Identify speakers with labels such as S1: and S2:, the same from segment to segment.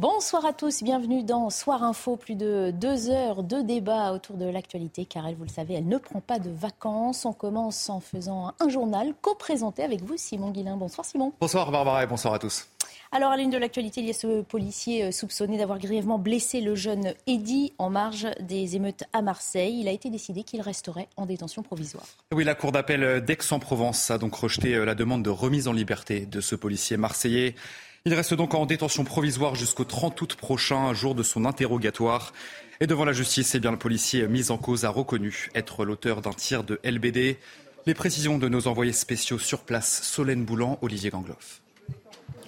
S1: Bonsoir à tous, bienvenue dans Soir Info. Plus de deux heures de débat autour de l'actualité, car elle, vous le savez, elle ne prend pas de vacances. On commence en faisant un journal co-présenté avec vous, Simon Guillain. Bonsoir Simon.
S2: Bonsoir Barbara et bonsoir à tous.
S1: Alors, à l'une de l'actualité, il y a ce policier euh, soupçonné d'avoir grièvement blessé le jeune Eddy en marge des émeutes à Marseille. Il a été décidé qu'il resterait en détention provisoire.
S2: Oui, la Cour d'appel d'Aix-en-Provence a donc rejeté euh, la demande de remise en liberté de ce policier marseillais. Il reste donc en détention provisoire jusqu'au 30 août prochain, jour de son interrogatoire. Et devant la justice, eh bien, le policier mis en cause a reconnu être l'auteur d'un tir de LBD. Les précisions de nos envoyés spéciaux sur place, Solène Boulan, Olivier Gangloff.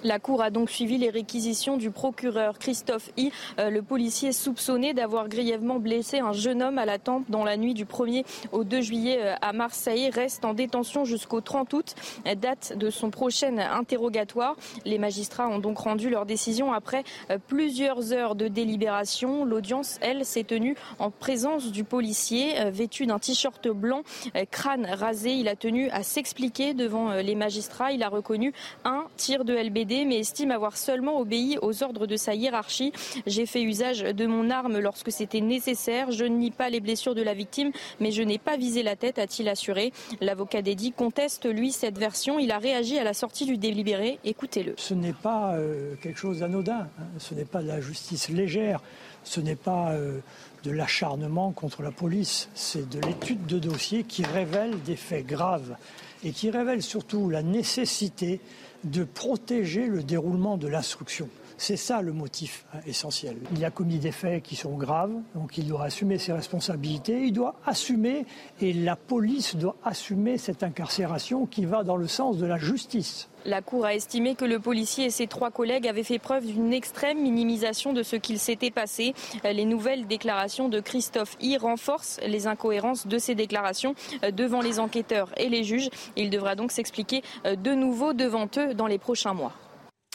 S3: La Cour a donc suivi les réquisitions du procureur Christophe I, euh, le policier soupçonné d'avoir grièvement blessé un jeune homme à la tempe dans la nuit du 1er au 2 juillet euh, à Marseille, reste en détention jusqu'au 30 août, date de son prochain interrogatoire. Les magistrats ont donc rendu leur décision après euh, plusieurs heures de délibération. L'audience, elle, s'est tenue en présence du policier, vêtu d'un t-shirt blanc, crâne rasé. Il a tenu à s'expliquer devant les magistrats. Il a reconnu un tir de LBD mais estime avoir seulement obéi aux ordres de sa hiérarchie. J'ai fait usage de mon arme lorsque c'était nécessaire. Je nie pas les blessures de la victime, mais je n'ai pas visé la tête, a-t-il assuré. L'avocat d'Eddy conteste, lui, cette version. Il a réagi à la sortie du délibéré. Écoutez-le.
S4: Ce n'est pas euh, quelque chose d'anodin. Hein. Ce n'est pas de la justice légère. Ce n'est pas euh, de l'acharnement contre la police. C'est de l'étude de dossier qui révèle des faits graves et qui révèle surtout la nécessité de protéger le déroulement de l'instruction. C'est ça le motif hein, essentiel. Il a commis des faits qui sont graves, donc il doit assumer ses responsabilités, il doit assumer, et la police doit assumer cette incarcération qui va dans le sens de la justice.
S3: La Cour a estimé que le policier et ses trois collègues avaient fait preuve d'une extrême minimisation de ce qu'il s'était passé. Les nouvelles déclarations de Christophe I renforcent les incohérences de ces déclarations devant les enquêteurs et les juges. Il devra donc s'expliquer de nouveau devant eux dans les prochains mois.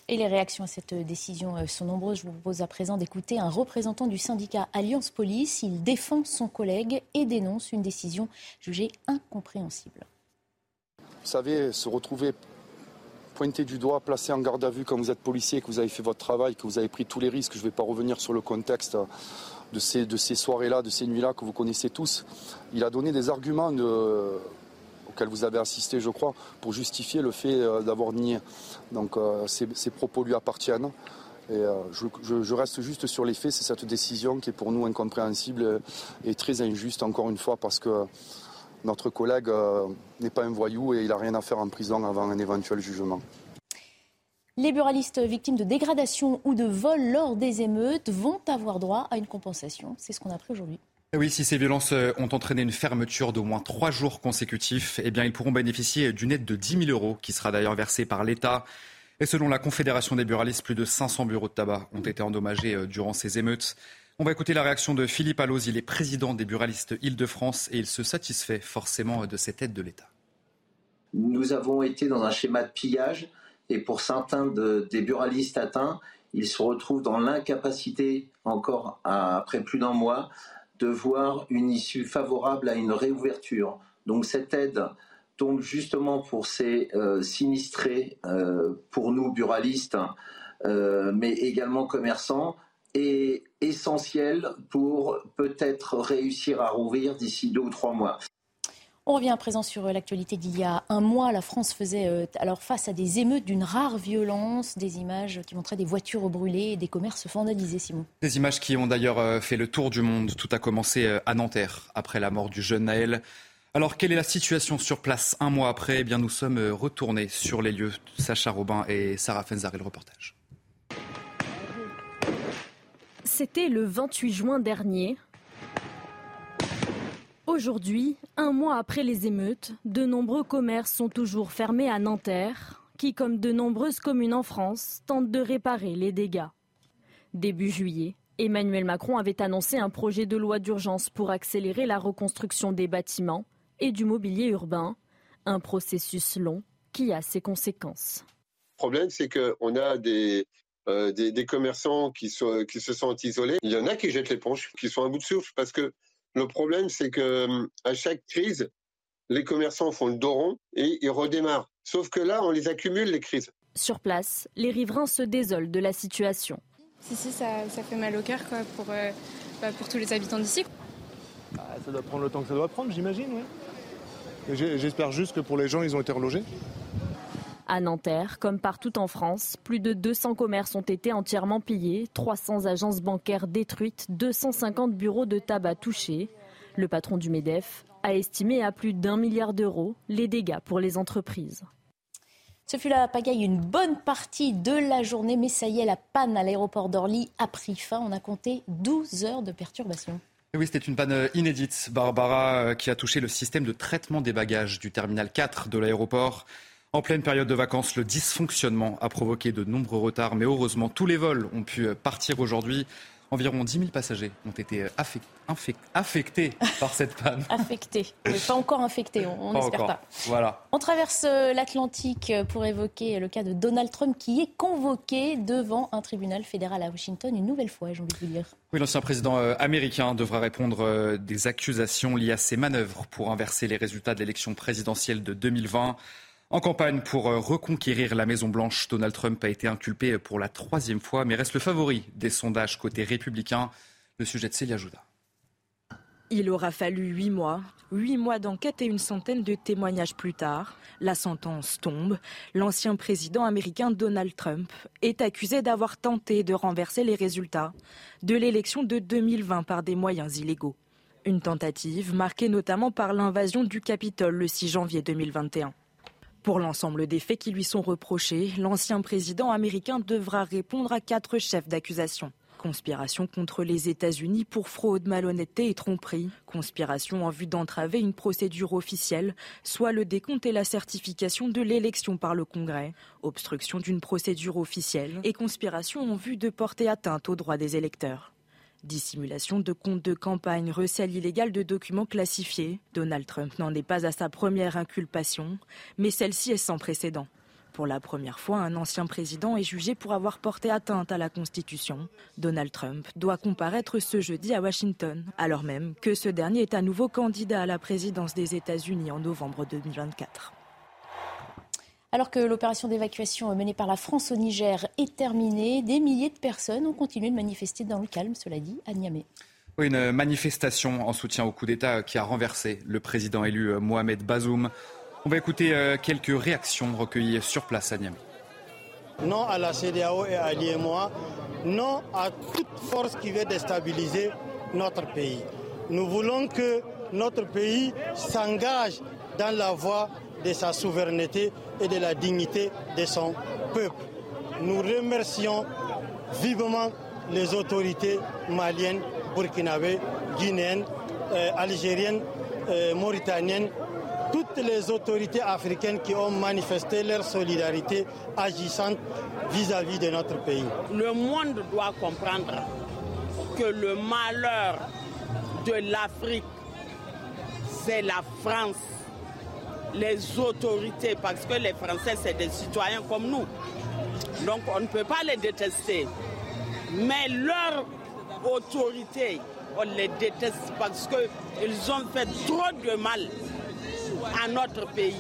S1: Et les réactions à cette décision euh, sont nombreuses. Je vous propose à présent d'écouter un représentant du syndicat Alliance Police. Il défend son collègue et dénonce une décision jugée incompréhensible.
S5: Vous savez, se retrouver pointé du doigt, placé en garde à vue quand vous êtes policier, que vous avez fait votre travail, que vous avez pris tous les risques. Je ne vais pas revenir sur le contexte de ces, soirées-là, de ces nuits-là que vous connaissez tous. Il a donné des arguments de, auquel vous avez assisté, je crois, pour justifier le fait euh, d'avoir nié. Donc euh, ces, propos lui appartiennent. Et euh, je, reste juste sur les faits, c'est cette décision qui est pour nous incompréhensible et très injuste, encore une fois, parce que notre collègue n'est pas un voyou et il n'a rien à faire en prison avant un éventuel jugement.
S1: Les buralistes victimes de dégradation ou de vol lors des émeutes vont avoir droit à une compensation. C'est ce qu'on a appris aujourd'hui.
S2: Oui, si ces violences euh, ont entraîné une fermeture d'au moins trois jours consécutifs, eh bien, ils pourront bénéficier d'une aide de 10 000 euros qui sera d'ailleurs versée par l'État. Et selon la Confédération des buralistes, plus de 500 bureaux de tabac ont été endommagés euh, durant ces émeutes. On va écouter la réaction de Philippe Alloz. Il est président des buralistes Île-de-France et il se satisfait forcément de cette aide de l'État.
S6: Nous avons été dans un schéma de pillage et pour certains des buralistes atteints, ils se retrouvent dans l'incapacité encore après plus d'un mois de voir une issue favorable à une réouverture. Donc cette aide tombe justement pour ces euh, sinistrés, euh, pour nous buralistes, euh, mais également commerçants, et essentielle pour peut-être réussir à rouvrir d'ici deux ou trois mois.
S1: On revient à présent sur euh, l'actualité d'il y a un mois. La France faisait euh, alors face à des émeutes d'une rare violence, des images qui montraient des voitures brûlées et des commerces vandalisés, Simon.
S2: Des images qui ont d'ailleurs euh, fait le tour du monde. Tout a commencé à Nanterre après la mort du jeune Naël. Alors, quelle est la situation sur place un mois après? Eh bien, nous sommes retournés sur les lieux. Sacha Robin et Sarah Fenzari, le reportage.
S7: C'était le 28 juin dernier. Aujourd'hui, un mois après les émeutes, de nombreux commerces sont toujours fermés à Nanterre, qui, comme de nombreuses communes en France, tentent de réparer les dégâts. Début juillet, Emmanuel Macron avait annoncé un projet de loi d'urgence pour accélérer la reconstruction des bâtiments et du mobilier urbain, un processus long qui a ses conséquences.
S8: Le problème, c'est qu'on a des, euh, des, commerçants qui, se sentent isolés. Il y en a qui jettent l'éponge, qui sont à bout de souffle, parce que le problème, c'est que à chaque crise, les commerçants font le dos rond et ils redémarrent. Sauf que là, on les accumule, les crises.
S7: Sur place, les riverains se désolent de la situation.
S9: Si, si, ça, fait mal au cœur quoi, pour, euh, bah, pour tous les habitants d'ici.
S10: Bah, ça doit prendre le temps que ça doit prendre, j'imagine. J'espère juste que pour les gens, ils ont été relogés.
S7: À Nanterre, comme partout en France, plus de 200 commerces ont été entièrement pillés, 300 agences bancaires détruites, 250 bureaux de tabac touchés. Le patron du MEDEF a estimé à plus d'un milliard d'euros les dégâts pour les entreprises.
S1: Ce fut la pagaille une bonne partie de la journée, mais ça y est, la panne à l'aéroport d'Orly a pris fin. On a compté 12 heures de perturbation.
S2: Oui, c'était une panne inédite, Barbara, euh, qui a touché le système de traitement des bagages du terminal 4 de l'aéroport. En pleine période de vacances, le dysfonctionnement a provoqué de nombreux retards, mais heureusement, tous les vols ont pu partir aujourd'hui. Environ 10 000 passagers ont été affectés par cette panne.
S1: affectés, mais pas encore infectés, on n'espère pas.
S2: Voilà.
S1: On traverse euh, l'Atlantique pour évoquer le cas de Donald Trump qui est convoqué devant un tribunal fédéral à Washington une nouvelle fois, j'ai envie de vous dire.
S2: Oui, l'ancien président euh, américain devra répondre euh, des accusations liées à ses manœuvres pour inverser les résultats de l'élection présidentielle de 2020. En campagne pour euh, reconquérir la Maison-Blanche, Donald Trump a été inculpé pour la troisième fois, mais reste le favori des sondages côté républicain. Le sujet de Célia Jouda.
S11: Il aura fallu huit mois, huit mois d'enquête et une centaine de témoignages plus tard. La sentence tombe. L'ancien président américain Donald Trump est accusé d'avoir tenté de renverser les résultats de l'élection de 2020 par des moyens illégaux. Une tentative marquée notamment par l'invasion du Capitole le 6 janvier 2021. Pour l'ensemble des faits qui lui sont reprochés, l'ancien président américain devra répondre à quatre chefs d'accusation. Conspiration contre les États-Unis pour fraude, malhonnêteté et tromperie. Conspiration en vue d'entraver une procédure officielle, soit le décompte et la certification de l'élection par le Congrès. Obstruction d'une procédure officielle. Et conspiration en vue de porter atteinte aux droits des électeurs. Dissimulation de comptes de campagne, recel illégal de documents classifiés. Donald Trump n'en est pas à sa première inculpation, mais celle-ci est sans précédent. Pour la première fois, un ancien président est jugé pour avoir porté atteinte à la Constitution. Donald Trump doit comparaître ce jeudi à Washington, alors même que ce dernier est à nouveau candidat à la présidence des États-Unis en novembre 2024.
S1: Alors que l'opération d'évacuation menée par la France au Niger est terminée, des milliers de personnes ont continué de manifester dans le calme, cela dit, à Niamey.
S2: une manifestation en soutien au coup d'État qui a renversé le président élu euh, Mohamed Bazoum. On va écouter euh, quelques réactions recueillies sur place à Niamey.
S12: Non à la CDAO et à l'IMOA, non à toute force qui veut déstabiliser notre pays. Nous voulons que notre pays s'engage dans la voie de sa souveraineté et de la dignité de son peuple. Nous remercions vivement les autorités maliennes, burkinabées, guinéennes, euh, algériennes, euh, mauritaniennes, toutes les autorités africaines qui ont manifesté leur solidarité agissante vis-à-vis de notre pays.
S13: Le monde doit comprendre que le malheur de l'Afrique, c'est la France les autorités, parce que les Français, c'est des citoyens comme nous. Donc on ne peut pas les détester. Mais leur autorité, on les déteste parce qu'ils ont fait trop de mal à notre pays.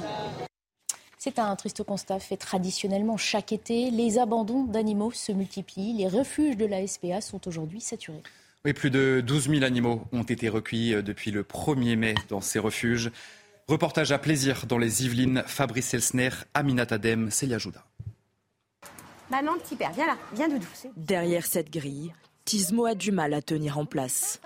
S1: C'est un triste constat fait traditionnellement chaque été. Les abandons d'animaux se multiplient. Les refuges de la SPA sont aujourd'hui saturés.
S2: Oui, plus de 12 000 animaux ont été recueillis depuis le 1er mai dans ces refuges. Reportage à plaisir dans les Yvelines, Fabrice Elsner, Aminata Adem, Célia Jouda.
S14: Bah petit père, viens là, viens doudou.
S11: Derrière cette grille, Tismo a du mal à tenir en place.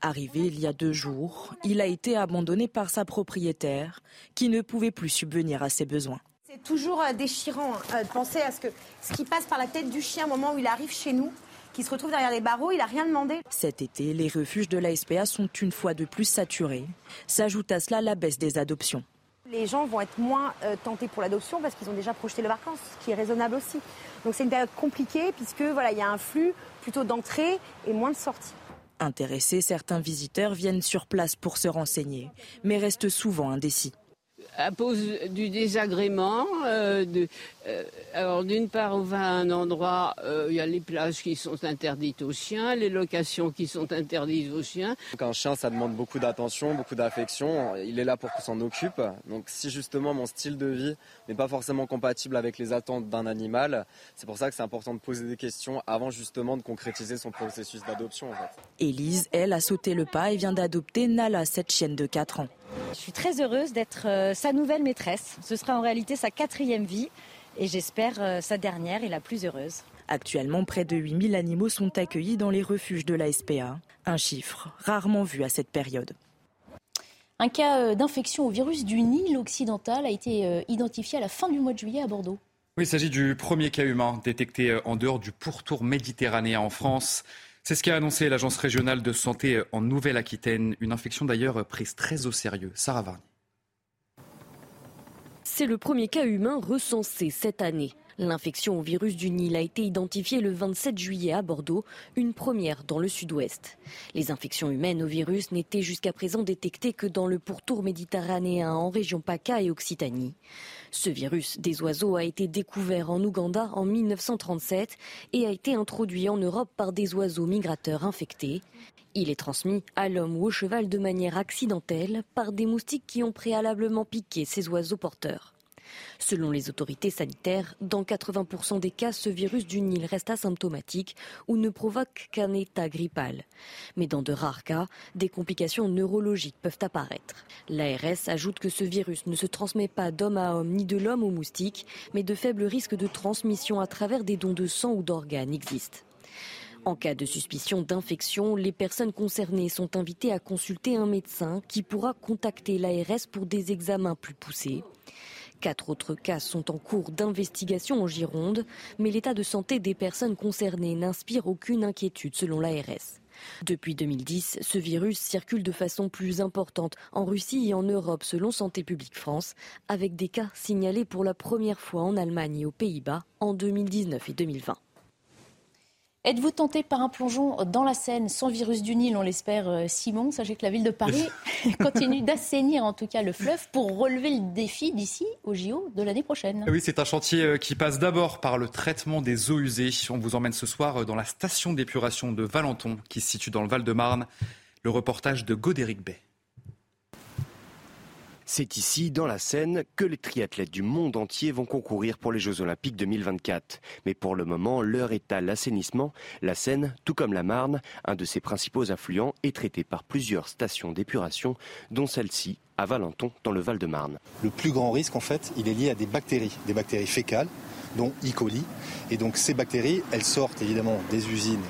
S11: Arrivé il y a deux jours, il a été abandonné par sa propriétaire qui ne pouvait plus subvenir à ses besoins.
S14: C'est toujours euh, déchirant euh, de penser à ce, que, ce qui passe par la tête du chien au moment où il arrive chez nous qui se retrouve derrière les barreaux, il n'a rien demandé.
S11: Cet été, les refuges de la SPA sont une fois de plus saturés. S'ajoute à cela la baisse des adoptions.
S15: Les gens vont être moins euh, tentés pour l'adoption parce qu'ils ont déjà projeté les vacances, ce qui est raisonnable aussi. Donc c'est une période compliquée puisque voilà, il y a un flux plutôt d'entrée et moins de sortie.
S11: Intéressés, certains visiteurs viennent sur place pour se renseigner, mais restent souvent indécis
S16: à cause du désagrément. Euh, de, euh, alors d'une part, on va à un endroit, euh, il y a les plages qui sont interdites aux chiens, les locations qui sont interdites aux chiens.
S17: Donc un chien, ça demande beaucoup d'attention, beaucoup d'affection. Il est là pour qu'on s'en occupe. Donc si justement mon style de vie n'est pas forcément compatible avec les attentes d'un animal, c'est pour ça que c'est important de poser des questions avant justement de concrétiser son processus d'adoption. En fait.
S11: Élise, elle, a sauté le pas et vient d'adopter Nala, cette chienne de 4 ans.
S18: Je suis très heureuse d'être euh, sa nouvelle maîtresse. Ce sera en réalité sa quatrième vie et j'espère euh, sa dernière et la plus heureuse.
S11: Actuellement, près de 8000 animaux sont accueillis dans les refuges de la SPA, un chiffre rarement vu à cette période.
S1: Un cas euh, d'infection au virus du Nil occidental a été identifié à la fin du mois de juillet à Bordeaux.
S2: Oui, il s'agit du premier cas humain détecté en dehors du pourtour méditerranéen en France. C'est ce qu'a annoncé l'Agence régionale de santé en Nouvelle-Aquitaine. Une infection d'ailleurs prise très au sérieux. Sarah Varni.
S19: C'est le premier cas humain recensé cette année. L'infection au virus du Nil a été identifiée le 27 juillet à Bordeaux, une première dans le sud-ouest. Les infections humaines au virus n'étaient jusqu'à présent détectées que dans le pourtour méditerranéen en région PACA et Occitanie. Ce virus des oiseaux a été découvert en Ouganda en 1937 et a été introduit en Europe par des oiseaux migrateurs infectés. Il est transmis à l'homme ou au cheval de manière accidentelle par des moustiques qui ont préalablement piqué ces oiseaux porteurs. Selon les autorités sanitaires, dans 80% des cas, ce virus du Nil reste asymptomatique ou ne provoque qu'un état grippal. Mais dans de rares cas, des complications neurologiques peuvent apparaître. L'ARS ajoute que ce virus ne se transmet pas d'homme à homme ni de l'homme au moustique, mais de faibles risques de transmission à travers des dons de sang ou d'organes existent. En cas de suspicion d'infection, les personnes concernées sont invitées à consulter un médecin qui pourra contacter l'ARS pour des examens plus poussés. Quatre autres cas sont en cours d'investigation en Gironde, mais l'état de santé des personnes concernées n'inspire aucune inquiétude selon l'ARS. Depuis 2010, ce virus circule de façon plus importante en Russie et en Europe selon Santé publique France, avec des cas signalés pour la première fois en Allemagne et aux Pays-Bas en 2019 et 2020.
S1: Êtes-vous tenté par un plongeon dans la Seine sans virus du Nil, on l'espère, euh, Simon Sachez que la ville de Paris continue d'assainir en tout cas le fleuve pour relever le défi d'ici au JO de l'année prochaine.
S2: Oui, c'est un chantier euh, qui passe d'abord par le traitement des eaux usées. On vous emmène ce soir euh, dans la station d'épuration de Valenton qui se situe dans le Val-de-Marne. Le reportage de Godéric Bay.
S20: C'est ici, dans la Seine, que les triathlètes du monde entier vont concourir pour les Jeux Olympiques 2024. Mais pour le moment, l'heure est à l'assainissement. La Seine, tout comme la Marne, un de ses principaux affluents, est traité par plusieurs stations d'épuration, dont celle-ci à Valenton, dans le Val-de-Marne.
S21: Le plus grand risque, en fait, il est lié à des bactéries, des bactéries fécales, dont E. coli. Et donc ces bactéries, elles sortent évidemment des usines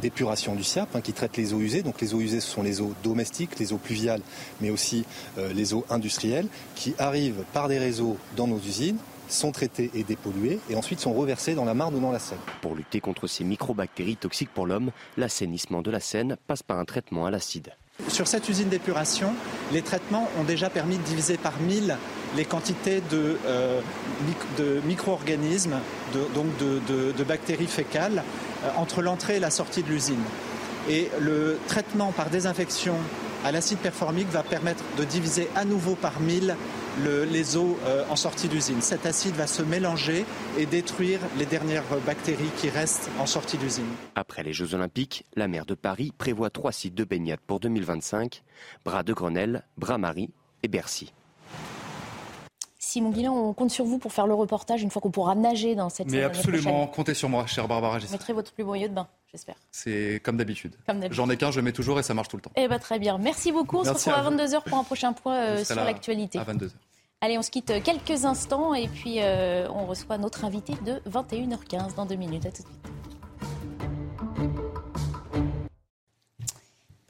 S21: d'épuration du SIAP hein, qui traitent les eaux usées. Donc les eaux usées, ce sont les eaux domestiques, les eaux pluviales, mais aussi euh, les eaux industrielles qui arrivent par des réseaux dans nos usines sont traitées et dépolluées et ensuite sont reversées dans la Marne ou dans la Seine.
S20: Pour lutter contre ces microbactéries toxiques pour l'homme, l'assainissement de la Seine passe par un traitement à l'acide.
S22: Sur cette usine d'épuration, les traitements ont déjà permis de diviser par 1000 les quantités de, euh, micro-organismes, donc de, bactéries fécales, euh, entre l'entrée et la sortie de l'usine. Et le traitement par désinfection à l'acide performique va permettre de diviser à nouveau par 1000 les eaux euh, en sortie d'usine. Cet acide va se mélanger et détruire les dernières bactéries qui restent en sortie d'usine.
S20: Après les Jeux Olympiques, la maire de Paris prévoit trois sites de baignade pour 2025, Bras de Grenelle, Bras-Marie et Bercy.
S1: Simon Guillain, on compte sur vous pour faire le reportage une fois qu'on pourra nager dans cette
S2: Mais absolument, comptez sur moi, chère Barbara.
S1: Vous mettrez votre plus beau maillot de bain, j'espère.
S2: C'est comme d'habitude. J'en ai qu'un, je le mets toujours et ça marche tout le temps.
S1: Eh bien, très bien. Merci beaucoup. On se retrouve à, 22h pour un prochain point euh, sur l'actualité.
S2: À 22h.
S1: Allez, on se quitte quelques instants et puis euh, on reçoit notre invité de 21h15 dans deux minutes. À tout de suite.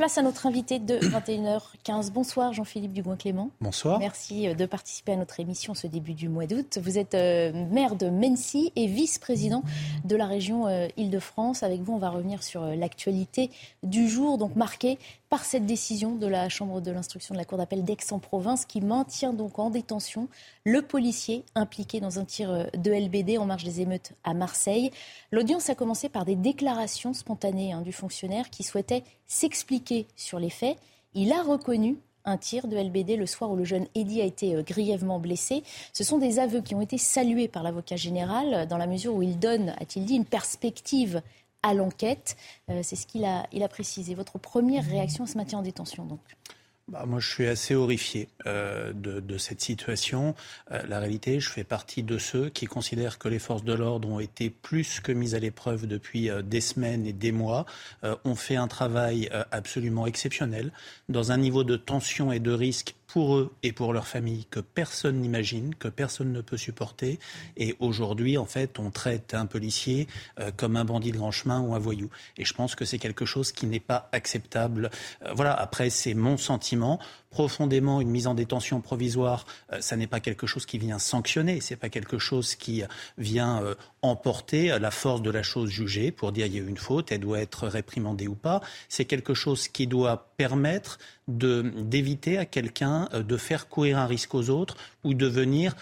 S1: Place à notre invité de 21h15. Bonsoir Jean-Philippe Dugoin-Clément.
S23: Bonsoir.
S1: Merci euh, de participer à notre émission ce début du mois d'août. Vous êtes euh, maire de Mency et vice-président de la région Île-de-France. Avec vous, on va revenir sur l'actualité du jour, donc marquée par cette décision de la Chambre de l'instruction de la Cour d'appel d'Aix-en-Provence qui maintient donc en détention le policier impliqué dans un tir de LBD en marge des émeutes à Marseille. L'audience a commencé par des déclarations spontanées hein, du fonctionnaire qui souhaitait s'expliquer sur les faits. Il a reconnu un tir de LBD le soir où le jeune Eddy a été euh, grièvement blessé. Ce sont des aveux qui ont été salués par l'avocat général dans la mesure où il donne, a-t-il dit, une perspective à l'enquête. Euh, c'est ce qu'il a, précisé. Votre première réaction ce matin en détention, donc
S23: bah, moi, je suis assez horrifié euh, de, cette situation. Euh, la réalité, je fais partie de ceux qui considèrent que les forces de l'ordre ont été plus que mises à l'épreuve depuis des semaines et des mois, ont fait un travail absolument exceptionnel dans un niveau de tension et de risque pour eux et pour leur famille que personne n'imagine, que personne ne peut supporter. Et aujourd'hui, en fait, on traite un policier euh, comme un bandit de grand chemin ou un voyou. Et je pense que c'est quelque chose qui n'est pas acceptable. Euh, voilà, après, c'est mon sentiment profondément une mise en détention provisoire, euh, ça n'est pas quelque chose qui vient sanctionner, c'est pas quelque chose qui vient euh, emporter la force de la chose jugée pour dire il y a eu une faute, elle doit être réprimandée ou pas. C'est quelque chose qui doit permettre d'éviter à quelqu'un euh, de faire courir un risque aux autres ou de venir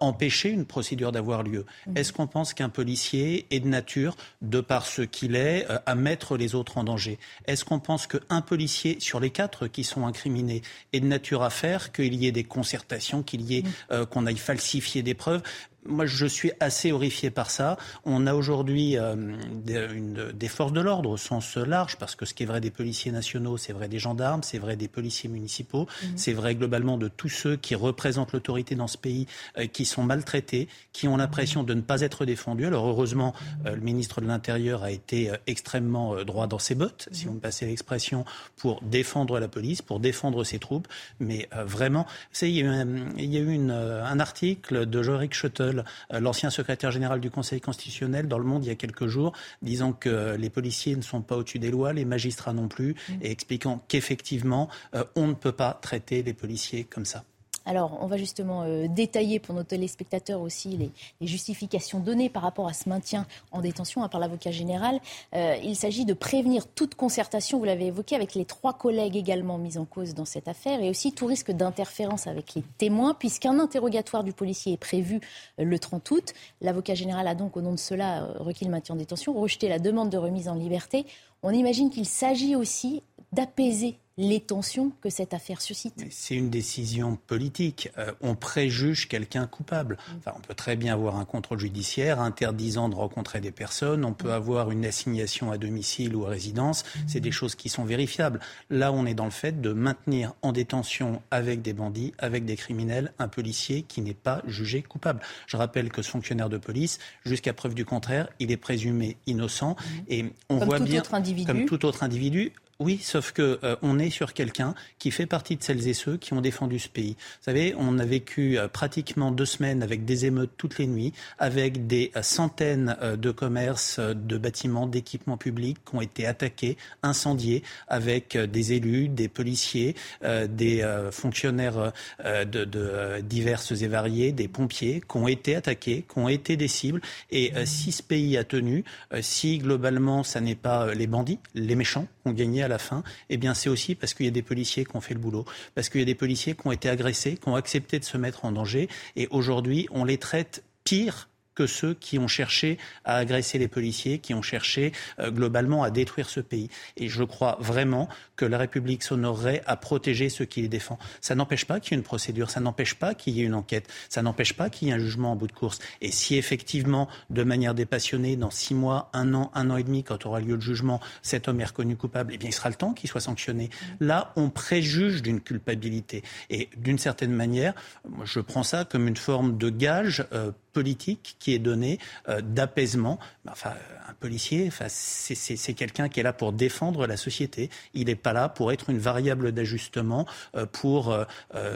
S23: empêcher une procédure d'avoir lieu. Mmh. Est-ce qu'on pense qu'un policier est de nature, de par ce qu'il est, à mettre les autres en danger? Est-ce qu'on pense qu'un policier, sur les quatre qui sont incriminés, de nature à faire qu'il y ait des concertations, qu'il y ait mm. euh, qu'on aille falsifier des preuves moi, je suis assez horrifié par ça. On a aujourd'hui euh, des, forces de l'ordre au sens large, parce que ce qui est vrai des policiers nationaux, c'est vrai des gendarmes, c'est vrai des policiers municipaux, mhm. c'est vrai globalement de tous ceux qui représentent l'autorité dans ce pays, euh, qui sont maltraités, qui ont l'impression de ne pas être défendus. Alors heureusement, euh, le ministre de l'Intérieur a été extrêmement droit dans ses bottes, si vous me passez l'expression, pour défendre la police, pour défendre ses troupes. Mais vraiment, il y a eu un, il y a eu une, un article de Jorik Schuttel euh, l'ancien secrétaire général du Conseil constitutionnel, dans Le Monde il y a quelques jours, disant que les policiers ne sont pas au-dessus des lois, les magistrats non plus, mmh. et expliquant qu'effectivement, euh, on ne peut pas traiter les policiers comme ça.
S1: Alors, on va justement euh, détailler pour nos téléspectateurs aussi les, justifications données par rapport à ce maintien en détention hein, par l'avocat général. Euh, il s'agit de prévenir toute concertation, vous l'avez évoqué, avec les trois collègues également mis en cause dans cette affaire et aussi tout risque d'interférence avec les témoins, puisqu'un interrogatoire du policier est prévu euh, le 30 août. L'avocat général a donc, au nom de cela, requis le maintien en détention, rejeté la demande de remise en liberté. On imagine qu'il s'agit aussi d'apaiser les tensions que cette affaire suscite.
S23: C'est une décision politique. Euh, on préjuge quelqu'un coupable. Mm. Enfin, on peut très bien avoir un contrôle judiciaire interdisant de rencontrer des personnes. On peut mm. avoir une assignation à domicile ou à résidence. Mm. C'est des choses qui sont vérifiables. Là, on est dans le fait de maintenir en détention avec des bandits, avec des criminels, un policier qui n'est pas jugé coupable. Je rappelle que ce fonctionnaire de police, jusqu'à preuve du contraire, il est présumé innocent. Et on voit bien, comme tout autre individu, oui, sauf que euh, on est sur quelqu'un qui fait partie de celles et ceux qui ont défendu ce pays. Vous savez, on a vécu euh, pratiquement deux semaines avec des émeutes toutes les nuits, avec des euh, centaines de commerces, de bâtiments, d'équipements publics qui ont été attaqués, incendiés, avec des élus, des policiers, des fonctionnaires de, diverses et variés, des pompiers qui ont été attaqués, qui ont été des cibles. Et si ce pays a tenu, si globalement ça n'est pas les bandits, les méchants ont gagné la fin, eh bien c'est aussi parce qu'il y a des policiers qui ont fait le boulot, parce qu'il y a des policiers qui ont été agressés, qui ont accepté de se mettre en danger, et aujourd'hui on les traite pire que ceux qui ont cherché à agresser les policiers, qui ont cherché euh, globalement à détruire ce pays. Et je crois vraiment que la République s'honorerait à protéger ceux qui les défendent. Ça n'empêche pas qu'il y ait une procédure, ça n'empêche pas qu'il y ait une enquête, ça n'empêche pas qu'il y ait un jugement en bout de course. Et si effectivement, de manière dépassionnée, dans six mois, un an, un an et demi, quand aura lieu le jugement, cet homme est reconnu coupable, eh bien il sera le temps qu'il soit sanctionné. Là, on préjuge d'une culpabilité. Et d'une certaine manière, je prends ça comme une forme de gage euh, politique est donné euh, d'apaisement. Enfin, un policier, enfin, c'est quelqu'un qui est là pour défendre la société. Il n'est pas là pour être une variable d'ajustement, euh, pour euh,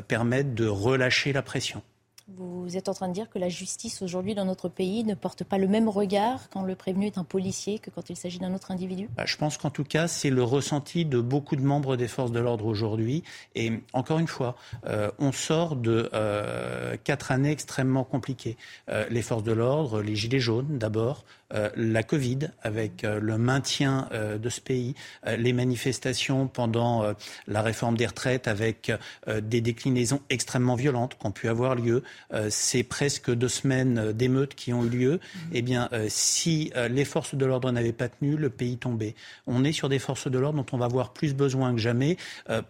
S23: permettre de relâcher la pression.
S1: Vous êtes en train de dire que la justice aujourd'hui dans notre pays ne porte pas le même regard quand le prévenu est un policier que quand il s'agit d'un autre individu?
S23: Bah, Je pense qu'en tout cas, c'est le ressenti de beaucoup de membres des forces de l'ordre aujourd'hui. Et encore une fois, euh, on sort de euh, quatre années extrêmement compliquées. Euh, les forces de l'ordre, les gilets jaunes d'abord, la Covid, avec le maintien de ce pays, les manifestations pendant la réforme des retraites, avec des déclinaisons extrêmement violentes qui ont pu avoir lieu. C'est presque deux semaines d'émeutes qui ont eu lieu. Mmh. Eh bien, si les forces de l'ordre n'avaient pas tenu, le pays tombait. On est sur des forces de l'ordre dont on va avoir plus besoin que jamais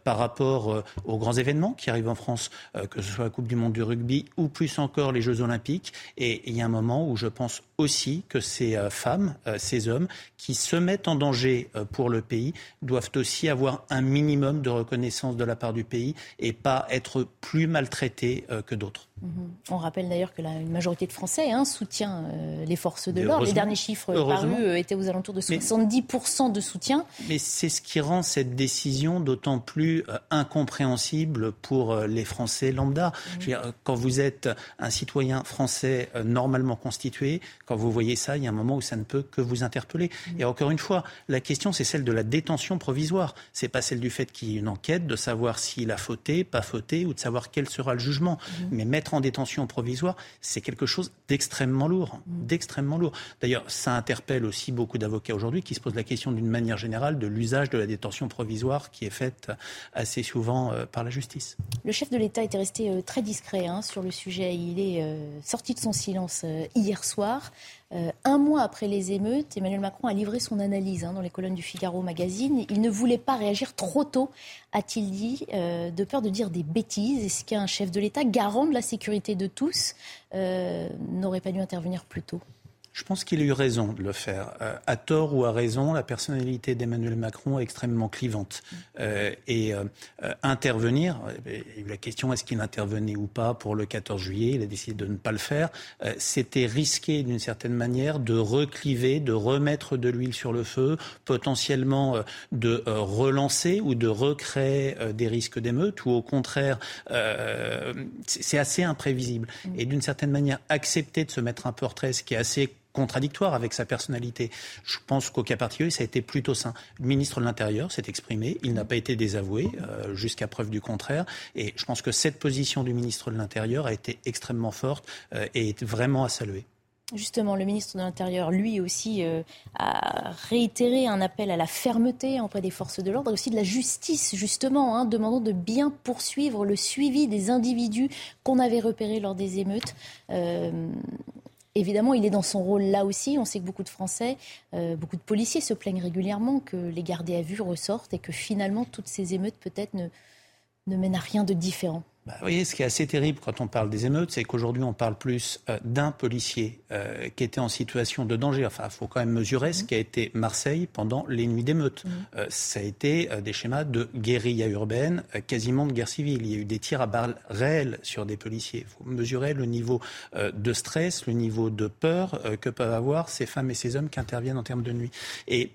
S23: par rapport aux grands événements qui arrivent en France, que ce soit la Coupe du Monde du rugby ou plus encore les Jeux Olympiques. Et il y a un moment où je pense aussi que ces euh, femmes, euh, ces hommes qui se mettent en danger euh, pour le pays doivent aussi avoir un minimum de reconnaissance de la part du pays et pas être plus maltraités que d'autres.
S1: Mhm. On rappelle d'ailleurs que la, une majorité de Français hein, soutient les forces de l'ordre. Les derniers chiffres parus étaient aux alentours de 70% de soutien.
S23: Mais c'est ce qui rend cette décision d'autant plus incompréhensible pour les Français lambda. Mhm. quand vous êtes un citoyen français normalement constitué, quand vous voyez ça, il y a un moment où ça ne peut que vous interpeller. Mmh. Et encore une fois, la question, c'est celle de la détention provisoire. C'est pas celle du fait qu'il y ait une enquête, de savoir s'il a fauté, pas fauté, ou de savoir quel sera le jugement. Mmh. Mais mettre en détention provisoire, c'est quelque chose d'extrêmement lourd, d'extrêmement lourd. D'ailleurs, ça interpelle aussi beaucoup d'avocats aujourd'hui qui se posent la question d'une manière générale de l'usage de la détention provisoire qui est faite assez souvent euh, par la justice.
S1: Le chef de l'État était resté euh, très discret hein, sur le sujet. Il est euh, sorti de son silence hier soir. Euh, un mois après les émeutes, Emmanuel Macron a livré son analyse hein, dans les colonnes du Figaro Magazine. Il ne voulait pas réagir trop tôt, a-t-il dit, euh, de peur de dire des bêtises. Est-ce qu'un chef de l'État, garant de la sécurité de tous, euh, n'aurait pas dû intervenir plus tôt?
S23: Je pense qu'il a eu raison de le faire. Euh, à tort ou à raison, la personnalité d'Emmanuel Macron est extrêmement clivante. Euh, et euh, intervenir, la question est-ce qu'il intervenait ou pas pour le 14 juillet, il a décidé de ne pas le faire, c'était risquer d'une certaine manière de recliver, de remettre de l'huile sur le feu, potentiellement de relancer ou de recréer des risques d'émeute, ou au contraire, c'est assez imprévisible. Et d'une certaine manière, accepter de se mettre un portrait, ce qui est assez contradictoire avec sa personnalité. Je pense qu'au cas particulier, ça a été plutôt sain. Le ministre de l'Intérieur s'est exprimé, il n'a pas été désavoué euh, jusqu'à preuve du contraire. Et je pense que cette position du ministre de l'Intérieur a été extrêmement forte euh, et est vraiment à saluer.
S1: Justement, le ministre de l'Intérieur, lui aussi, euh, a réitéré un appel à la fermeté auprès des forces de l'ordre et aussi de la justice, justement, hein, demandant de bien poursuivre le suivi des individus qu'on avait repérés lors des émeutes. Évidemment, il est dans son rôle là aussi. On sait que beaucoup de Français, euh, beaucoup de policiers se plaignent régulièrement que les gardés à vue ressortent et que finalement toutes ces émeutes peut-être ne, ne mènent à rien de différent.
S23: Bah, vous voyez, ce qui est assez terrible quand on parle des émeutes, c'est qu'aujourd'hui, on parle plus euh, d'un policier euh, qui était en situation de danger. Enfin, il faut quand même mesurer ce mmh. qu'a été Marseille pendant les nuits d'émeutes. Mmh. Euh, ça a été des schémas de guérilla urbaine, quasiment de guerre civile. Il y a eu des tirs à balles réels sur des policiers. Il faut mesurer le niveau de stress, le niveau de peur que peuvent avoir ces femmes et ces hommes qui interviennent en termes de nuit. Et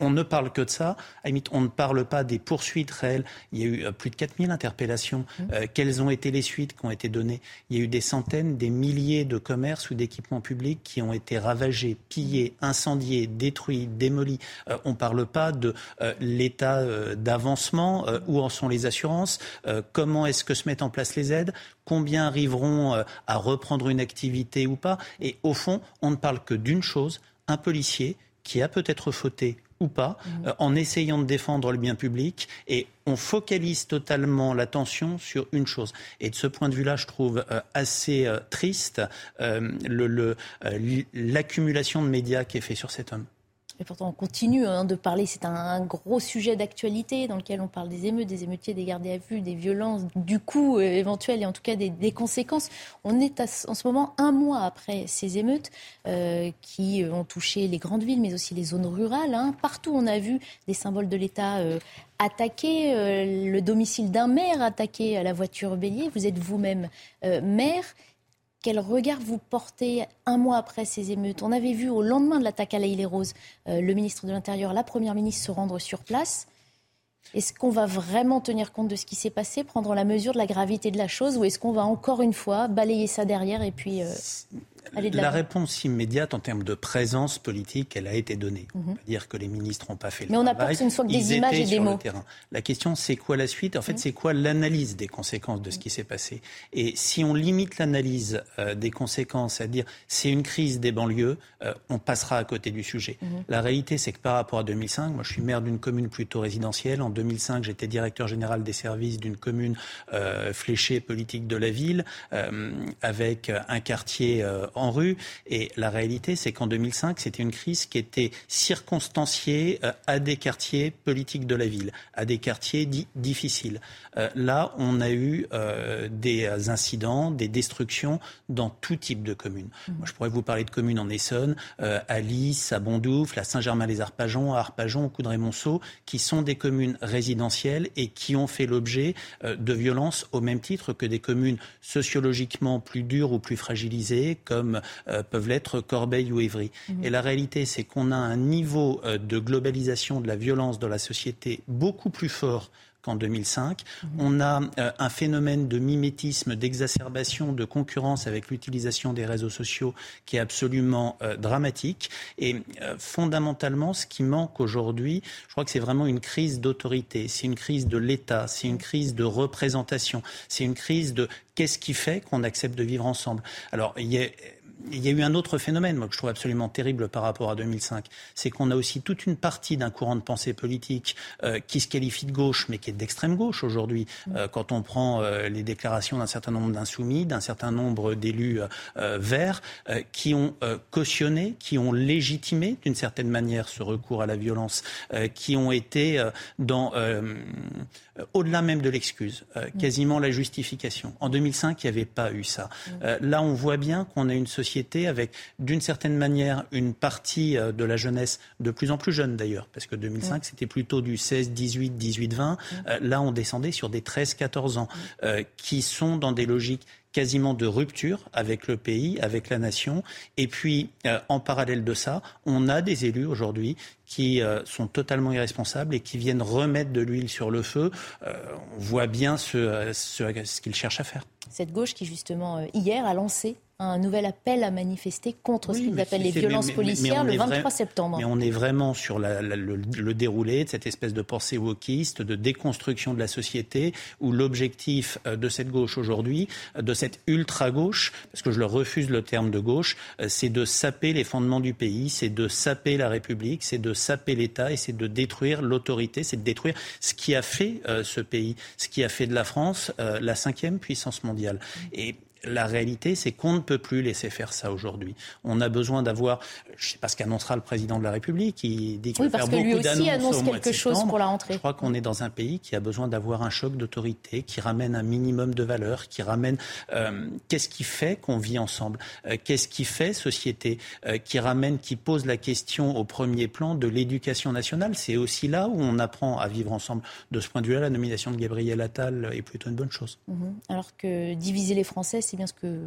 S23: on ne parle que de ça. À on ne parle pas des poursuites réelles. Il y a eu euh, plus de 4000 interpellations. Mmh. Euh, quelles ont été les suites qui ont été données? Il y a eu des centaines, des milliers de commerces ou d'équipements publics qui ont été ravagés, pillés, incendiés, détruits, démolis. Euh, on ne parle pas de l'état d'avancement, où en sont les assurances, comment est-ce que se mettent en place les aides, combien arriveront à reprendre une activité ou pas. Et au fond, on ne parle que d'une chose, un policier qui a peut-être fauté ou pas, mmh. euh, en essayant de défendre le bien public. Et on focalise totalement l'attention sur une chose. Et de ce point de vue-là, je trouve euh, assez euh, triste l'accumulation de médias qui est fait sur cet homme.
S1: Et pourtant, on continue hein, de parler. C'est un, gros sujet d'actualité dans lequel on parle des émeutes, des émeutiers, des gardés à vue, des violences, du coup éventuel et en tout cas des, conséquences. On est en ce moment un mois après ces émeutes euh, qui ont touché les grandes villes, mais aussi les zones rurales. Hein. Partout, on a vu des symboles de l'État euh, attaquer, euh, le domicile d'un maire attaqué à la voiture bélier. Vous êtes vous-même maire. Quel regard vous portez un mois après ces émeutes On avait vu au lendemain de l'attaque à l'Aïle-les-Roses le ministre de l'Intérieur, la Première ministre se rendre sur place. Est-ce qu'on va vraiment tenir compte de ce qui s'est passé, prendre la mesure de la gravité de la chose, ou est-ce qu'on va encore une fois balayer ça derrière et puis euh,
S23: la réponse immédiate en termes de présence politique, elle a été donnée. On ne dire que les ministres n'ont pas fait le
S1: Mais
S23: travail.
S1: Mais on apporte une que des images et des mots.
S23: terrain. La question, c'est quoi la suite? En fait, mhm. c'est quoi l'analyse des conséquences de ce qui s'est passé? Et si on limite l'analyse euh, des conséquences à dire c'est une crise des banlieues, euh, on passera à côté du sujet. Mhm. La réalité, c'est que par rapport à 2005, moi je suis maire d'une commune plutôt résidentielle. En 2005, j'étais directeur général des services d'une commune euh, fléchée politique de la ville, avec un quartier en rue. Et la réalité, c'est qu'en 2005, c'était une crise qui était circonstanciée euh, à des quartiers politiques de la ville, à des quartiers dits difficiles. Euh, là, on a eu euh, des incidents, des destructions dans tout type de communes. Mmh. Moi, je pourrais vous parler de communes en Essonne, à Lys, à Bondoufle, à Saint-Germain-les-Arpajons, à Arpajon, au Coudray-Monceau, qui sont des communes résidentielles et qui ont fait l'objet de violences au même titre que des communes sociologiquement plus dures ou plus fragilisées, comme peuvent l'être Corbeil ou Évry. Mhm. Et la réalité, c'est qu'on a un niveau euh, de globalisation de la violence dans la société beaucoup plus fort qu'en 2005. Mhm. On a euh, un phénomène de mimétisme, d'exacerbation, de concurrence avec l'utilisation des réseaux sociaux qui est absolument euh, dramatique. Et fondamentalement, ce qui manque aujourd'hui, je crois que c'est vraiment une crise d'autorité, c'est une crise de l'État, c'est une crise de représentation, c'est une crise de qu'est-ce qui fait qu'on accepte de vivre ensemble. Alors, il y a il y a eu un autre phénomène, moi, que je trouve absolument terrible par rapport à 2005. C'est qu'on a aussi toute une partie d'un courant de pensée politique euh, qui se qualifie de gauche, mais qui est d'extrême gauche aujourd'hui. Mm. Euh, quand on prend euh, les déclarations d'un certain nombre d'insoumis, d'un certain nombre d'élus verts, qui ont cautionné, qui ont légitimé d'une certaine manière ce recours à la violence, qui ont été dans au-delà même de l'excuse, mm. quasiment la justification. En 2005, il n'y avait pas eu ça. Mm. là, on voit bien qu'on a une société avec, d'une certaine manière, une partie euh, de la jeunesse, de plus en plus jeune d'ailleurs, parce que 2005, c'était plutôt du 16, 18, 18, 20. là, on descendait sur des 13, 14 ans, euh, qui sont dans des logiques quasiment de rupture avec le pays, avec la nation. Et puis, euh, en parallèle de ça, on a des élus aujourd'hui qui sont totalement irresponsables et qui viennent remettre de l'huile sur le feu. on voit bien ce, ce qu'ils cherchent à faire.
S1: Cette gauche qui, justement, hier a lancé un nouvel appel à manifester contre ce qu'ils appellent les violences policières le 23 septembre.
S23: Mais on est vraiment sur le, déroulé de cette espèce de pensée wokiste, de déconstruction de la société, où l'objectif euh, de cette gauche aujourd'hui, euh, de cette ultra-gauche, parce que je le refuse le terme de gauche, euh, c'est de saper les fondements du pays, c'est de saper la République, c'est de saper l'État et c'est de détruire l'autorité, c'est de détruire ce qui a fait ce pays, ce qui a fait de la France la cinquième puissance mondiale. Et la réalité, c'est qu'on ne peut plus laisser faire ça aujourd'hui. On a besoin d'avoir, je ne sais pas ce qu'annoncera le président de la République, qui dit qu'il
S1: va faire beaucoup d'annonces annonce quelque chose pour la rentrée.
S23: Je crois qu'on est dans un pays qui a besoin d'avoir un choc d'autorité, qui ramène un minimum de valeurs, qui ramène euh, qu'est-ce qui fait qu'on vit ensemble, euh, qu'est-ce qui fait société, euh, qui ramène, qui pose la question au premier plan de l'éducation nationale? C'est aussi là où on apprend à vivre ensemble. De ce point de vue-là, la nomination de Gabriel Attal est plutôt une bonne chose.
S1: Mhm. Alors que diviser les Français, c'est bien ce que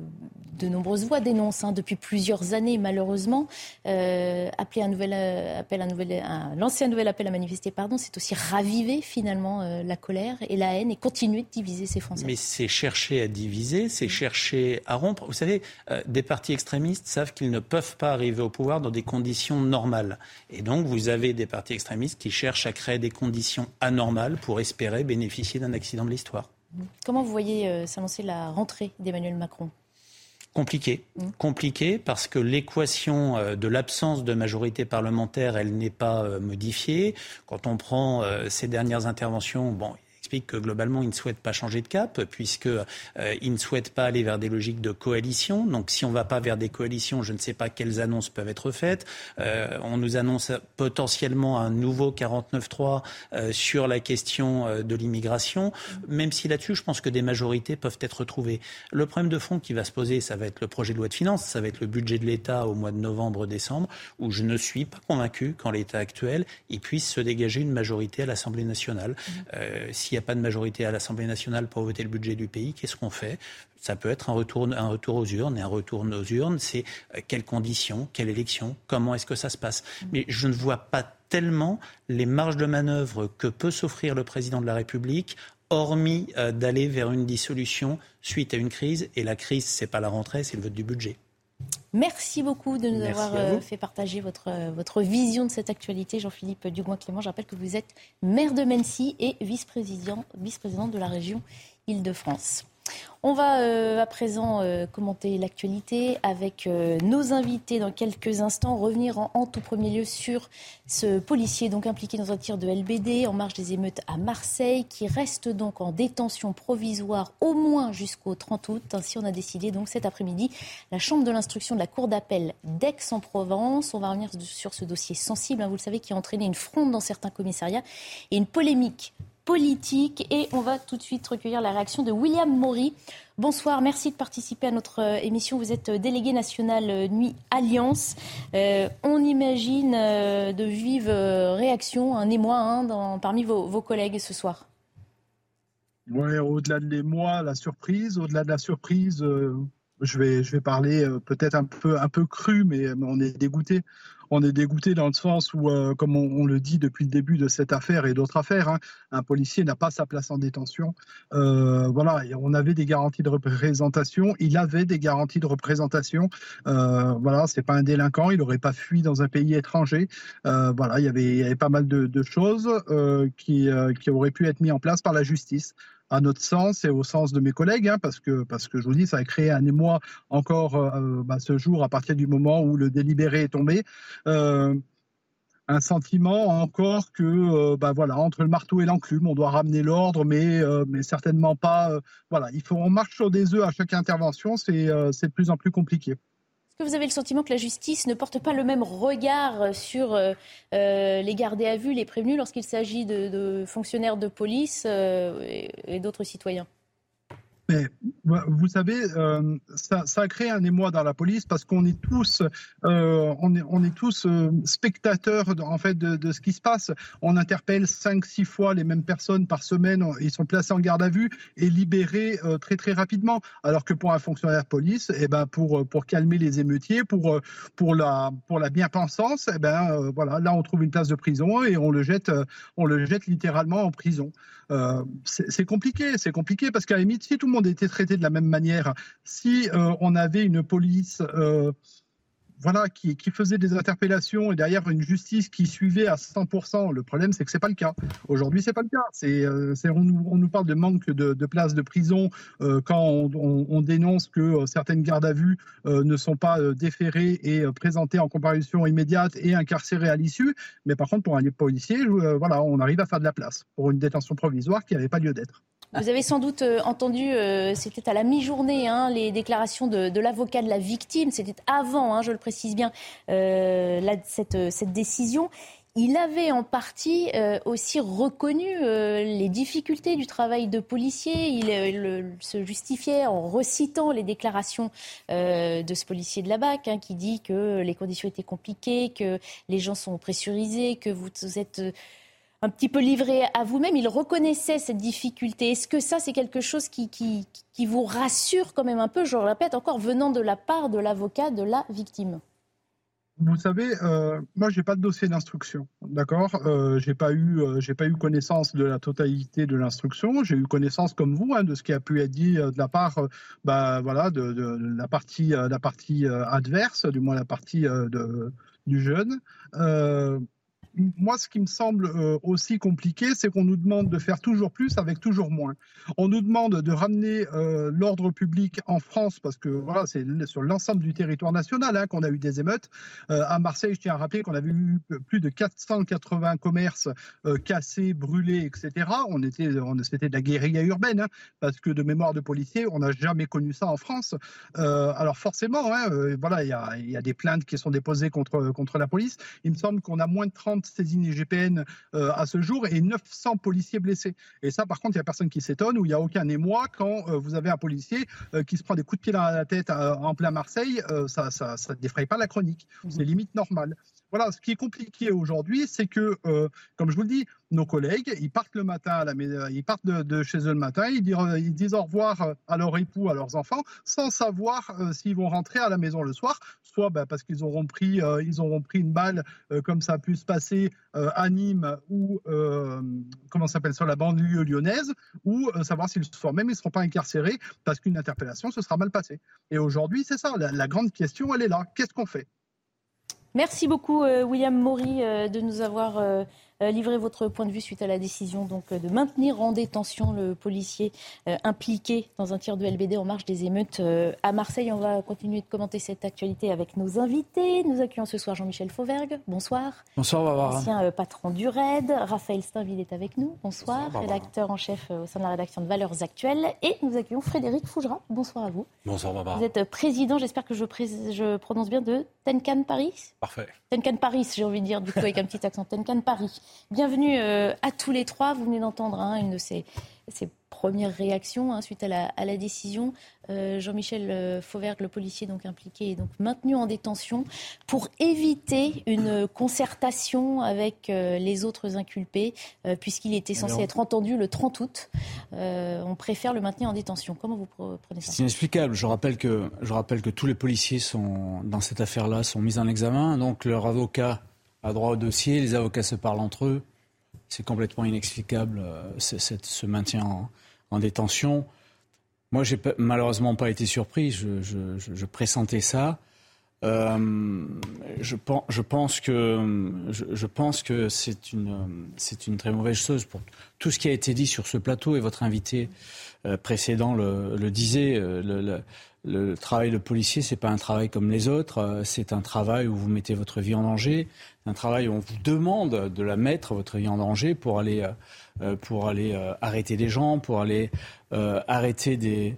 S1: de nombreuses voix dénoncent hein, depuis plusieurs années, malheureusement. Euh, appeler un nouvel euh, appel, un nouvel, lancer un nouvel appel à manifester, pardon, c'est aussi raviver finalement euh, la colère et la haine et continuer de diviser ces Français.
S23: Mais c'est chercher à diviser, c'est chercher à rompre. Vous savez, des partis extrémistes savent qu'ils ne peuvent pas arriver au pouvoir dans des conditions normales. Et donc, vous avez des partis extrémistes qui cherchent à créer des conditions anormales pour espérer bénéficier d'un accident de l'histoire.
S1: Comment vous voyez euh, s'annoncer la rentrée d'Emmanuel Macron?
S23: Compliqué. Mm. Compliqué parce que l'équation euh, de l'absence de majorité parlementaire, elle n'est pas euh, modifiée. Quand on prend ces dernières interventions, bon, que globalement, il ne souhaite pas changer de cap, puisqu'il euh, ne souhaite pas aller vers des logiques de coalition. Donc, si on ne va pas vers des coalitions, je ne sais pas quelles annonces peuvent être faites. Euh, on nous annonce potentiellement un nouveau 49-3 euh, sur la question de l'immigration, même si là-dessus, je pense que des majorités peuvent être trouvées. Le problème de fond qui va se poser, ça va être le projet de loi de finances, ça va être le budget de l'État au mois de novembre-décembre, où je ne suis pas convaincu qu'en l'état actuel, il puisse se dégager une majorité à l'Assemblée nationale. N'y a pas de majorité à l'Assemblée nationale pour voter le budget du pays, qu'est-ce qu'on fait? Ça peut être un retour, un retour aux urnes. Et un retour aux urnes, c'est euh, quelles conditions, quelle élection, comment est-ce que ça se passe? Mais je ne vois pas tellement les marges de manœuvre que peut s'offrir le président de la République hormis euh, d'aller vers une dissolution suite à une crise. Et la crise, ce n'est pas la rentrée, c'est le vote du budget.
S1: Merci beaucoup de nous avoir euh, fait partager votre, votre vision de cette actualité. Jean-Philippe Dugouin-Clément, je rappelle que vous êtes maire de Mency et vice-président vice de la région Île-de-France. On va euh, à présent euh, commenter l'actualité avec euh, nos invités dans quelques instants. Revenir en, tout premier lieu sur ce policier donc impliqué dans un tir de LBD en marge des émeutes à Marseille, qui reste donc en détention provisoire au moins jusqu'au 30 août. Ainsi, on a décidé donc cet après-midi la chambre de l'instruction de la cour d'appel d'Aix-en-Provence. On va revenir sur ce dossier sensible, hein, vous le savez, qui a entraîné une fronde dans certains commissariats et une polémique politique. Et on va tout de suite recueillir la réaction de William Maury. Bonsoir, merci de participer à notre euh, émission. Vous êtes euh, délégué national euh, Nuit Alliance. on imagine de vives réactions, un émoi hein, parmi vos, collègues ce soir.
S24: Ouais, au-delà de l'émoi, la surprise, au-delà de la surprise, je vais, parler peut-être un peu, un peu cru, mais on est dégoûté on est dégoûté dans le sens où, euh, comme on, le dit depuis le début de cette affaire et d'autres affaires, hein, un policier n'a pas sa place en détention. Euh, voilà, on avait des garanties de représentation, il avait des garanties de représentation. Euh, voilà, c'est pas un délinquant, il n'aurait pas fui dans un pays étranger. Euh, voilà, il y avait, pas mal de, choses qui, qui auraient pu être mis en place par la justice à notre sens et au sens de mes collègues, hein, parce, que, parce que je vous dis, ça a créé un émoi encore euh, bah, ce jour à partir du moment où le délibéré est tombé. Euh, un sentiment encore que, euh, bah, voilà, entre le marteau et l'enclume, on doit ramener l'ordre, mais, mais certainement pas. voilà, il faut, on marche sur des œufs à chaque intervention, c'est de plus en plus compliqué.
S1: Que vous avez le sentiment que la justice ne porte pas le même regard sur euh, euh, les gardés à vue, les prévenus, lorsqu'il s'agit de, fonctionnaires de police euh, et d'autres citoyens?
S24: Mais vous savez, euh, ça, ça, a créé un émoi dans la police parce qu'on est tous, euh, on est, tous euh, spectateurs en fait de, ce qui se passe. On interpelle cinq, six fois les mêmes personnes par semaine. Ils sont placés en garde à vue et libérés très très rapidement. Alors que pour un fonctionnaire de police, eh ben pour pour calmer les émeutiers, pour pour la pour la bien-pensance, eh ben voilà, là on trouve une place de prison et on le jette, on le jette littéralement en prison. c'est compliqué, c'est compliqué parce qu'à la limite, si tout le monde monde était traité de la même manière. Si euh, on avait une police euh, voilà, qui, faisait des interpellations et derrière une justice qui suivait à 100%. Le problème, c'est que c'est pas le cas. Aujourd'hui, c'est pas le cas. C'est, euh, on, nous, parle de manque de, places de prison quand on, dénonce que certaines gardes à vue ne sont pas déférées et présentées en comparution immédiate et incarcérées à l'issue. Mais par contre, pour un policier, voilà, on arrive à faire de la place pour une détention provisoire qui n'avait pas lieu d'être.
S1: Vous avez sans doute euh, entendu, euh, c'était à la mi-journée, hein, les déclarations de, l'avocat de la victime. C'était avant, hein, je le précise bien, euh, cette, décision. Il avait en partie aussi reconnu les difficultés du travail de policier. Il se justifiait en recitant les déclarations de ce policier de la BAC hein, qui dit que les conditions étaient compliquées, que les gens sont pressurisés, que vous êtes un petit peu livré à vous-même. Il reconnaissait cette difficulté. Est-ce que ça, c'est quelque chose qui, vous rassure quand même un peu, je le répète encore, venant de la part de l'avocat de la victime?
S24: Vous savez, euh, moi, j'ai pas de dossier d'instruction, d'accord? Euh, j'ai pas eu, euh, pas eu connaissance de la totalité de l'instruction. J'ai eu connaissance, comme vous, hein, de ce qui a pu être dit euh, de la part, bah voilà, de, la partie, adverse, du moins la partie du jeune moi, ce qui me semble euh, aussi compliqué, c'est qu'on nous demande de faire toujours plus avec toujours moins. On nous demande de ramener euh, l'ordre public en France, parce que voilà, c'est sur l'ensemble du territoire national hein, qu'on a eu des émeutes. Euh, à Marseille, je tiens à rappeler qu'on avait eu plus de 480 commerces cassés, brûlés, etc. On était, c'était de la guérilla urbaine, hein, parce que de mémoire de policiers, on n'a jamais connu ça en France. alors forcément, hein, voilà, il y a, y a, des plaintes qui sont déposées contre contre la police. Il me semble qu'on a moins de 30 saisines IGPN euh, à ce jour et 900 policiers blessés. Et ça, par contre, il n'y a personne qui s'étonne, ou il n'y a aucun émoi quand euh, vous avez un policier euh, qui se prend des coups de pied dans la tête en plein Marseille, ça ne défraye pas la chronique. C'est limite normal. Voilà, ce qui est compliqué aujourd'hui, c'est que, euh, comme je vous le dis, nos collègues, ils partent le matin ils partent de, chez eux le matin, ils disent, ils disent, au revoir à leur époux, à leurs enfants, sans savoir euh, s'ils vont rentrer à la maison le soir, soit bah, parce qu'ils auront pris, euh, auront pris une balle, comme ça a pu se passer à Nîmes ou comment s'appelle sur la banlieue lyonnaise, ou savoir s'ils soir même ils ne seront pas incarcérés parce qu'une interpellation se sera mal passée. Et aujourd'hui, c'est ça, la grande question, elle est là. Qu'est-ce qu'on fait?
S1: Merci beaucoup, euh, William Maury, euh, de nous avoir euh, livrez votre point de vue suite à la décision donc, euh, de maintenir en détention le policier euh, impliqué dans un tir de LBD en marge des émeutes à Marseille. On va continuer de commenter cette actualité avec nos invités. Nous accueillons ce soir Jean-Michel Fauvergue. Bonsoir.
S25: Bonsoir, Barbara.
S1: Ancien patron du RAID. Raphaël Steinville est avec nous. Bonsoir. rédacteur en chef au sein de la rédaction de Valeurs Actuelles. Et nous accueillons Frédéric Fougera. Bonsoir à vous.
S25: Bonsoir, Barbara.
S1: Vous êtes président, j'espère que je, je, prononce bien, de Tenkan Paris
S25: Parfait.
S1: Tenkan Paris, j'ai envie de dire, du coup, avec un petit accent. Tenkan Paris. Bienvenue euh, à tous les trois. Vous venez d'entendre hein, une de ces, premières réactions hein, suite à la, décision. Euh, Jean-Michel euh, Fauvergue, le policier donc impliqué, est donc maintenu en détention pour éviter une concertation avec les autres inculpés, puisqu'il était censé être entendu le 30 août. on préfère le maintenir en détention. Comment vous prenez ça?
S25: C'est inexplicable. Je rappelle, que, je rappelle que tous les policiers sont, dans cette affaire-là sont mis en examen. Donc leur avocat a droit au dossier, les avocats se parlent entre eux. C'est complètement inexplicable euh, ce maintien en, détention. Moi, j'ai malheureusement pas été surpris. Je, pressentais ça. Euh, je, pense que, que c'est une, une très mauvaise chose pour tout ce qui a été dit sur ce plateau et votre invité euh, précédent le, disait. Travail de policier, c'est pas un travail comme les autres. C'est un travail où vous mettez votre vie en danger un travail où on vous demande de la mettre, votre vie en danger, pour aller, euh, euh, pour aller euh, arrêter des gens, pour aller arrêter des,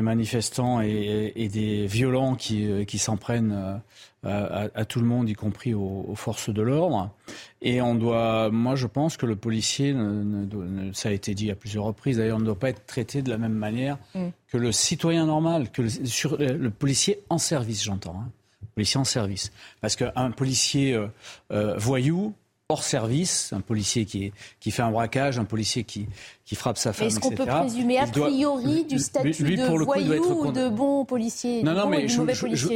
S25: manifestants et, des violents qui s'en prennent à, tout le monde, y compris aux, forces de l'ordre. Et on doit, moi je pense que le policier, ça a été dit à plusieurs reprises d'ailleurs, ne doit pas être traité de la même manière mm. que le citoyen normal, que le, sur, le policier en service, j'entends. Hein policier en service. Parce qu'un policier euh, euh, voyou, hors service, un policier qui, qui fait un braquage, un policier qui, qui frappe sa femme,
S1: Est-ce qu'on peut présumer a priori du statut de voyou ou de bon policier
S25: Non, non, mais je,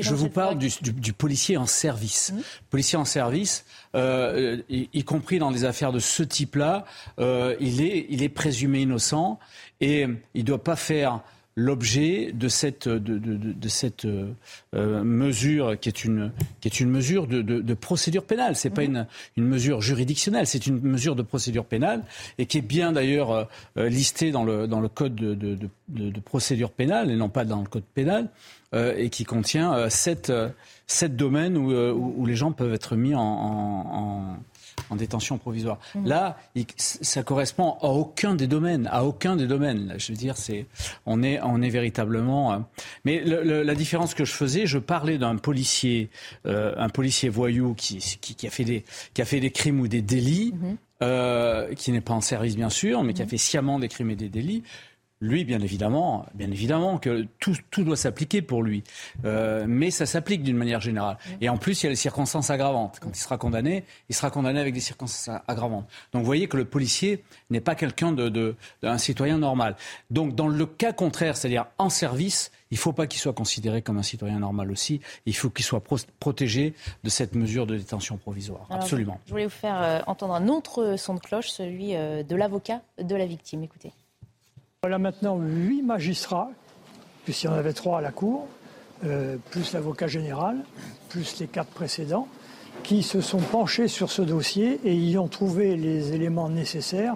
S25: je, vous parle du, du, policier en service. Mmh. Policier en service, euh, y, compris dans des affaires de ce type-là, il, est, il est présumé innocent et il ne doit pas faire l'objet de cette, de, cette euh, mesure qui est une, qui est une mesure de, procédure pénale. Ce n'est pas mhm. une, une mesure juridictionnelle, c'est une mesure de procédure pénale et qui est bien d'ailleurs euh, listée dans le, dans le code de, procédure pénale et non pas dans le code pénal et qui contient sept, sept domaines où, où, les gens peuvent être mis en en détention provisoire. Mmh. Là, ça correspond à aucun des domaines, à aucun des domaines. je veux dire, c'est, on est, on est véritablement. Euh, mais la différence que je faisais, je parlais d'un policier, euh, un policier voyou qui, qui, a fait des, qui a fait des crimes ou des délits. Mmh. Euh, qui n'est pas en service bien sûr, mais qui a mmh. fait sciemment des crimes et des délits. Lui, bien évidemment, bien évidemment que tout, tout doit s'appliquer pour lui. Euh, mais ça s'applique d'une manière générale. Et en plus, il y a les circonstances aggravantes. Quand il sera condamné, il sera condamné avec des circonstances aggravantes. Donc vous voyez que le policier n'est pas quelqu'un de, de, d'un citoyen normal. Donc dans le cas contraire, c'est-à-dire en service, il ne faut pas qu'il soit considéré comme un citoyen normal aussi. Il faut qu'il soit protégé de cette mesure de détention provisoire. Absolument.
S1: Je voulais vous faire euh, entendre un autre son de cloche, celui euh, de l'avocat de la victime. Écoutez.
S4: Voilà maintenant huit magistrats, puisqu'il y en avait trois à la Cour, euh, plus l'avocat général, plus les quatre précédents, qui se sont penchés sur ce dossier et y ont trouvé les éléments nécessaires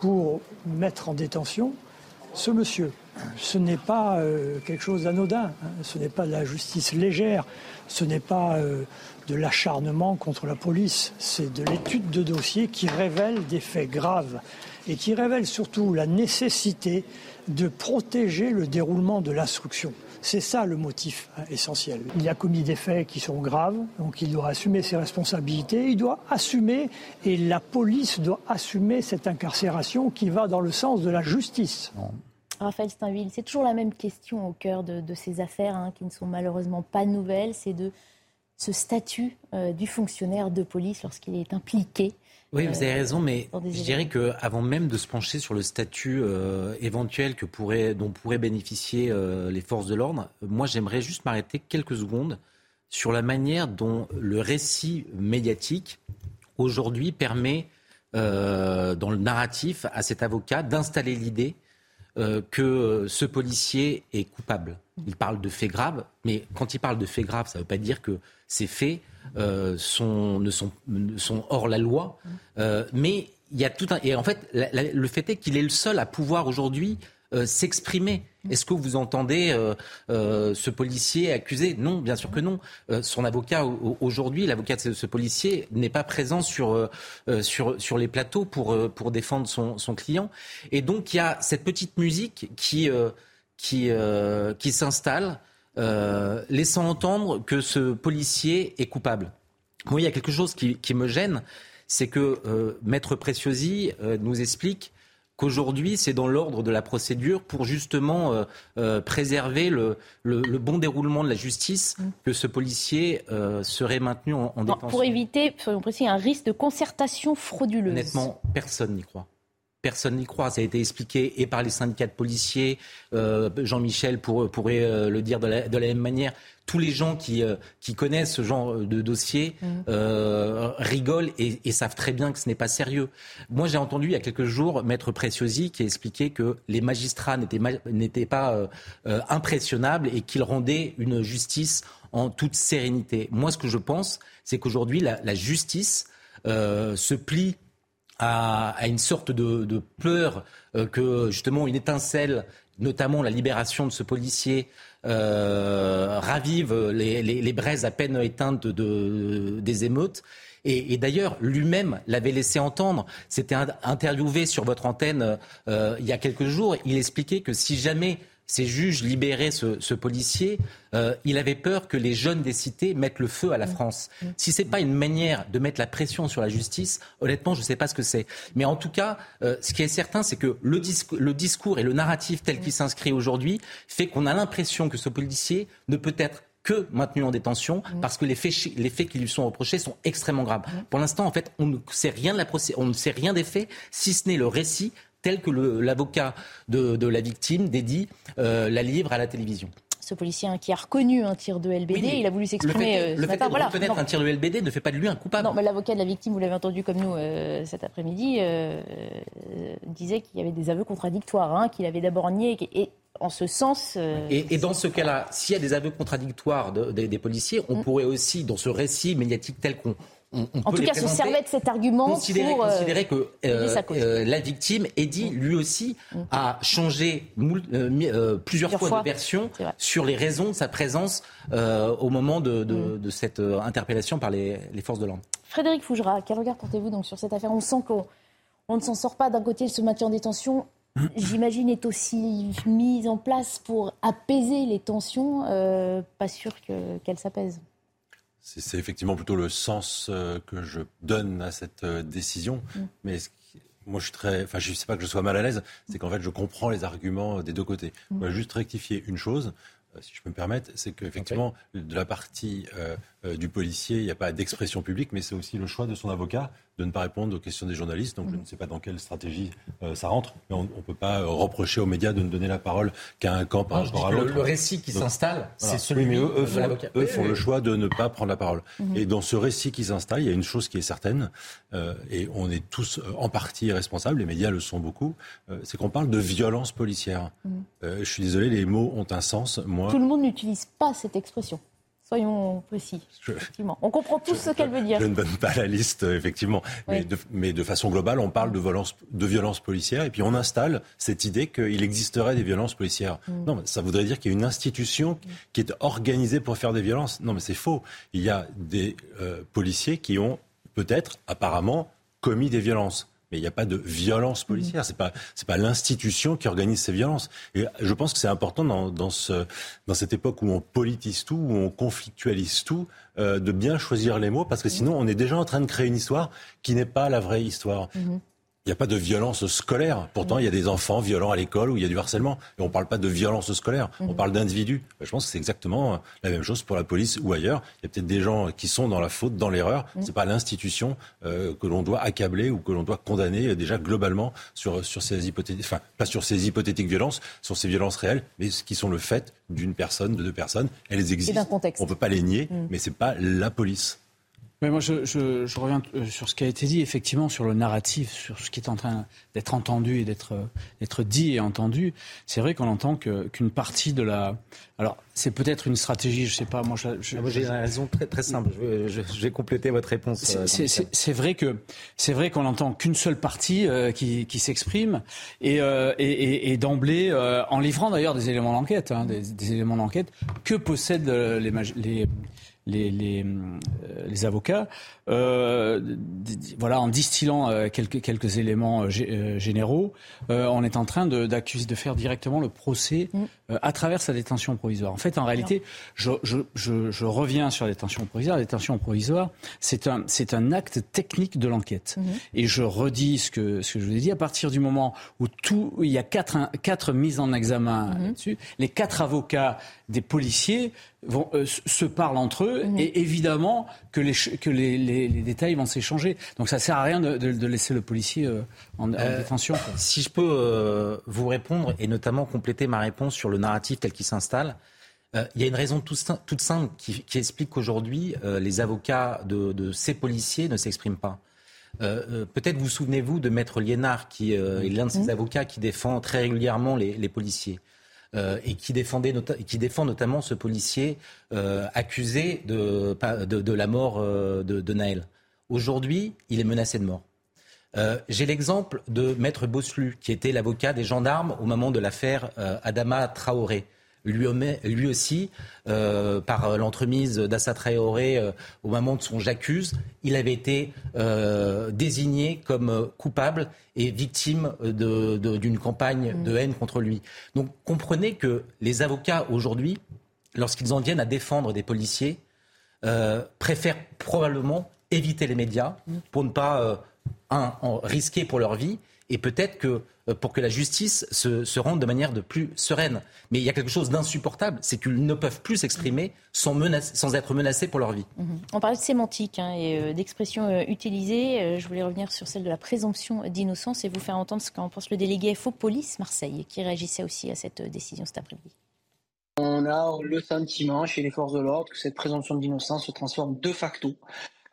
S4: pour mettre en détention ce monsieur. Ce n'est pas euh, quelque chose d'anodin, hein. ce n'est pas de la justice légère, ce n'est pas euh, de l'acharnement contre la police, c'est de l'étude de dossier qui révèle des faits graves et qui révèle surtout la nécessité de protéger le déroulement de l'instruction. C'est ça le motif hein, essentiel. Il a commis des faits qui sont graves, donc il doit assumer ses responsabilités, il doit assumer, et la police doit assumer cette incarcération qui va dans le sens de la justice.
S1: Raphaël Steinville, c'est toujours la même question au cœur de, ces affaires hein, qui ne sont malheureusement pas nouvelles, c'est de ce statut du fonctionnaire de police lorsqu'il est impliqué
S26: oui, vous avez raison, mais je dirais qu'avant même de se pencher sur le statut éventuel que pourrait, dont pourraient bénéficier les forces de l'ordre, moi j'aimerais juste m'arrêter quelques secondes sur la manière dont le récit médiatique aujourd'hui permet, euh, dans le narratif, à cet avocat d'installer l'idée euh, que ce policier est coupable. Il parle de faits graves, mais quand il parle de faits graves, ça ne veut pas dire que ces faits euh, sont, ne sont, hors la loi. mais il y a tout un. Et en fait, le fait est qu'il est le seul à pouvoir aujourd'hui euh, s'exprimer. Est-ce que vous entendez euh, euh, ce policier accusé Non, bien sûr que non. son avocat aujourd'hui, l'avocat de ce policier, n'est pas présent sur, les plateaux pour, défendre son client. Et donc il y a cette petite musique qui, qui, qui s'installe, laissant entendre que ce policier est coupable. Moi, il y a quelque chose qui, qui me gêne, c'est que Maître Preciosi nous explique qu'aujourd'hui, c'est dans l'ordre de la procédure pour justement euh, euh, préserver le, bon déroulement de la justice mm. que ce policier euh, serait maintenu en, détention.
S1: Pour éviter, soyons précis, un risque de concertation frauduleuse.
S26: Honnêtement, personne n'y croit. Personne n'y croit. Ça a été expliqué et par les syndicats de policiers. Jean-Michel pourrait le dire de la, même manière tous les gens qui, euh, qui connaissent ce genre de dossier euh, rigolent et, savent très bien que ce n'est pas sérieux. Moi, j'ai entendu il y a quelques jours Maître Preciosi qui a expliqué que les magistrats n'étaient pas euh, impressionnables et qu'ils rendaient une justice en toute sérénité. Moi, ce que je pense, c'est qu'aujourd'hui, la, justice se plie à, une sorte de, de peur que justement une étincelle, notamment la libération de ce policier, euh, ravive les, braises à peine éteintes de, des émeutes. Et, d'ailleurs, lui-même l'avait laissé entendre. C'était interviewé sur votre antenne euh, il y a quelques jours. Il expliquait que si jamais ces juges libéraient ce, policier, euh, il avait peur que les jeunes des cités mettent le feu à la mm. France. Mm. Si ce n'est pas une manière de mettre la pression sur la justice, honnêtement, je ne sais pas ce que c'est. Mais en tout cas, euh, ce qui est certain, c'est que le, le, discours et le narratif tel qu'il s'inscrit aujourd'hui fait qu'on a l'impression que ce policier ne peut être que maintenu en détention mm. parce que les faits, les faits qui lui sont reprochés sont extrêmement graves. Pour l'instant, en fait, on ne sait rien de la on ne sait rien des faits, si ce n'est le récit tel que l'avocat de, la victime dédie euh, la livre à la télévision
S1: ce policier qui a reconnu un tir de LBD, il a voulu s'exprimer.
S26: Le fait, euh, de reconnaître un tir de LBD ne fait pas de lui un coupable.
S1: Non, mais l'avocat de la victime, vous l'avez entendu comme nous euh, cet après-midi, disait qu'il y avait des aveux contradictoires, hein, qu'il avait d'abord nié et, en ce sens.
S26: et, dans ce cas-là, s'il y a des aveux contradictoires des policiers, on mm. pourrait aussi, dans ce récit médiatique tel qu'on
S1: en tout cas, se servait de cet argument
S26: considérer, pour considérer que euh, euh, la victime, Eddie, mm. lui aussi, mm. a changé euh, plusieurs, fois, de version sur les raisons de sa présence au moment de, mm. cette interpellation par les, forces de l'ordre.
S1: Frédéric Fougera, quel regard portez-vous donc sur cette affaire? On sent qu'on ne s'en sort pas. D'un côté, ce maintien en détention, j'imagine, est aussi mis en place pour apaiser les tensions. pas sûr qu'elles s'apaisent.
S27: C'est effectivement plutôt le sens euh, que je donne à cette euh, décision. Mm. Mais moi, je suis très. Enfin, je ne sais pas que je sois mal à l'aise, c'est qu'en fait, je comprends les arguments des deux côtés. Mm. Moi, juste rectifier une chose, euh, si je peux me permettre, c'est qu'effectivement, de la partie du policier, il n'y a pas d'expression publique, mais c'est aussi le choix de son avocat de ne pas répondre aux questions des journalistes. Donc je ne sais pas dans quelle stratégie euh, ça rentre, mais on ne peut pas euh, reprocher aux médias de ne donner la parole qu'à un camp par rapport à l'autre.
S26: Le, récit qui s'installe, c'est celui
S27: mais eux, font, le choix de ne pas prendre la parole. Mhm. Et dans ce récit qui s'installe, il y a une chose qui est certaine, euh, et on est tous en partie responsables, les médias le sont beaucoup, c'est qu'on parle de violence policière. Mhm. je suis désolé, les mots ont un sens. Moi,
S1: Tout le monde n'utilise pas cette expression. Soyons précis. On comprend tous ce qu'elle veut dire.
S27: Je ne donne pas la liste, effectivement. Mais, de, façon globale, on parle de violence, de violence policière et puis on installe cette idée qu'il existerait des violences policières. Mm. Non, ça voudrait dire qu'il y a une institution qui est organisée pour faire des violences. Non, mais c'est faux. Il y a des euh, policiers qui ont peut-être, apparemment, commis des violences mais il n'y a pas de violence policière. C'est pas c'est pas l'institution qui organise ces violences. Et je pense que c'est important dans, dans, ce, dans cette époque où on politise tout, où on conflictualise tout, euh, de bien choisir les mots parce que sinon on est déjà en train de créer une histoire qui n'est pas la vraie histoire. Mhm. Il n'y a pas de violence scolaire. Pourtant, il y a des enfants violents à l'école où il y a du harcèlement. Et on ne parle pas de violence scolaire. On mhm. parle d'individus. Je pense que c'est exactement la même chose pour la police ou ailleurs. Il y a peut-être des gens qui sont dans la faute, dans l'erreur. Mhm. Ce n'est pas l'institution euh, que l'on doit accabler ou que l'on doit condamner euh, déjà globalement sur, sur ces hypothétiques, enfin, pas sur ces hypothétiques violences, sur ces violences réelles, mais qui sont le fait d'une personne, de deux personnes. Elles existent. On ne peut pas les nier, mhm. mais ce n'est pas la police.
S25: Mais moi, je, je, je, reviens euh, sur ce qui a été dit, effectivement, sur le narratif, sur ce qui est en train d'être entendu et d'être euh, dit et entendu. C'est vrai qu'on entend qu'une partie de la. Alors, c'est peut-être une stratégie, je sais pas. Moi,
S26: ah, j'ai une raison très, très simple. Je, vais compléter votre réponse.
S25: Euh, c'est vrai que c'est vrai qu'on n'entend qu'une seule partie qui, qui s'exprime et, et, et, et d'emblée, en livrant d'ailleurs des éléments d'enquête, hein, des, des, éléments d'enquête que possèdent les, les les, les, euh, les avocats, euh, voilà, en distillant euh, quelques, quelques éléments généraux, on est en train d'accuser, de, faire directement le procès mm. à travers sa détention provisoire. En fait, en réalité, je, je, je, je, reviens sur la détention provisoire. La détention provisoire, c'est un, c'est un acte technique de l'enquête. Mm-hmm. Et je redis ce que, ce que je vous ai dit, à partir du moment où tout, il y a quatre, quatre mises en examen mm-hmm. là-dessus, les quatre avocats des policiers vont, euh, se parlent entre eux et évidemment que les, que les, les, détails vont s'échanger. Donc ça sert à rien de, de, laisser le policier euh, en, euh, détention.
S26: Si je peux vous répondre et notamment compléter ma réponse sur le narratif tel qu'il s'installe. Il y a une raison toute simple qui, qui explique qu'aujourd'hui, les avocats de, de, ces policiers ne s'expriment pas. Peut-être vous souvenez-vous de Maître Liénard, qui est l'un de ces mhm. avocats qui défend très régulièrement les, les policiers. Euh, et qui, défend notamment ce policier euh, accusé de, de, la mort euh, de, Naël. Aujourd'hui, il est menacé de mort. J'ai l'exemple de Maître Bosselu, qui était l'avocat des gendarmes au moment de l'affaire Adama Traoré lui, aussi, euh, par l'entremise d'Assa Traoré euh, au moment de son j'accuse, il avait été euh, désigné comme coupable et victime d'une campagne de haine contre lui. Donc comprenez que les avocats aujourd'hui, lorsqu'ils en viennent à défendre des policiers, préfèrent probablement éviter les médias pour ne pas un, en risquer pour leur vie et peut-être que euh, pour que la justice se, rende de manière de plus sereine. Mais il y a quelque chose d'insupportable, c'est qu'ils ne peuvent plus s'exprimer sans, sans, être menacés pour leur vie.
S1: Mhm. On parlait de sémantique hein, et euh, d'expressions euh, utilisées. je voulais revenir sur celle de la présomption d'innocence et vous faire entendre ce qu'en pense le délégué FO Police Marseille, qui réagissait aussi à cette décision cet après-midi.
S28: On a le sentiment chez les forces de l'ordre que cette présomption d'innocence se transforme de facto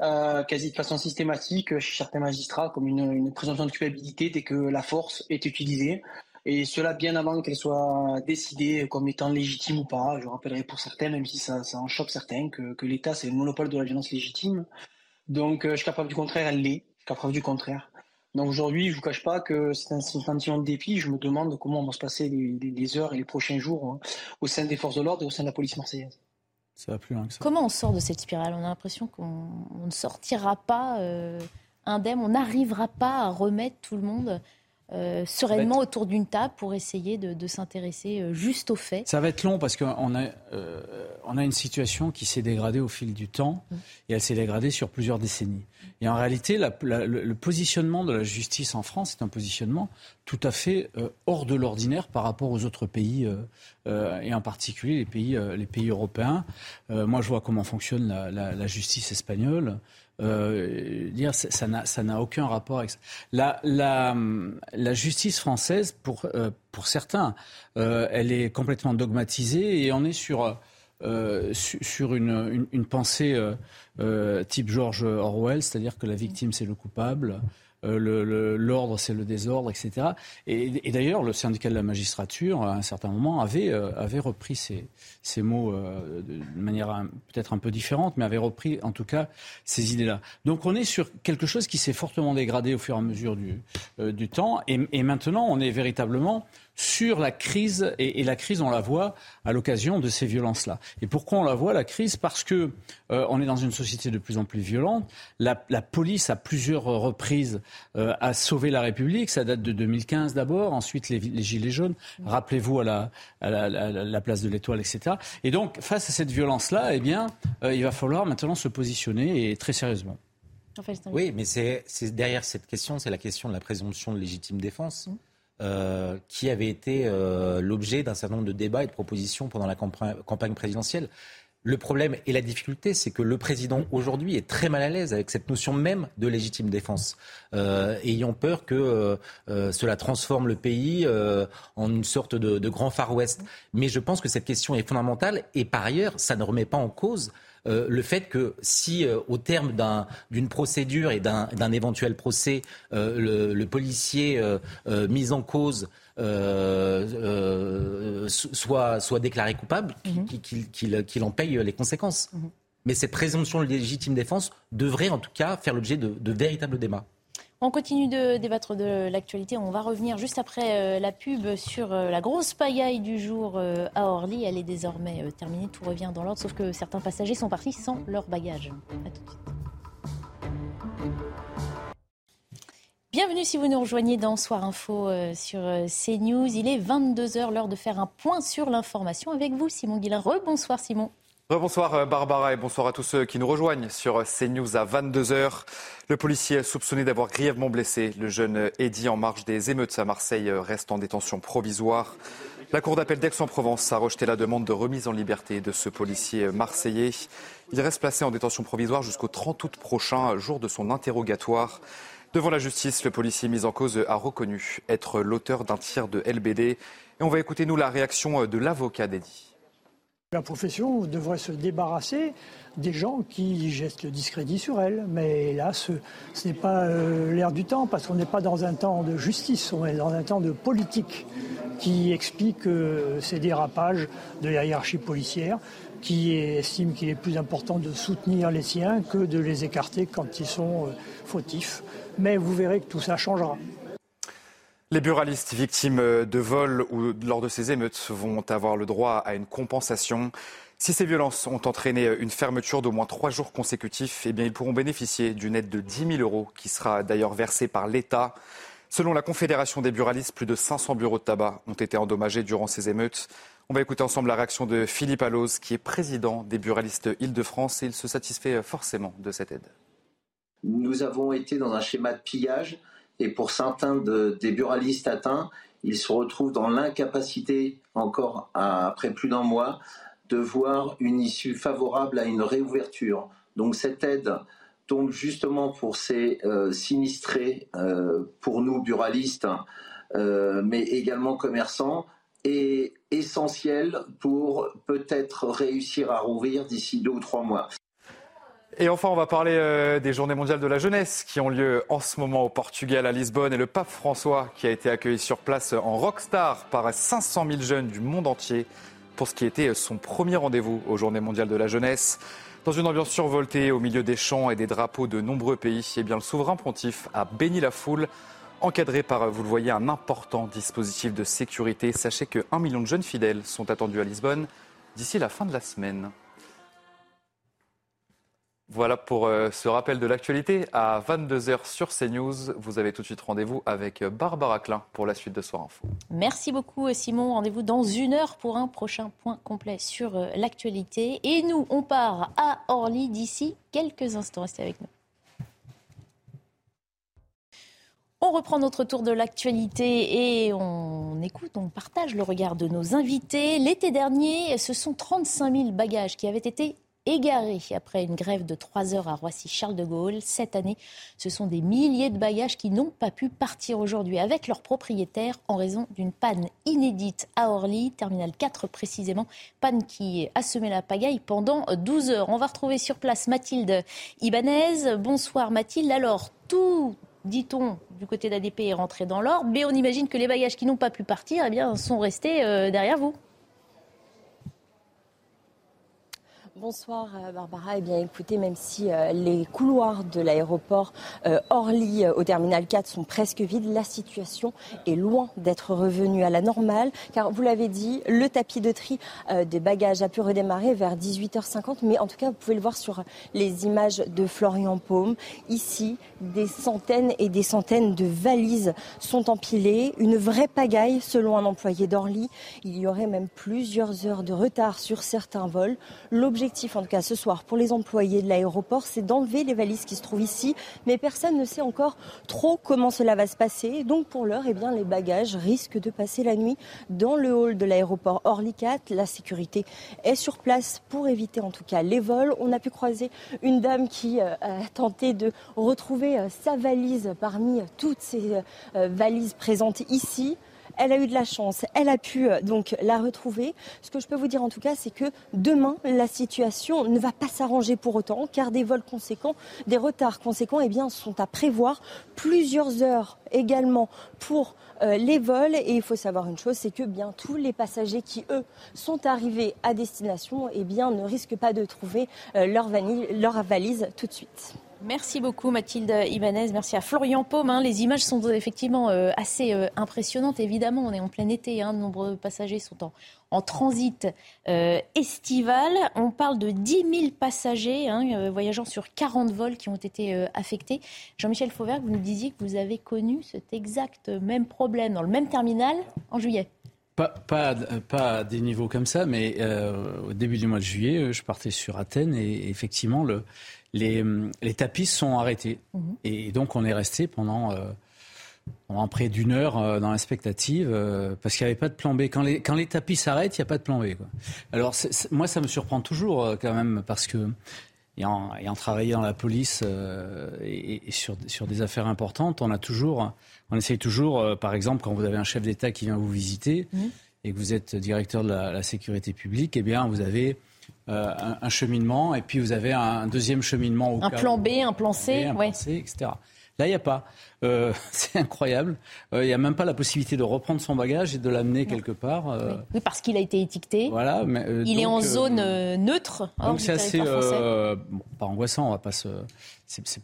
S28: euh, quasi de façon systématique chez certains magistrats comme une, présomption de culpabilité dès que la force est utilisée. Et cela bien avant qu'elle soit décidée comme étant légitime ou pas. Je rappellerai pour certains, même si ça, en choque certains, que, l'État c'est le monopole de la violence légitime. Donc euh, jusqu'à preuve du contraire, elle l'est. Jusqu'à preuve du contraire. Donc aujourd'hui, je vous cache pas que c'est un sentiment de dépit. Je me demande comment vont se passer les, les, heures et les prochains jours hein, au sein des forces de l'ordre et au sein de la police marseillaise.
S1: Comment on sort de cette spirale? On a l'impression qu'on ne sortira pas euh, indemne, on n'arrivera pas à remettre tout le monde euh, sereinement autour d'une table pour essayer de, s'intéresser euh, juste aux faits.
S25: Ça va être long parce qu'on a, on a une situation qui s'est dégradée au fil du temps mm. et elle s'est dégradée sur plusieurs décennies. Et en réalité, le, positionnement de la justice en France est un positionnement tout à fait euh, hors de l'ordinaire par rapport aux autres pays, euh, euh, et en particulier les pays, les pays européens. moi, je vois comment fonctionne la, justice espagnole. Dire ça n'a aucun rapport avec ça. La, justice française, pour, pour certains, elle est complètement dogmatisée et on est sur euh, sur une, pensée euh, euh, type George Orwell, c'est-à-dire que la victime c'est le coupable, l'ordre c'est le désordre, etc. Et, d'ailleurs, le syndicat de la magistrature, à un certain moment, avait, avait repris ces, ces mots de manière peut-être un peu différente, mais avait repris en tout cas ces idées-là. Donc on est sur quelque chose qui s'est fortement dégradé au fur et à mesure du, du temps, et, et maintenant on est véritablement sur la crise, et, la crise, on la voit à l'occasion de ces violences-là. Et pourquoi on la voit, la crise? Parce que euh, on est dans une société de plus en plus violente. La, police, à plusieurs reprises, euh, a sauvé la République. Ça date de 2015 d'abord, ensuite les, Gilets jaunes. Rappelez-vous à la, la, place de l'Étoile, etc. Et donc, face à cette violence-là, eh bien, euh, il va falloir maintenant se positionner, et très sérieusement.
S26: Oui, mais c'est derrière cette question, c'est la question de la présomption de légitime défense. Mmh. Euh, qui avait été euh, l'objet d'un certain nombre de débats et de propositions pendant la campagne présidentielle. Le problème et la difficulté, c'est que le président aujourd'hui est très mal à l'aise avec cette notion même de légitime défense, euh, ayant peur que cela transforme le pays en une sorte de, de, grand Far West. Mais je pense que cette question est fondamentale et par ailleurs, ça ne remet pas en cause euh, le fait que si euh, au terme d'une procédure et d'un éventuel procès, euh, le, policier mis en cause soit, soit, déclaré coupable, mhm. qu'il en paye les conséquences. Mhm. Mais cette présomption de légitime défense devrait en tout cas faire l'objet de, de véritables débats.
S1: On continue de débattre de l'actualité. On va revenir juste après euh, la pub sur euh, la grosse pagaille du jour euh, à Orly. Elle est désormais terminée. Tout revient dans l'ordre, sauf que certains passagers sont partis sans leur bagage. A tout de suite. Bienvenue si vous nous rejoignez dans Soir Info sur CNews. Il est 22h, l'heure de faire un point sur l'information avec vous, Simon Guillain. Rebonsoir Simon.
S2: Bonsoir euh, Barbara et bonsoir à tous ceux qui nous rejoignent sur CNews à 22h. Le policier soupçonné d'avoir grièvement blessé le jeune Eddy en marge des émeutes à Marseille reste en détention provisoire. La Cour d'appel d'Aix-en-Provence a rejeté la demande de remise en liberté de ce policier marseillais. Il reste placé en détention provisoire jusqu'au 30 août prochain, jour de son interrogatoire. Devant la justice, le policier mis en cause a reconnu être l'auteur d'un tir de LBD. Et on va écouter, nous, la réaction de l'avocat d'Eddy.
S4: La profession devrait se débarrasser des gens qui jettent le discrédit sur elle. Mais là, ce, n'est pas euh, l'air du temps, parce qu'on n'est pas dans un temps de justice, on est dans un temps de politique qui explique euh, ces dérapages de la hiérarchie policière, qui estime qu'il est plus important de soutenir les siens que de les écarter quand ils sont euh, fautifs. Mais vous verrez que tout ça changera.
S2: Les buralistes victimes de vol ou lors de ces émeutes vont avoir le droit à une compensation. Si ces violences ont entraîné une fermeture d'au moins trois jours consécutifs, eh ils pourront bénéficier d'une aide de 10 000 euros qui sera d'ailleurs versée par l'État. Selon la Confédération des buralistes, plus de 500 bureaux de tabac ont été endommagés durant ces émeutes. On va écouter ensemble la réaction de Philippe Alloz, qui est président des buralistes Île-de-France, et il se satisfait forcément de cette aide.
S29: Nous avons été dans un schéma de pillage et pour certains des buralistes atteints, ils se retrouvent dans l'incapacité, encore après plus d'un mois, de voir une issue favorable à une réouverture. Donc cette aide tombe justement pour ces euh, sinistrés, euh, pour nous buralistes, euh, mais également commerçants, est essentielle pour peut-être réussir à rouvrir d'ici deux ou trois mois.
S2: Et enfin, on va parler euh, des Journées mondiales de la jeunesse qui ont lieu en ce moment au Portugal, à Lisbonne, et le pape François qui a été accueilli sur place en rockstar par 500 000 jeunes du monde entier pour ce qui était son premier rendez-vous aux Journées mondiales de la jeunesse. Dans une ambiance survoltée, au milieu des chants et des drapeaux de nombreux pays, eh bien, le souverain pontife a béni la foule, encadré par, vous le voyez, un important dispositif de sécurité. Sachez que 1 million de jeunes fidèles sont attendus à Lisbonne d'ici la fin de la semaine. Voilà pour euh, ce rappel de l'actualité. À 22h sur CNews, vous avez tout de suite rendez-vous avec Barbara Klein pour la suite de Soir Info.
S1: Merci beaucoup Simon. Rendez-vous dans une heure pour un prochain point complet sur euh, l'actualité. Et nous, on part à Orly d'ici quelques instants. Restez avec nous. On reprend notre tour de l'actualité et on écoute, on partage le regard de nos invités. L'été dernier, ce sont 35 000 bagages qui avaient été égarés après une grève de trois heures à Roissy-Charles de Gaulle. Cette année, ce sont des milliers de bagages qui n'ont pas pu partir aujourd'hui avec leurs propriétaires en raison d'une panne inédite à Orly, terminal 4 précisément, panne qui a semé la pagaille pendant 12 heures. On va retrouver sur place Mathilde Ibanez. Bonsoir Mathilde. Alors, tout dit-on, du côté d'ADP est rentré dans l'ordre, mais on imagine que les bagages qui n'ont pas pu partir eh bien, sont restés euh, derrière vous.
S30: Bonsoir euh, Barbara. Eh bien écoutez, même si euh, les couloirs de l'aéroport euh, Orly au terminal 4 sont presque vides, la situation est loin d'être revenue à la normale. Car vous l'avez dit, le tapis de tri des bagages a pu redémarrer vers 18h50. Mais en tout cas, vous pouvez le voir sur les images de Florian Paume. Ici, des centaines et des centaines de valises sont empilées. Une vraie pagaille selon un employé d'Orly. Il y aurait même plusieurs heures de retard sur certains vols. En tout cas ce soir, pour les employés de l'aéroport, c'est d'enlever les valises qui se trouvent ici, mais personne ne sait encore trop comment cela va se passer. Donc pour l'heure, eh les bagages risquent de passer la nuit dans le hall de l'aéroport 4. La sécurité est sur place pour éviter en tout cas les vols. On a pu croiser une dame qui euh, a tenté de retrouver euh, sa valise parmi toutes ces euh, valises présentes ici. Elle a eu de la chance, elle a pu euh, donc la retrouver. Ce que je peux vous dire en tout cas, c'est que demain, la situation ne va pas s'arranger pour autant, car des vols conséquents, des retards conséquents, eh bien, sont à prévoir. Plusieurs heures également pour euh, les vols. Et il faut savoir une chose, c'est que bien tous les passagers qui, eux, sont arrivés à destination, eh bien, ne risquent pas de trouver euh, leur, leur valise tout de suite.
S1: Merci beaucoup Mathilde Ibanez, merci à Florian Paume. Hein. Les images sont effectivement euh, assez euh, impressionnantes. Évidemment, on est en plein été, hein. de nombreux passagers sont en, transit euh, estival. On parle de 10 000 passagers hein, voyageant sur 40 vols qui ont été affectés. Jean-Michel Fauvert, vous nous disiez que vous avez connu cet exact même problème dans le même terminal en juillet.
S25: Pas, pas, des niveaux comme ça, mais au début du mois de juillet, je partais sur Athènes et effectivement, le, les, les tapis sont arrêtés. Mhm. Et donc, on est resté pendant, euh, pendant près d'une heure euh, dans l'expectative euh, parce qu'il n'y avait pas de plan B. Quand les, quand les tapis s'arrêtent, il n'y a pas de plan B. Quoi. Alors, moi, ça me surprend toujours euh, quand même parce que, ayant, ayant travaillé dans la police et, et, sur, sur des affaires importantes, on a toujours, on essaye toujours, par exemple, quand vous avez un chef d'État qui vient vous visiter et que vous êtes directeur de la, la sécurité publique, eh bien, vous avez euh, un, cheminement, et puis vous avez un, deuxième cheminement.
S1: Au un plan B, un plan C,
S25: un plan C etc. Là, il n'y a pas. Euh, c'est incroyable. Euh, il n'y a même pas la possibilité de reprendre son bagage et de l'amener quelque part.
S1: Oui, parce qu'il a été étiqueté.
S25: Voilà, mais,
S1: il est en zone neutre.
S25: Hein, donc c'est assez, bon, pas angoissant, on va pas se.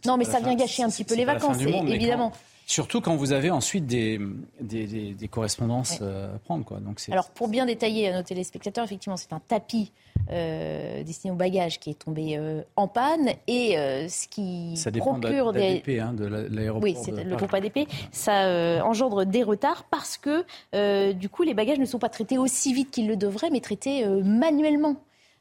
S1: non, mais ça vient gâcher un petit peu les vacances, évidemment.
S25: Surtout quand vous avez ensuite des, des, correspondances à prendre. Quoi. Donc
S1: Alors, pour bien détailler à nos téléspectateurs, effectivement, c'est un tapis euh, destiné aux bagages qui est tombé euh, en panne et euh, ce qui
S25: ça dépend procure de
S1: des
S25: hein, de l'aéroport.
S1: Oui, c'est le groupe ADP. Ça engendre des retards parce que du coup les bagages ne sont pas traités aussi vite qu'ils le devraient, mais traités manuellement.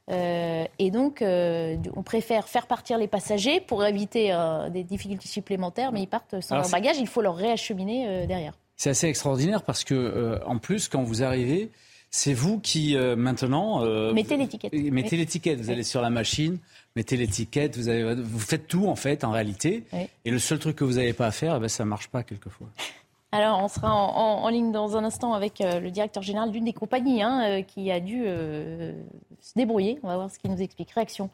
S1: Et donc, on préfère faire partir les passagers pour éviter des difficultés supplémentaires, mais ils partent sans leur bagage, il faut leur réacheminer derrière.
S25: C'est assez extraordinaire parce que, en plus, quand vous arrivez, c'est vous qui euh, maintenant
S1: euh, mettez l'étiquette.
S25: Mettez l'étiquette. Vous allez sur la machine, mettez l'étiquette. Vous, avez, vous faites tout en fait en réalité. Et le seul truc que vous n'avez pas à faire, eh ben, ça marche pas quelquefois.
S1: Alors, on sera en, ligne dans un instant avec euh, le directeur général d'une des compagnies hein, qui a dû se débrouiller. On va voir ce qu'il nous explique. Réaction.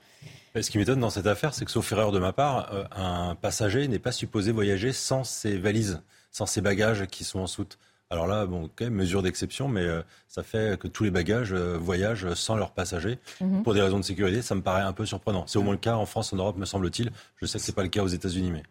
S27: Ce qui m'étonne dans cette affaire, c'est que sauf erreur de ma part, un passager n'est pas supposé voyager sans ses valises, sans ses bagages qui sont en soute. Alors là, bon, ok, mesure d'exception, mais euh, ça fait que tous les bagages euh, voyagent sans leurs passagers. Mhm. Pour des raisons de sécurité, ça me paraît un peu surprenant. C'est au moins le cas en France, en Europe, me semble-t-il. Je sais que ce n'est pas le cas aux États-Unis, mais.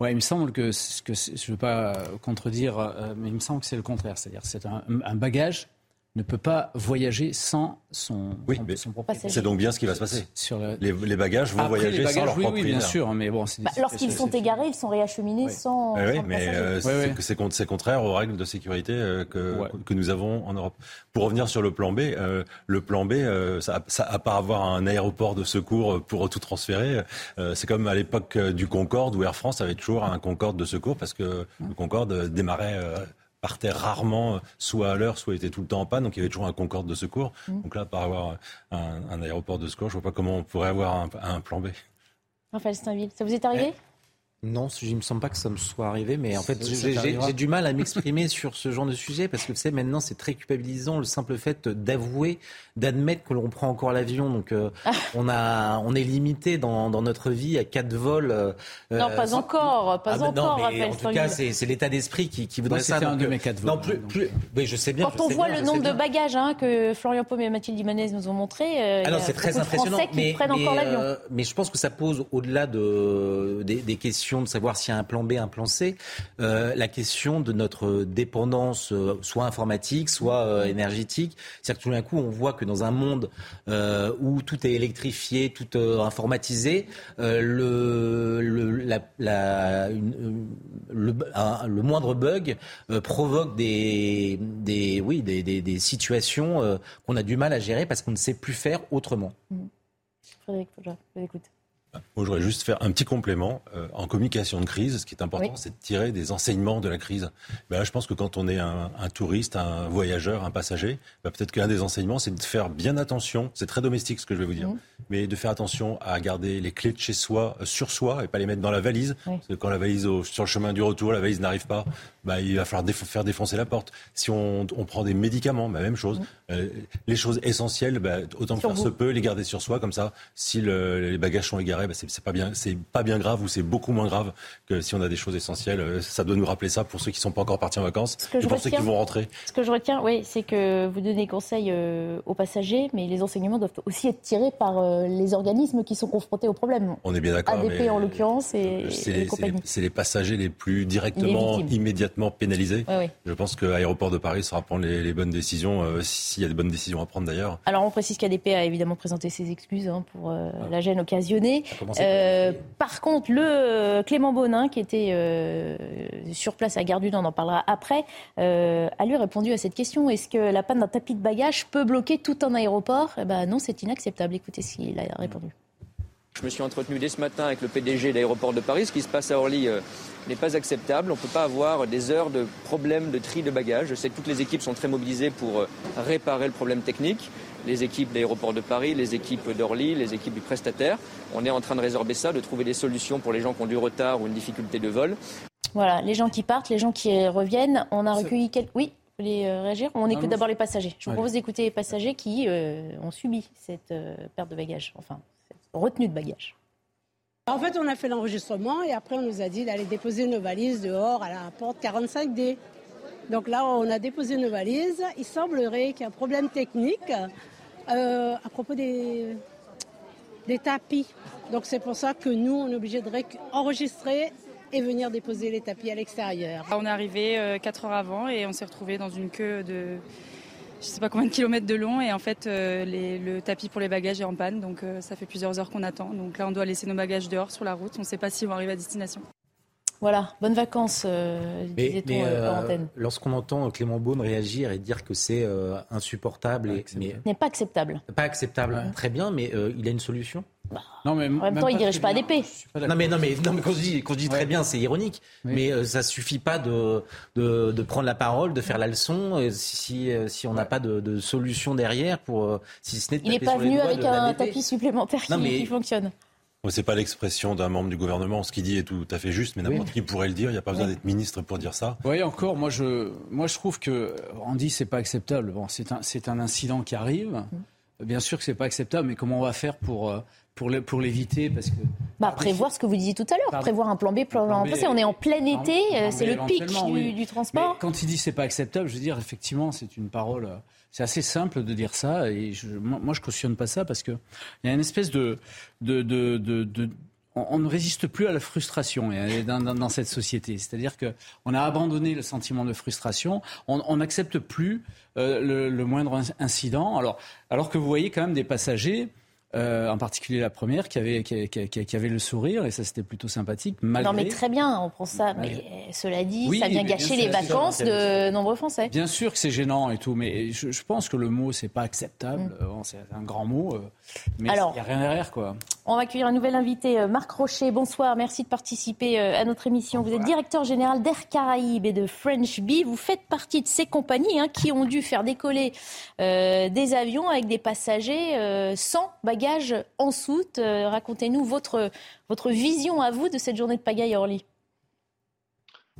S25: Ouais, il me semble que, que je ne veux pas contredire, euh, mais il me semble que c'est le contraire. C'est-à-dire c'est un, un, bagage ne peut pas voyager sans son,
S27: oui, son, C'est donc bien ce qui va se passer. Sur les, bagages vont voyager sans leur
S25: oui,
S27: oui,
S25: bien sûr, mais bon.
S1: Bah, lorsqu'ils sont égarés, ils sont réacheminés sans.
S27: oui, mais euh, c'est contraire aux règles de sécurité euh, que, que nous avons en Europe. Pour revenir sur le plan B, euh, le plan B, ça, ça, à part avoir un aéroport de secours pour tout transférer, c'est comme à l'époque du Concorde où Air France avait toujours un Concorde de secours parce que le Concorde démarrait partait rarement, soit à l'heure, soit était tout le temps en panne. Donc il y avait toujours un Concorde de secours. Mmh. Donc là, par avoir un, aéroport de secours, je ne vois pas comment on pourrait avoir un, plan B.
S1: Raphaël Steinville, ça vous est arrivé?
S26: Non, il ne me semble pas que ça me soit arrivé, mais en fait, j'ai du mal à m'exprimer sur ce genre de sujet parce que vous savez, maintenant, c'est très culpabilisant le simple fait d'avouer, d'admettre que l'on prend encore l'avion. Donc, euh, ah. on, a, on est limité dans, dans, notre vie à quatre vols. Euh,
S1: non, pas encore, pas ah, encore.
S26: Non, mais en tout cas, c'est l'état d'esprit qui, qui voudrait ça.
S25: Un de mes quatre vols. Non,
S26: plus, plus, mais je sais bien.
S1: Quand on voit le nombre de bagages hein, que Florian Paume et Mathilde Imanez nous ont montré,
S26: euh, c'est très impressionnant. Mais, mais, mais, je pense que ça pose au-delà de, des, des questions de savoir s'il y a un plan B, un plan C, euh, la question de notre dépendance, euh, soit informatique, soit euh, énergétique. C'est-à-dire que tout d'un coup, on voit que dans un monde où tout est électrifié, tout informatisé, le, moindre bug provoque des, des situations qu'on a du mal à gérer parce qu'on ne sait plus faire autrement. Mmh.
S1: Frédéric je vous écoute.
S27: Moi, je voudrais juste faire un petit complément. Euh, en communication de crise, ce qui est important, c'est de tirer des enseignements de la crise. Ben là, je pense que quand on est un, touriste, un voyageur, un passager, ben peut-être qu'un des enseignements, c'est de faire bien attention. C'est très domestique ce que je vais vous dire, mmh. mais de faire attention à garder les clés de chez soi euh, sur soi et pas les mettre dans la valise. Parce que quand la valise sur le chemin du retour, la valise n'arrive pas, ben, il va falloir faire défoncer la porte. Si on, prend des médicaments, même chose. Mmh. Euh, les choses essentielles, autant que faire se peut, les garder sur soi, comme ça, si les bagages sont égarés, bah, c'est pas bien, c'est pas bien grave ou c'est beaucoup moins grave que si on a des choses essentielles. Euh, ça doit nous rappeler ça pour ceux qui sont pas encore partis en vacances et pour ceux qui vont rentrer.
S1: Ce que je retiens, oui, c'est que vous donnez conseil euh, aux passagers, mais les enseignements doivent aussi être tirés par euh, les organismes qui sont confrontés au problème.
S27: On est bien d'accord.
S1: ADP en l'occurrence et,
S27: c'est les, passagers les plus directement, immédiatement pénalisés. Je pense que l'aéroport de Paris sera prendre les, bonnes décisions s'il y a des bonnes décisions à prendre d'ailleurs.
S1: Alors on précise qu'ADP a évidemment présenté ses excuses hein, pour la gêne occasionnée. Euh, par contre, le euh, Clément Bonin, qui était euh, sur place à Gare on en parlera après, a lui répondu à cette question. Est-ce que la panne d'un tapis de bagages peut bloquer tout un aéroport? Eh ben, Non, c'est inacceptable. Écoutez ce qu'il a répondu.
S31: Je me suis entretenu dès ce matin avec le PDG de l'aéroport de Paris. Ce qui se passe à Orly n'est pas acceptable. On ne peut pas avoir des heures de problèmes de tri de bagages. Je sais que toutes les équipes sont très mobilisées pour réparer le problème technique les équipes d'aéroport de Paris, les équipes d'Orly, les équipes du prestataire. On est en train de résorber ça, de trouver des solutions pour les gens qui ont du retard ou une difficulté de vol.
S1: Voilà, les gens qui partent, les gens qui reviennent. On a recueilli quelques. Oui vous voulez euh, réagir? On écoute d'abord les passagers. Je vous propose d'écouter les passagers qui euh, ont subi cette euh, perte de bagages, enfin, cette retenue de bagages.
S32: En fait, on a fait l'enregistrement et après, on nous a dit d'aller déposer nos valises dehors à la porte 45D. Donc là, on a déposé nos valises. Il semblerait qu'il y ait un problème technique euh, à propos des, des tapis. Donc c'est pour ça que nous, on est obligé d'enregistrer et venir déposer les tapis à l'extérieur.
S33: On est arrivé 4 euh, heures avant et on s'est retrouvé dans une queue de je sais pas combien de kilomètres de long et en fait euh, le tapis pour les bagages est en panne donc ça fait plusieurs heures qu'on attend. Donc là on doit laisser nos bagages dehors sur la route, on ne sait pas si on arrive à destination.
S1: Voilà, bonnes vacances, euh, disait-on euh, euh, antenne.
S26: Lorsqu'on entend Clément Beaune réagir et dire que c'est euh, insupportable, et,
S1: mais n'est pas acceptable.
S26: Pas acceptable, très bien, mais il a une solution.
S1: Bah, non, mais en même, temps, il ne dirige pas ADP.
S26: Non, mais, non, mais, non, mais quand je dis, quand je dis très bien, c'est ironique. Mais euh, ça suffit pas de, de, de, prendre la parole, de faire la leçon, si, si on n'a pas de, de, solution derrière pour, si ce n'est
S1: Il n'est pas venu avec un tapis supplémentaire qui, qui fonctionne.
S27: Ce n'est pas l'expression d'un membre du gouvernement. Ce qu'il dit est tout à fait juste, mais n'importe qui pourrait le dire. Il n'y a pas besoin d'être ministre pour dire ça.
S25: Oui, encore, moi je, moi je trouve que Randy, c'est pas acceptable. Bon, c'est un, un incident qui arrive. Mm. Bien sûr que c'est pas acceptable, mais comment on va faire pour, euh, pour, pour l'éviter? Parce que
S1: bah, prévoir ce que vous disiez tout à l'heure, prévoir un plan B, plan, B. On est en plein été, euh, c'est le pic du, transport.
S25: quand il dit c'est pas acceptable, je veux dire effectivement c'est une parole, euh, c'est assez simple de dire ça et je, moi, je cautionne pas ça parce que il y a une espèce de, de, de, de on, ne résiste plus à la frustration dans, dans, cette société. C'est-à-dire que on a abandonné le sentiment de frustration. On n'accepte plus euh, le, le, moindre incident. Alors, alors que vous voyez quand même des passagers euh, en particulier la première, qui avait, qui, qui, avait le sourire, et ça c'était plutôt sympathique.
S1: Non mais très bien, on prend ça, mais euh, cela dit, ça vient gâcher les vacances de nombreux Français.
S25: Bien sûr que c'est gênant et tout, mais je, pense que le mot c'est pas acceptable, mm. euh, c'est un grand mot, mais il n'y a rien derrière quoi.
S1: On va accueillir un nouvel invité, Marc Rocher, bonsoir, merci de participer à notre émission. Vous êtes directeur général d'Air Caraïbes et de French Bee, vous faites partie de ces compagnies hein, qui ont dû faire décoller des avions avec des passagers sans bagages en soute. Euh, racontez-nous votre, votre vision à vous de cette journée de pagaille à Orly.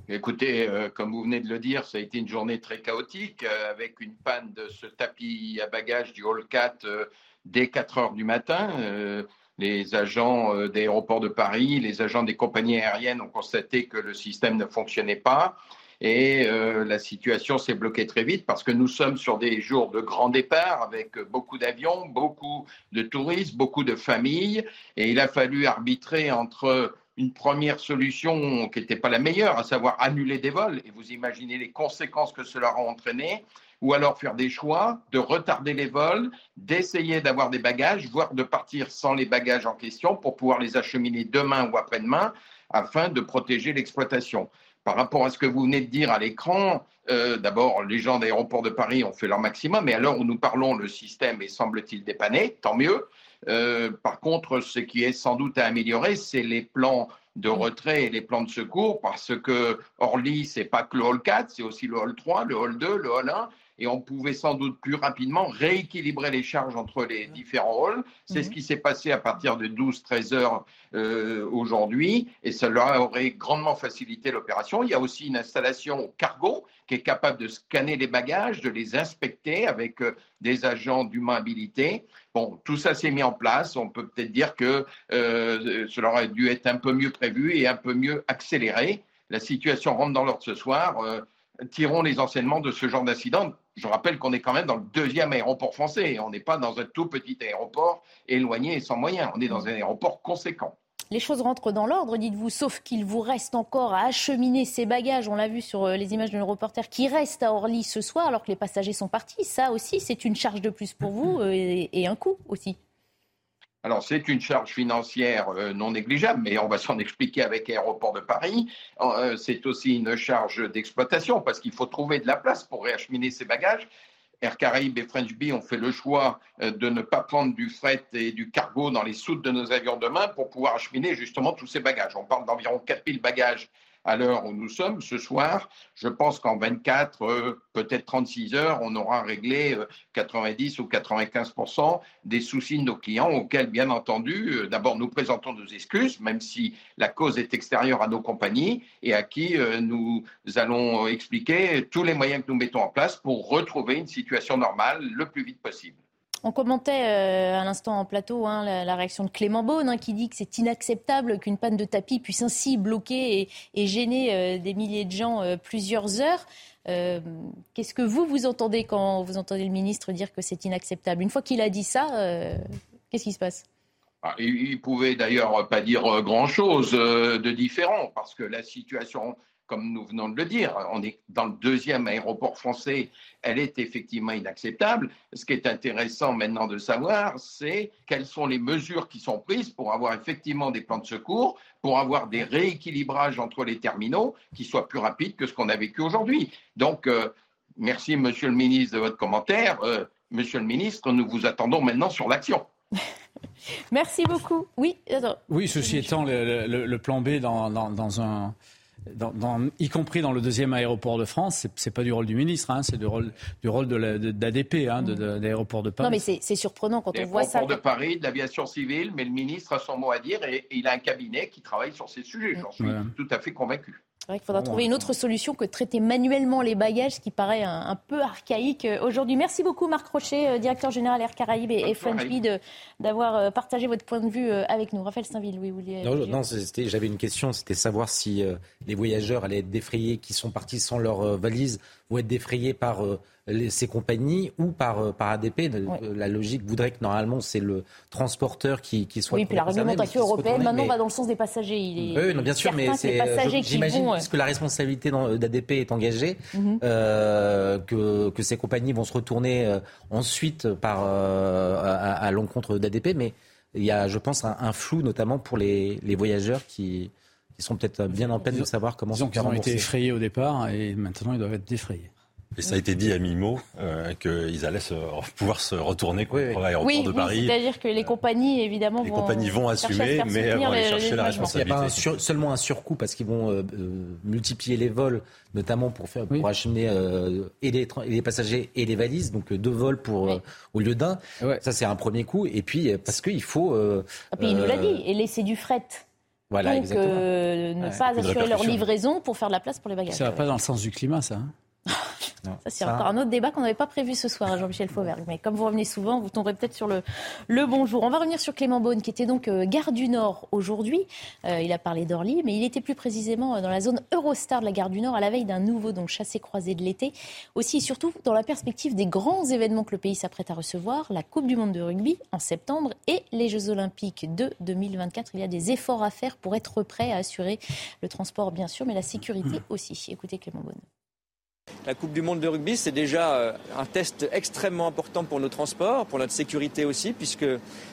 S34: Écoutez, euh, comme vous venez de le dire, ça a été une journée très chaotique euh, avec une panne de ce tapis à bagages du Hall 4 dès 4 heures du matin. les agents d'aéroports de Paris, les agents des compagnies aériennes ont constaté que le système ne fonctionnait pas. Et euh, la situation s'est bloquée très vite parce que nous sommes sur des jours de grand départ avec beaucoup d'avions, beaucoup de touristes, beaucoup de familles. Et il a fallu arbitrer entre une première solution qui n'était pas la meilleure, à savoir annuler des vols. Et vous imaginez les conséquences que cela a entraîné ou alors faire des choix de retarder les vols, d'essayer d'avoir des bagages, voire de partir sans les bagages en question pour pouvoir les acheminer demain ou après-demain afin de protéger l'exploitation par rapport à ce que vous venez de dire à l'écran, euh, d'abord, les gens d'aéroport de Paris ont fait leur maximum, mais alors où nous parlons, le système est, semble-t-il, dépanné, tant mieux. par contre, ce qui est sans doute à améliorer, c'est les plans de retrait et les plans de secours, parce que Orly, c'est pas que le hall 4, c'est aussi le hall 3, le hall 2, le hall 1, et on pouvait sans doute plus rapidement rééquilibrer les charges entre les différents halls. C'est ce mhm. qui s'est passé à partir de 12-13 heures euh, aujourd'hui et cela aurait grandement facilité l'opération. Il y a aussi une installation au cargo qui est capable de scanner les bagages, de les inspecter avec euh, des agents d'humain habilités. Bon, tout ça s'est mis en place. On peut peut-être dire que euh, cela aurait dû être un peu mieux prévu et un peu mieux accéléré. La situation rentre dans l'ordre ce soir. tirons les enseignements de ce genre d'incident je rappelle qu'on est quand même dans le deuxième aéroport français. On n'est pas dans un tout petit aéroport éloigné et sans moyens. On est dans un aéroport conséquent.
S1: Les choses rentrent dans l'ordre, dites-vous, sauf qu'il vous reste encore à acheminer ces bagages. On l'a vu sur euh, les images de nos reporters qui restent à Orly ce soir alors que les passagers sont partis. Ça aussi, c'est une charge de plus pour vous euh, et un coût aussi.
S34: Alors, c'est une charge financière euh, non négligeable, mais on va s'en expliquer avec Aéroport de Paris. Euh, c'est aussi une charge d'exploitation parce qu'il faut trouver de la place pour réacheminer ces bagages. Air Caraïbes et French Bee ont fait le choix euh, de ne pas prendre du fret et du cargo dans les soutes de nos avions de main pour pouvoir acheminer justement tous ces bagages. On parle d'environ 4000 bagages à l'heure où nous sommes ce soir, je pense qu'en 24, euh, peut-être 36 heures, on aura réglé 90 euh, ou 95% des soucis de nos clients auxquels, bien entendu, euh, d'abord nous présentons nos excuses, même si la cause est extérieure à nos compagnies, et à qui nous allons expliquer tous les moyens que nous mettons en place pour retrouver une situation normale le plus vite possible.
S1: On commentait euh, à l'instant en plateau hein, la, réaction de Clément Beaune hein, qui dit que c'est inacceptable qu'une panne de tapis puisse ainsi bloquer et, gêner euh, des milliers de gens euh, plusieurs heures. Qu'est-ce que vous, vous entendez quand vous entendez le ministre dire que c'est inacceptable? Une fois qu'il a dit ça, qu'est-ce qui se passe?
S34: Ah, il pouvait d'ailleurs pas dire grand-chose de différent parce que la situation comme nous venons de le dire, on est dans le deuxième aéroport français, elle est effectivement inacceptable. Ce qui est intéressant maintenant de savoir, c'est quelles sont les mesures qui sont prises pour avoir effectivement des plans de secours, pour avoir des rééquilibrages entre les terminaux qui soient plus rapides que ce qu'on a vécu aujourd'hui. Donc, euh, merci, monsieur le ministre, de votre commentaire. Euh, monsieur le ministre, nous vous attendons maintenant sur l'action.
S1: Merci beaucoup. Oui,
S25: oui ceci étant, le, plan B dans un y compris dans le deuxième aéroport de France, c'est pas du rôle du ministre, hein, c'est du rôle, du rôle d'ADP, hein, d'aéroport de, Paris.
S1: Non, mais c'est surprenant quand on voit ça.
S34: L'aéroport de Paris, de l'aviation civile, mais le ministre a son mot à dire et, il a un cabinet qui travaille sur ces sujets. J'en suis tout à fait convaincu.
S1: C'est vrai qu'il faudra trouver une autre solution que de traiter manuellement les bagages, ce qui paraît un, peu archaïque euh, aujourd'hui. Merci beaucoup Marc Rocher, euh, directeur général Air Caraïbes et, et d'avoir euh, partagé votre point de vue avec nous. Raphaël Saint-Ville, oui, vous vouliez...
S26: Non, non j'avais une question, c'était savoir si les voyageurs allaient être défrayés qui sont partis sans leur valise ou être défrayés par ces compagnies ou par, euh, par ADP. La logique voudrait que normalement c'est le transporteur qui, qui soit.
S1: Oui, puis la réglementation européenne maintenant va dans le sens des passagers. Il
S26: est oui, bien sûr, mais c'est. J'imagine, vont... puisque la responsabilité d'ADP est engagée, mhm. euh, que, que, ces compagnies vont se retourner euh, ensuite par, à, l'encontre d'ADP. Mais il y a, je pense, un, flou, notamment pour les, les voyageurs qui, qui sont peut-être bien en peine de savoir comment.
S25: Ils ont été effrayés au départ et maintenant ils doivent être défrayés.
S27: Et ça a été dit à mi-mot euh, qu'ils allaient pouvoir se retourner pour l'aéroport
S1: oui,
S27: de Paris.
S1: C'est-à-dire que les compagnies, évidemment,
S27: les compagnies vont assumer, mais vont aller chercher la responsabilité.
S26: Il n'y a pas seulement un surcoût parce qu'ils vont euh, euh, multiplier les vols, notamment pour faire pour acheminer et, les, passagers et les valises, donc deux vols pour au lieu d'un. Ça c'est un premier coup. Et puis parce qu'il faut.
S1: Ah, puis il nous l'a dit, et laisser du fret. Voilà, donc, ne pas assurer leur livraison pour faire de la place pour les bagages.
S25: Ça va pas dans le sens du climat, ça. Hein
S1: ça, c'est encore un autre débat qu'on n'avait pas prévu ce soir, Jean-Michel Fauvergue. Mais comme vous revenez souvent, vous tomberez peut-être sur le, le bonjour. On va revenir sur Clément Beaune, qui était donc euh, gare du Nord aujourd'hui. Euh, il a parlé d'Orly, mais il était plus précisément euh, dans la zone Eurostar de la gare du Nord à la veille d'un nouveau donc chassé-croisé de l'été. Aussi et surtout dans la perspective des grands événements que le pays s'apprête à recevoir, la Coupe du Monde de rugby en septembre et les Jeux Olympiques de 2024. Il y a des efforts à faire pour être prêt à assurer le transport, bien sûr, mais la sécurité aussi. Écoutez Clément Beaune.
S31: La Coupe du Monde de rugby, c'est déjà euh, un test extrêmement important pour nos transports, pour notre sécurité aussi, puisque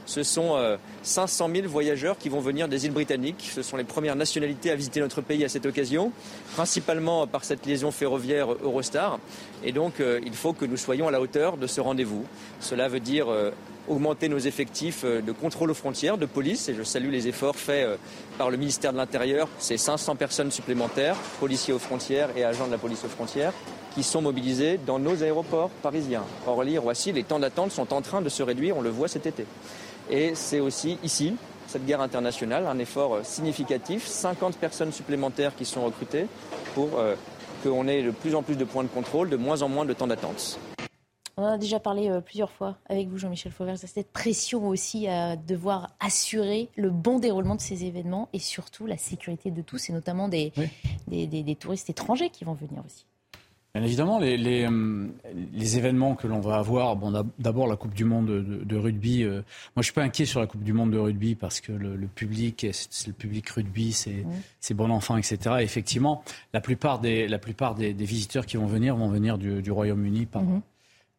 S31: ce sont 500 euh, 000 voyageurs qui vont venir des îles britanniques. Ce sont les premières nationalités à visiter notre pays à cette occasion, principalement par cette liaison ferroviaire Eurostar. Et donc, euh, il faut que nous soyons à la hauteur de ce rendez-vous. Cela veut dire augmenter nos effectifs de contrôle aux frontières, de police, et je salue les efforts faits par le ministère de l'Intérieur. C'est 500 personnes supplémentaires, policiers aux frontières et agents de la police aux frontières, qui sont mobilisés dans nos aéroports parisiens. Orly, Roissy, les temps d'attente sont en train de se réduire, on le voit cet été. Et c'est aussi ici, cette guerre internationale, un effort significatif, 50 personnes supplémentaires qui sont recrutées pour euh, qu'on ait de plus en plus de points de contrôle, de moins en moins de temps d'attente.
S1: On en a déjà parlé euh, plusieurs fois avec vous, Jean-Michel Fauvert, cette pression aussi à devoir assurer le bon déroulement de ces événements et surtout la sécurité de tous, et notamment des, des touristes étrangers qui vont venir aussi.
S25: Bien évidemment, les, les, euh, les événements que l'on va avoir, bon, d'abord la Coupe du Monde de, de rugby. Euh, moi, je suis pas inquiet sur la Coupe du Monde de rugby parce que le, le public, c'est le public rugby, c'est c'est bon enfant, etc. Et effectivement, la plupart des la plupart des, des, visiteurs qui vont venir vont venir du, du Royaume-Uni par.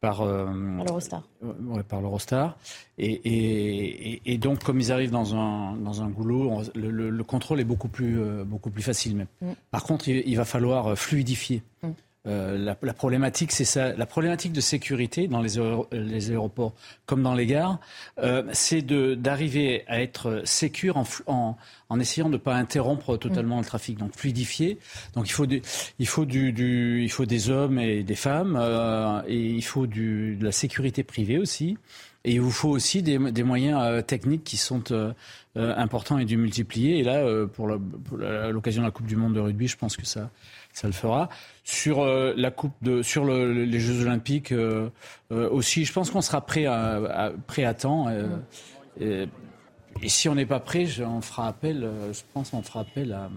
S1: Par, euh, par l'Eurostar.
S25: Ouais, par l'Eurostar. Et, et, et, donc, comme ils arrivent dans un, dans un goulot, le, le, contrôle est beaucoup plus, beaucoup plus facile même. Mm. Par contre, il, il, va falloir fluidifier. Mm. Euh, la, la, problématique, c'est ça. La problématique de sécurité dans les, les aéroports comme dans les gares, euh, c'est d'arriver à être sécure en, en, en essayant de ne pas interrompre totalement le trafic, donc fluidifier. Donc il faut, du, il faut, du, du il faut des hommes et des femmes, euh, et il faut de la sécurité privée aussi. Et il vous faut aussi des, des moyens euh, techniques qui sont euh, euh, importants et du multiplier. Et là, pour l'occasion de la Coupe du Monde de rugby, je pense que ça, ça le fera. Sur euh, la coupe de, sur le, les Jeux Olympiques euh, euh, aussi, je pense qu'on sera prêt à, à, prêt à temps. Et, et, si on n'est pas prêt, on fera appel. Je pense qu'on fera appel à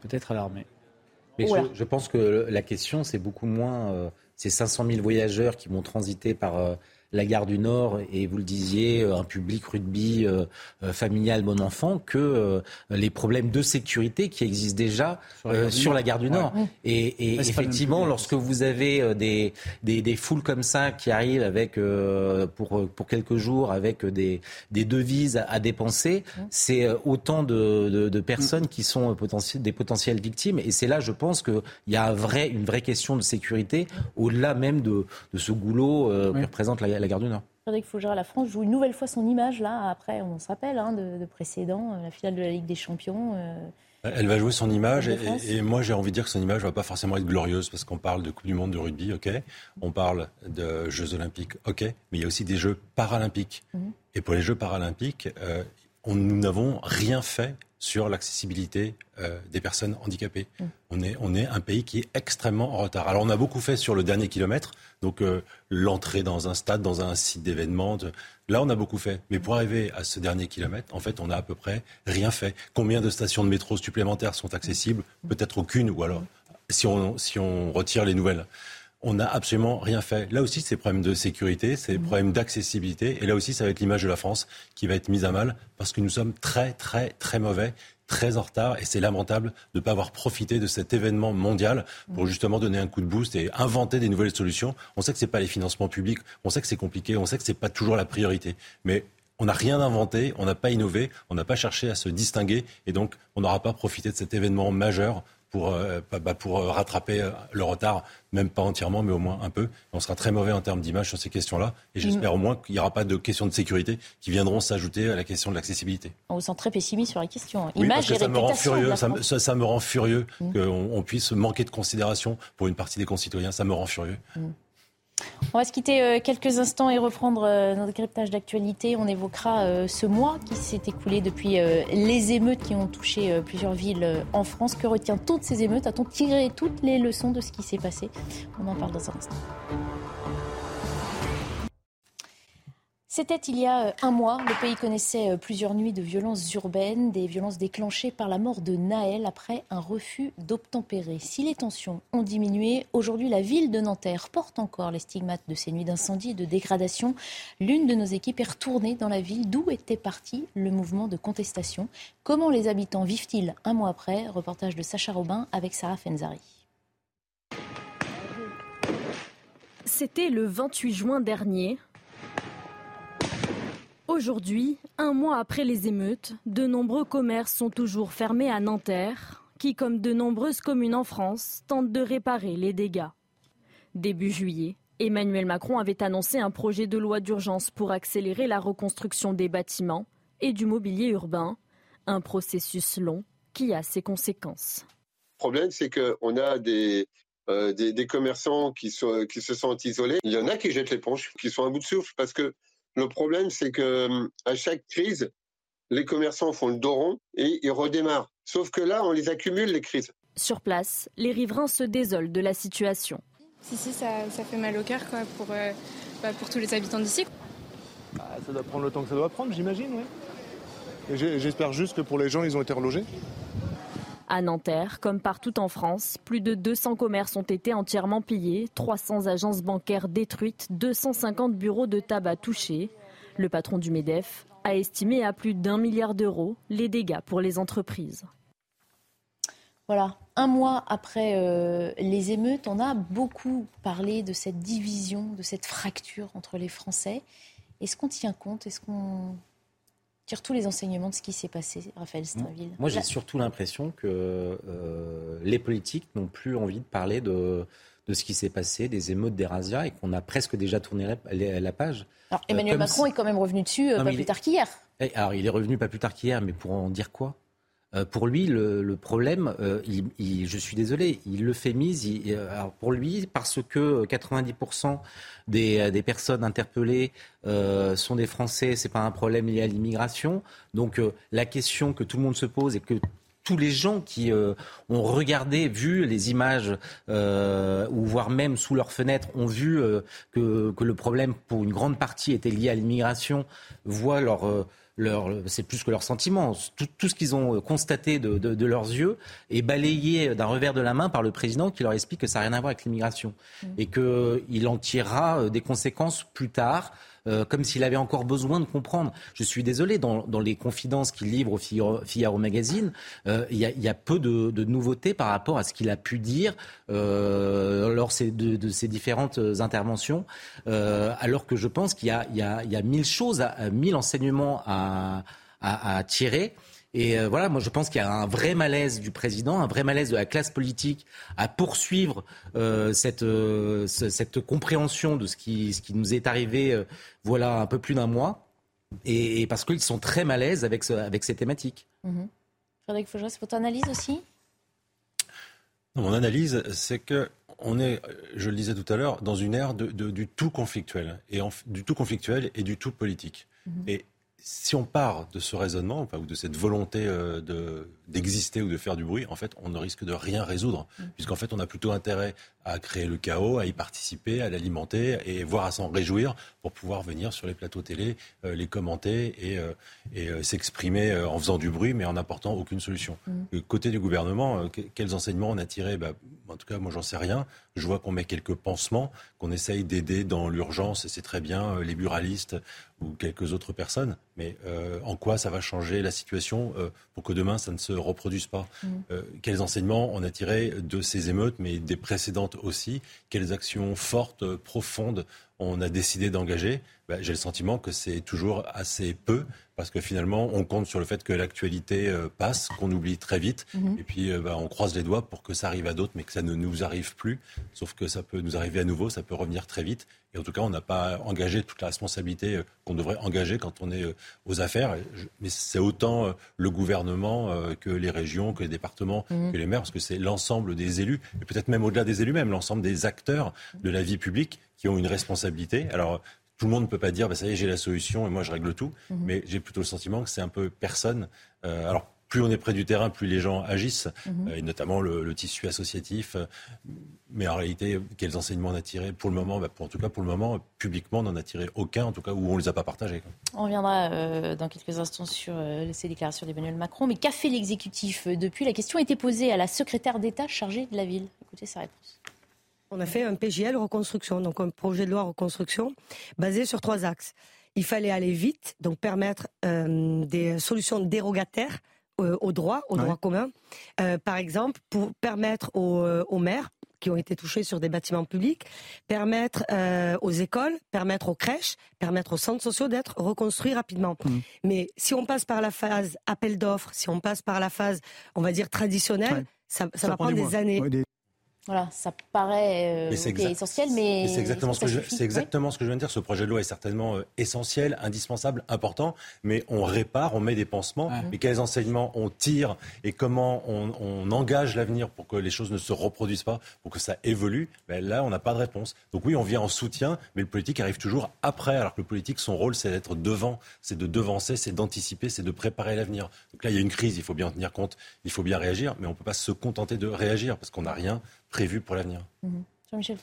S25: peut-être à l'armée.
S26: Mais je, je, pense que la question, c'est beaucoup moins ces 500 000 voyageurs qui vont transiter par la gare du Nord et vous le disiez, euh, un public rugby euh, euh, familial bon enfant que les problèmes de sécurité qui existent déjà sur la gare, du Nord. Et, effectivement, lorsque vous avez des, des, foules comme ça qui arrivent avec pour, pour quelques jours avec des, des devises à, dépenser, c'est autant de, de, personnes qui sont potentiel, des potentielles victimes. Et c'est là, je pense qu'il y a un vrai, une vraie question de sécurité au-delà même de, de ce goulot que représente la, la gare du Nord.
S1: Frédéric Fougera, la France joue une nouvelle fois son image, là, après, on se rappelle, hein, de, précédent, euh, la finale de la Ligue des Champions. Euh,
S27: elle va jouer son image et, moi j'ai envie de dire que son image va pas forcément être glorieuse parce qu'on parle de Coupe du Monde de rugby, ok, on parle de Jeux Olympiques, ok, mais il y a aussi des Jeux Paralympiques. Mhm. Et pour les Jeux Paralympiques, euh, nous n'avons rien fait sur l'accessibilité euh, des personnes handicapées. Mm. On, est, on est un pays qui est extrêmement en retard. Alors on a beaucoup fait sur le dernier kilomètre, donc euh, l'entrée dans un stade, dans un site d'événement. Là, on a beaucoup fait. Mais pour arriver à ce dernier kilomètre, en fait, on a à peu près rien fait. Combien de stations de métro supplémentaires sont accessibles? Peut-être aucune, ou alors si on, si on retire les nouvelles on n'a absolument rien fait. Là aussi, c'est problème de sécurité, c'est problème d'accessibilité. Et là aussi, ça va être l'image de la France qui va être mise à mal parce que nous sommes très, très, très mauvais très en retard et c'est lamentable de ne pas avoir profité de cet événement mondial pour justement donner un coup de boost et inventer des nouvelles solutions. On sait que ce n'est pas les financements publics, on sait que c'est compliqué, on sait que ce n'est pas toujours la priorité. Mais on n'a rien inventé, on n'a pas innové, on n'a pas cherché à se distinguer et donc on n'aura pas profité de cet événement majeur pour, euh, bah, pour euh, rattraper euh, le retard, même pas entièrement, mais au moins un peu. On sera très mauvais en termes d'image sur ces questions-là. Et j'espère au moins qu'il n'y aura pas de questions de sécurité qui viendront s'ajouter à la question de l'accessibilité.
S1: On vous sent très pessimiste sur la question.
S27: Oui, image parce que ça me rend furieux, ça, me rend furieux mmh. qu'on puisse manquer de considération pour une partie des concitoyens. Ça me rend furieux. Mmh.
S1: On va se quitter euh, quelques instants et reprendre euh, notre cryptage d'actualité. On évoquera euh, ce mois qui s'est écoulé depuis les émeutes qui ont touché plusieurs villes en France. Que retient toutes ces émeutes? A-t-on tiré toutes les leçons de ce qui s'est passé? On en parle dans un instant. C'était il y a euh, un mois. Le pays connaissait euh, plusieurs nuits de violences urbaines, des violences déclenchées par la mort de Naël après un refus d'obtempérer. Si les tensions ont diminué, aujourd'hui la ville de Nanterre porte encore les stigmates de ces nuits d'incendie et de dégradation. L'une de nos équipes est retournée dans la ville d'où était parti le mouvement de contestation? Comment les habitants vivent-ils un mois après? Reportage de Sacha Robin avec Sarah Fenzari.
S7: C'était le 28 juin dernier. Aujourd'hui, un mois après les émeutes, de nombreux commerces sont toujours fermés à Nanterre, qui, comme de nombreuses communes en France, tentent de réparer les dégâts. Début juillet, Emmanuel Macron avait annoncé un projet de loi d'urgence pour accélérer la reconstruction des bâtiments et du mobilier urbain, un processus long qui a ses conséquences.
S35: Le problème, c'est qu'on a des, euh, des, commerçants qui, qui se sentent isolés. Il y en a qui jettent l'éponge, qui sont à bout de souffle, parce que le problème, c'est que à chaque crise, les commerçants font le dos rond et ils redémarrent. Sauf que là, on les accumule, les crises.
S7: Sur place, les riverains se désolent de la situation.
S36: Si, si, ça, fait mal au cœur quoi, pour, euh, bah, pour tous les habitants d'ici.
S37: Bah, ça doit prendre le temps que ça doit prendre, j'imagine, oui. J'espère juste que pour les gens, ils ont été relogés.
S7: À Nanterre, comme partout en France, plus de 200 commerces ont été entièrement pillés, 300 agences bancaires détruites, 250 bureaux de tabac touchés. Le patron du MEDEF a estimé à plus d'un milliard d'euros les dégâts pour les entreprises.
S1: Voilà, un mois après euh, les émeutes, on a beaucoup parlé de cette division, de cette fracture entre les Français. Est-ce qu'on tient compte? Est-ce qu'on tire tous les enseignements de ce qui s'est passé, Raphaël Straville
S26: Moi, j'ai surtout l'impression que euh, les politiques n'ont plus envie de parler de, de ce qui s'est passé, des émeutes des razzias, et qu'on a presque déjà tourné la, page.
S1: Alors, Emmanuel Macron est quand même revenu dessus pas plus tard qu'hier.
S26: Eh, alors, il est revenu pas plus tard qu'hier, mais pour en dire quoi? Euh, pour lui, le, problème, euh, je suis désolé, il le fait mise. Euh, pour lui, parce que 90% des, personnes interpellées sont des Français, c'est pas un problème lié à l'immigration. Donc la question que tout le monde se pose et que tous les gens qui ont regardé, vu les images, ou voire même sous leurs fenêtres, ont vu que, le problème, pour une grande partie, était lié à l'immigration, voient leur c'est plus que leur sentiment, tout, ce qu'ils ont constaté de, leurs yeux est balayé d'un revers de la main par le président qui leur explique que ça n'a rien à voir avec l'immigration mmh. et qu'il en tirera euh, des conséquences plus tard. Euh, comme s'il avait encore besoin de comprendre. Je suis désolé, dans, les confidences qu'il livre au Figaro, Magazine, euh, il y, a peu de, nouveautés par rapport à ce qu'il a pu dire euh, lors de, ses différentes interventions, alors que je pense qu'il y, a, mille choses, mille enseignements à tirer. Et euh, voilà, moi je pense qu'il y a un vrai malaise du président, un vrai malaise de la classe politique à poursuivre euh, cette, euh, cette compréhension de ce qui, ce qui nous est arrivé voilà un peu plus d'un mois. Et, parce qu'ils sont très malaises avec, ce, avec ces thématiques.
S1: Mmh. Frédéric Faugeras, c'est votre analyse aussi?
S27: Mon analyse, c'est que on est, je le disais tout à l'heure, dans une ère de, du tout conflictuel, et du tout conflictuel et du tout politique. Mmh. Et si on part de ce raisonnement, ou de cette volonté euh, d'exister ou de faire du bruit, en fait, on ne risque de rien résoudre, mm. puisqu'en fait, on a plutôt intérêt à créer le chaos, à y participer, à l'alimenter et voire à s'en réjouir pour pouvoir venir sur les plateaux télé, euh, les commenter et, euh, s'exprimer en faisant du bruit, mais en n'apportant aucune solution. Mm. Côté du gouvernement, quels enseignements on a tirés? Bah, En tout cas, moi, j'en sais rien. Je vois qu'on met quelques pansements, qu'on essaye d'aider dans l'urgence, et c'est très bien, les buralistes ou quelques autres personnes. Mais euh, en quoi ça va changer la situation euh, pour que demain ça ne se reproduise pas? Mm. euh, Quels enseignements on a tiré de ces émeutes, mais des précédentes aussi? Quelles actions fortes, profondes on a décidé d'engager? Ben, J'ai le sentiment que c'est toujours assez peu parce que finalement, on compte sur le fait que l'actualité passe, qu'on oublie très vite, mm-hmm. et puis ben, on croise les doigts pour que ça arrive à d'autres, mais que ça ne nous arrive plus. Sauf que ça peut nous arriver à nouveau, ça peut revenir très vite, et en tout cas, on n'a pas engagé toute la responsabilité euh, qu'on devrait engager quand on est euh, aux affaires. Mais c'est autant euh, le gouvernement que les régions, que les départements, mmh. que les maires, parce que c'est l'ensemble des élus, et peut-être même au-delà des élus même, l'ensemble des acteurs de la vie publique qui ont une responsabilité. Alors, tout le monde ne peut pas dire, bah, ça y est, j'ai la solution et moi je règle tout. Mmh. Mais j'ai plutôt le sentiment que c'est un peu personne. alors plus on est près du terrain, plus les gens agissent, mhm. euh, et notamment le, tissu associatif. Mais en réalité, quels enseignements on a tirés Pour le moment, bah, en tout cas pour le moment, publiquement, on n'en a tiré aucun, en tout cas où on ne les a pas partagés.
S1: On reviendra euh, dans quelques instants sur euh, ces déclarations d'Emmanuel Macron. Mais qu'a fait l'exécutif depuis? La question a été posée à la secrétaire d'État chargée de la ville. Écoutez sa réponse.
S38: On a fait un PGL reconstruction, donc un projet de loi reconstruction basé sur trois axes. Il fallait aller vite, donc permettre des solutions dérogataires euh, au droit, au droit commun. Euh, par exemple, pour permettre aux, euh, aux, maires qui ont été touchés sur des bâtiments publics, permettre aux écoles, permettre aux crèches, permettre aux centres sociaux d'être reconstruits rapidement. Mmh. Mais si on passe par la phase appel d'offres, si on passe par la phase, on va dire, traditionnelle, ça, va prendre des, années.
S1: Voilà, ça paraît euh, essentiel, mais,
S27: c'est exactement, ce que je, c'est exactement ce que je viens de dire. Ce projet de loi est certainement euh, essentiel, indispensable, important, mais on répare, on met des pansements. Mais quels enseignements on tire et comment on, engage l'avenir pour que les choses ne se reproduisent pas, pour que ça évolue? Ben Là, on n'a pas de réponse. Donc oui, on vient en soutien, mais le politique arrive toujours après, alors que le politique, son rôle, c'est d'être devant, c'est de devancer, c'est d'anticiper, c'est de préparer l'avenir. Donc là, il y a une crise, il faut bien en tenir compte, il faut bien réagir, mais on ne peut pas se contenter de réagir parce qu'on n'a rien prévu pour l'avenir.
S1: Mhm. Jean-Michel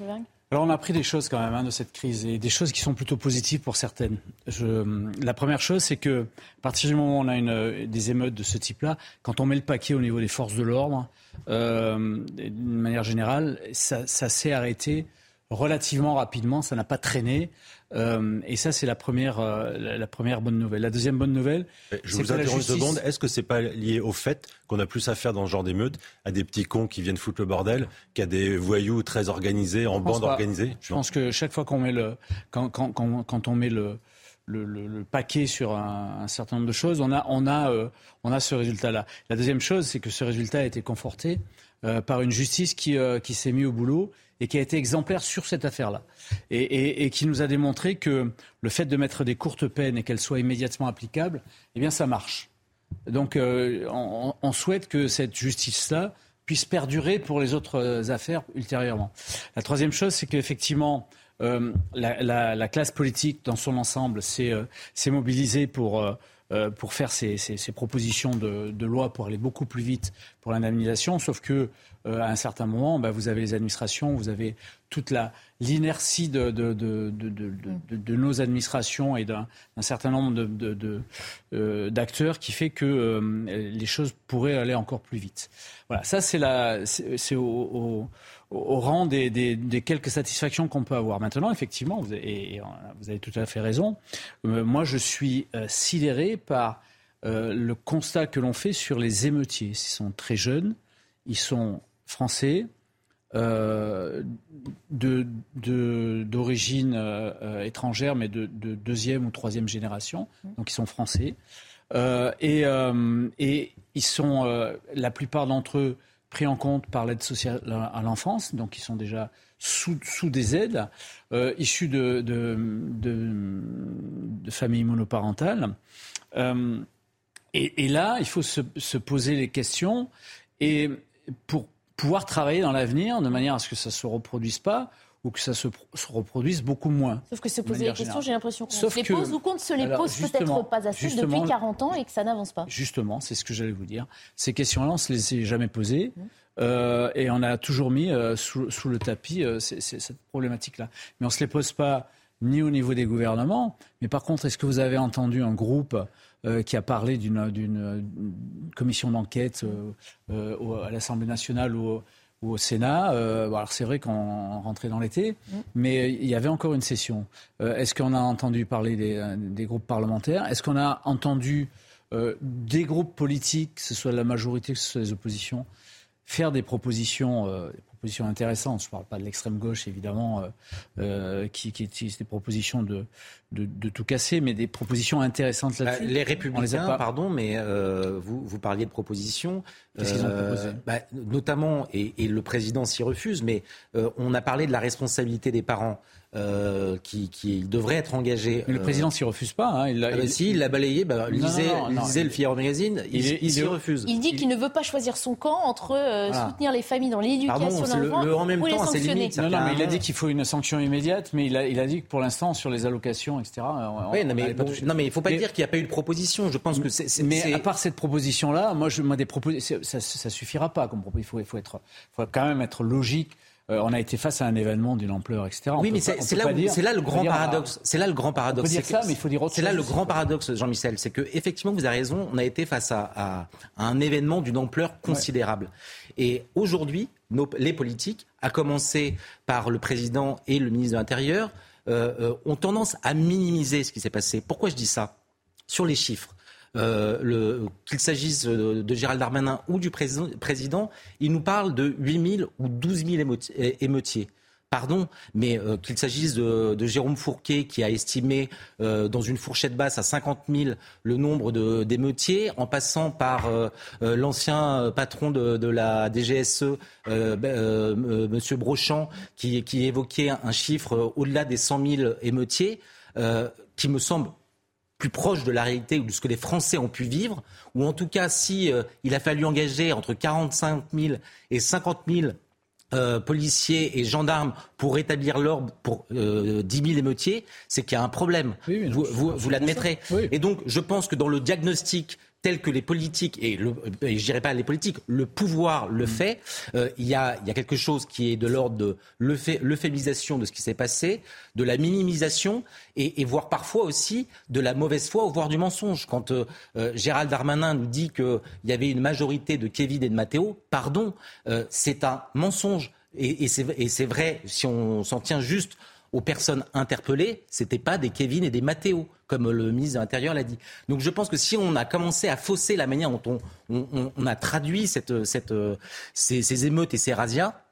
S25: alors on a appris des choses quand même hein, de cette crise et des choses qui sont plutôt positives pour certaines. Je, la première chose, c'est que à partir du moment où on a une, des émeutes de ce type-là, quand on met le paquet au niveau des forces de l'ordre, euh, d'une manière générale, ça, ça s'est arrêté relativement rapidement, ça n'a pas traîné. Euh, et ça, c'est la première, euh, la, première bonne nouvelle. La deuxième bonne nouvelle,
S27: je vous interromps une seconde. Est-ce que c'est pas lié au fait qu'on a plus affaire dans ce genre d'émeute à des petits cons qui viennent foutre le bordel qu'à des voyous très organisés en bande organisée
S25: Je pense que chaque fois qu'on met le, quand, quand, quand, quand on met le le, le, le, paquet sur un, un, certain nombre de choses, on a, on a, euh, on a ce résultat-là. La deuxième chose, c'est que ce résultat a été conforté euh, par une justice qui, euh, qui s'est mise au boulot et qui a été exemplaire sur cette affaire-là. Et, qui nous a démontré que le fait de mettre des courtes peines et qu'elles soient immédiatement applicables, eh bien, ça marche. Donc, euh, on, souhaite que cette justice-là puisse perdurer pour les autres affaires ultérieurement. La troisième chose, c'est qu'effectivement, euh, la, la, la, classe politique dans son ensemble s'est euh, mobilisée pour euh, pour faire ces, ces, propositions de, loi pour aller beaucoup plus vite pour l'indemnisation, sauf que euh, à un certain moment, bah, vous avez les administrations, vous avez toute l'inertie de, de, de, nos administrations et d'un certain nombre euh, d'acteurs qui fait que les choses pourraient aller encore plus vite. Voilà, ça c'est au, au, au, rang des, quelques satisfactions qu'on peut avoir. Maintenant, effectivement, vous avez, et vous avez tout à fait raison, euh, moi je suis euh, sidéré par euh, le constat que l'on fait sur les émeutiers. Ils sont très jeunes, ils sont français, d'origine étrangère, mais de, de, deuxième ou troisième génération, donc ils sont français. et, ils sont, la plupart d'entre eux, pris en compte par l'aide sociale à l'enfance, donc ils sont déjà sous, sous des aides, euh, issus de, de, de, familles monoparentales. Euh, et, là, il faut se, se, poser les questions et pour pouvoir travailler dans l'avenir de manière à ce que ça ne se reproduise pas ou que ça se, reproduise beaucoup moins.
S1: Sauf que se poser les questions, j'ai l'impression qu'on se les pose ou qu'on ne se les pose peut-être pas assez depuis 40 ans et que ça n'avance pas.
S25: Justement, c'est ce que j'allais vous dire. Ces questions-là, on ne se les a jamais posées. Mmh. Euh, et on a toujours mis euh, sous, sous, le tapis euh, cette problématique-là. Mais on ne se les pose pas ni au niveau des gouvernements. Mais par contre, est-ce que vous avez entendu un groupe qui a parlé d'une commission d'enquête à l'Assemblée nationale ou ou au Sénat. Euh, alors c'est vrai qu'on rentrait dans l'été, mm. mais il y avait encore une session. Euh, est-ce qu'on a entendu parler des, euh, des groupes parlementaires? Est-ce qu'on a entendu des groupes politiques, que ce soit la majorité, que ce soit les oppositions, faire des propositions, propositions intéressantes. Je ne parle pas de l'extrême gauche, évidemment, euh, euh, qui, qui utilise des propositions de, de, de, tout casser, mais des propositions intéressantes
S26: bah, là-dessus. les Républicains, pardon, mais euh, vous, vous parliez de propositions.
S25: Qu'est-ce qu'ils ont proposé
S26: bah, Notamment, et, et, le président s'y refuse, mais on a parlé de la responsabilité des parents. Euh, qui, qui, devrait être engagé.
S25: Mais le président s'y refuse pas. Hein.
S26: Il, ah bah si, il l'a balayé. Bah, lisez, lisez le Figaro Magazine. Il, il s'y refuse.
S1: Il dit qu'il ne veut pas choisir son camp entre soutenir les familles dans l'éducation
S26: le, en même temps, c'est limite.
S25: Non, non, mais il a dit qu'il faut une sanction immédiate, mais il a, il a dit que pour l'instant, sur les allocations, etc.
S26: oui, non, mais, non, mais il ne faut pas dire qu'il n'y a pas eu de proposition. Je pense que c'est.
S25: Mais à part cette proposition-là, moi, je, moi, des propositions, ça, ça, suffira pas comme Il faut, il faut être, faut quand même être logique. Euh, on a été face à un événement d'une ampleur, etc.
S26: oui, mais c'est là, là, le grand paradoxe. C'est là le grand paradoxe.
S25: Ça, mais il faut dire autre
S26: C'est là le grand paradoxe, Jean-Michel, c'est que effectivement, vous avez raison. On a été face à, à, un événement d'une ampleur considérable. Et aujourd'hui, les politiques, à commencer par le président et le ministre de l'Intérieur, euh, euh, ont tendance à minimiser ce qui s'est passé. Pourquoi je dis ça? Sur les chiffres. Euh, qu'il s'agisse de, Gérald Darmanin ou du président, il nous parle de 8 000 ou 12 000 émeutiers. pardon, mais euh, qu'il s'agisse de, Jérôme Fourquet qui a estimé euh, dans une fourchette basse à 50 000 le nombre d'émeutiers, en passant par euh, l'ancien patron de, la DGSE, ben, Monsieur Brochant, qui, qui, évoquait un chiffre au-delà des 100 000 émeutiers, qui me semble plus proche de la réalité ou de ce que les Français ont pu vivre, ou en tout cas si il a fallu engager entre 45 000 et 50 000 euh, policiers et gendarmes pour rétablir l'ordre pour euh, 10 000 émeutiers, c'est qu'il y a un problème. vous, vous, l'admettrez. Et donc, je pense que dans le diagnostic tel que les politiques, et, le, et je dirais pas les politiques, le pouvoir le mm. fait, euh, il, y a, y a quelque chose qui est de l'ordre de l'euphémisation de ce qui s'est passé, de la minimisation, et, et, voire parfois aussi de la mauvaise foi, voire du mensonge. Quand euh, euh, Gérald Darmanin nous dit qu'il y avait une majorité de Kevin et de Matteo, pardon, c'est un mensonge. Et, et c'est vrai, si on s'en tient juste aux personnes interpellées, c'était pas des Kevin et des Matteo, comme le ministre de l'Intérieur l'a dit. Donc je pense que si on a commencé à fausser la manière dont on, a traduit cette, cette, ces, ces, émeutes et ces razzias,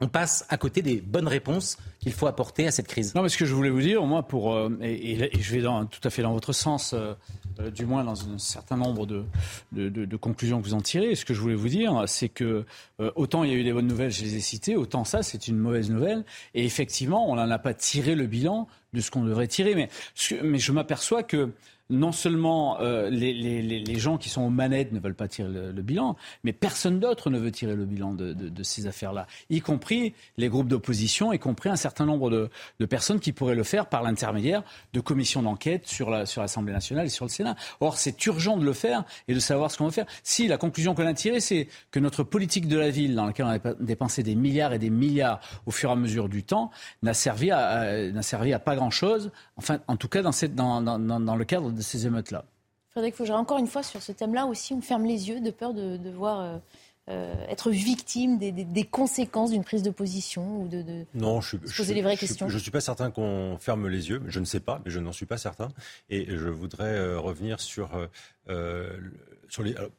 S26: on passe à côté des bonnes réponses qu'il faut apporter à cette crise.
S25: Non, mais ce que je voulais vous dire, moi, pour euh, et, je vais dans, tout à fait dans votre sens, euh, euh, du moins dans un certain nombre de, de, conclusions que vous en tirez. Ce que je voulais vous dire, c'est que autant il y a eu des bonnes nouvelles, je les ai citées, autant ça, c'est une mauvaise nouvelle. Et effectivement, on n'en a pas tiré le bilan de ce qu'on devrait tirer. Mais, mais je m'aperçois que non seulement euh, les, gens qui sont aux manettes ne veulent pas tirer le, bilan, mais personne d'autre ne veut tirer le bilan de, ces affaires-là, y compris les groupes d'opposition, y compris un certain nombre de, personnes qui pourraient le faire par l'intermédiaire de commissions d'enquête sur l'Assemblée nationale et sur le Sénat. Or, c'est urgent de le faire et de savoir ce qu'on va faire. Si la conclusion qu'on a tirée, c'est que notre politique de la ville, dans laquelle on a dépensé des milliards et des milliards au fur et à mesure du temps, n'a servi à, n'a servi à pas grand-chose, enfin, en tout cas dans, cette, dans, dans, dans le cadre de de ces émeutes-là.
S1: Frédéric Fougère, encore une fois, sur ce thème-là aussi, on ferme les yeux de peur de, voir euh, euh, être victime des, conséquences d'une prise de position ou de,
S27: non, je, se poser les vraies questions Je ne suis pas certain qu'on ferme les yeux, je ne sais pas, mais je n'en suis pas certain. Et je voudrais euh, revenir sur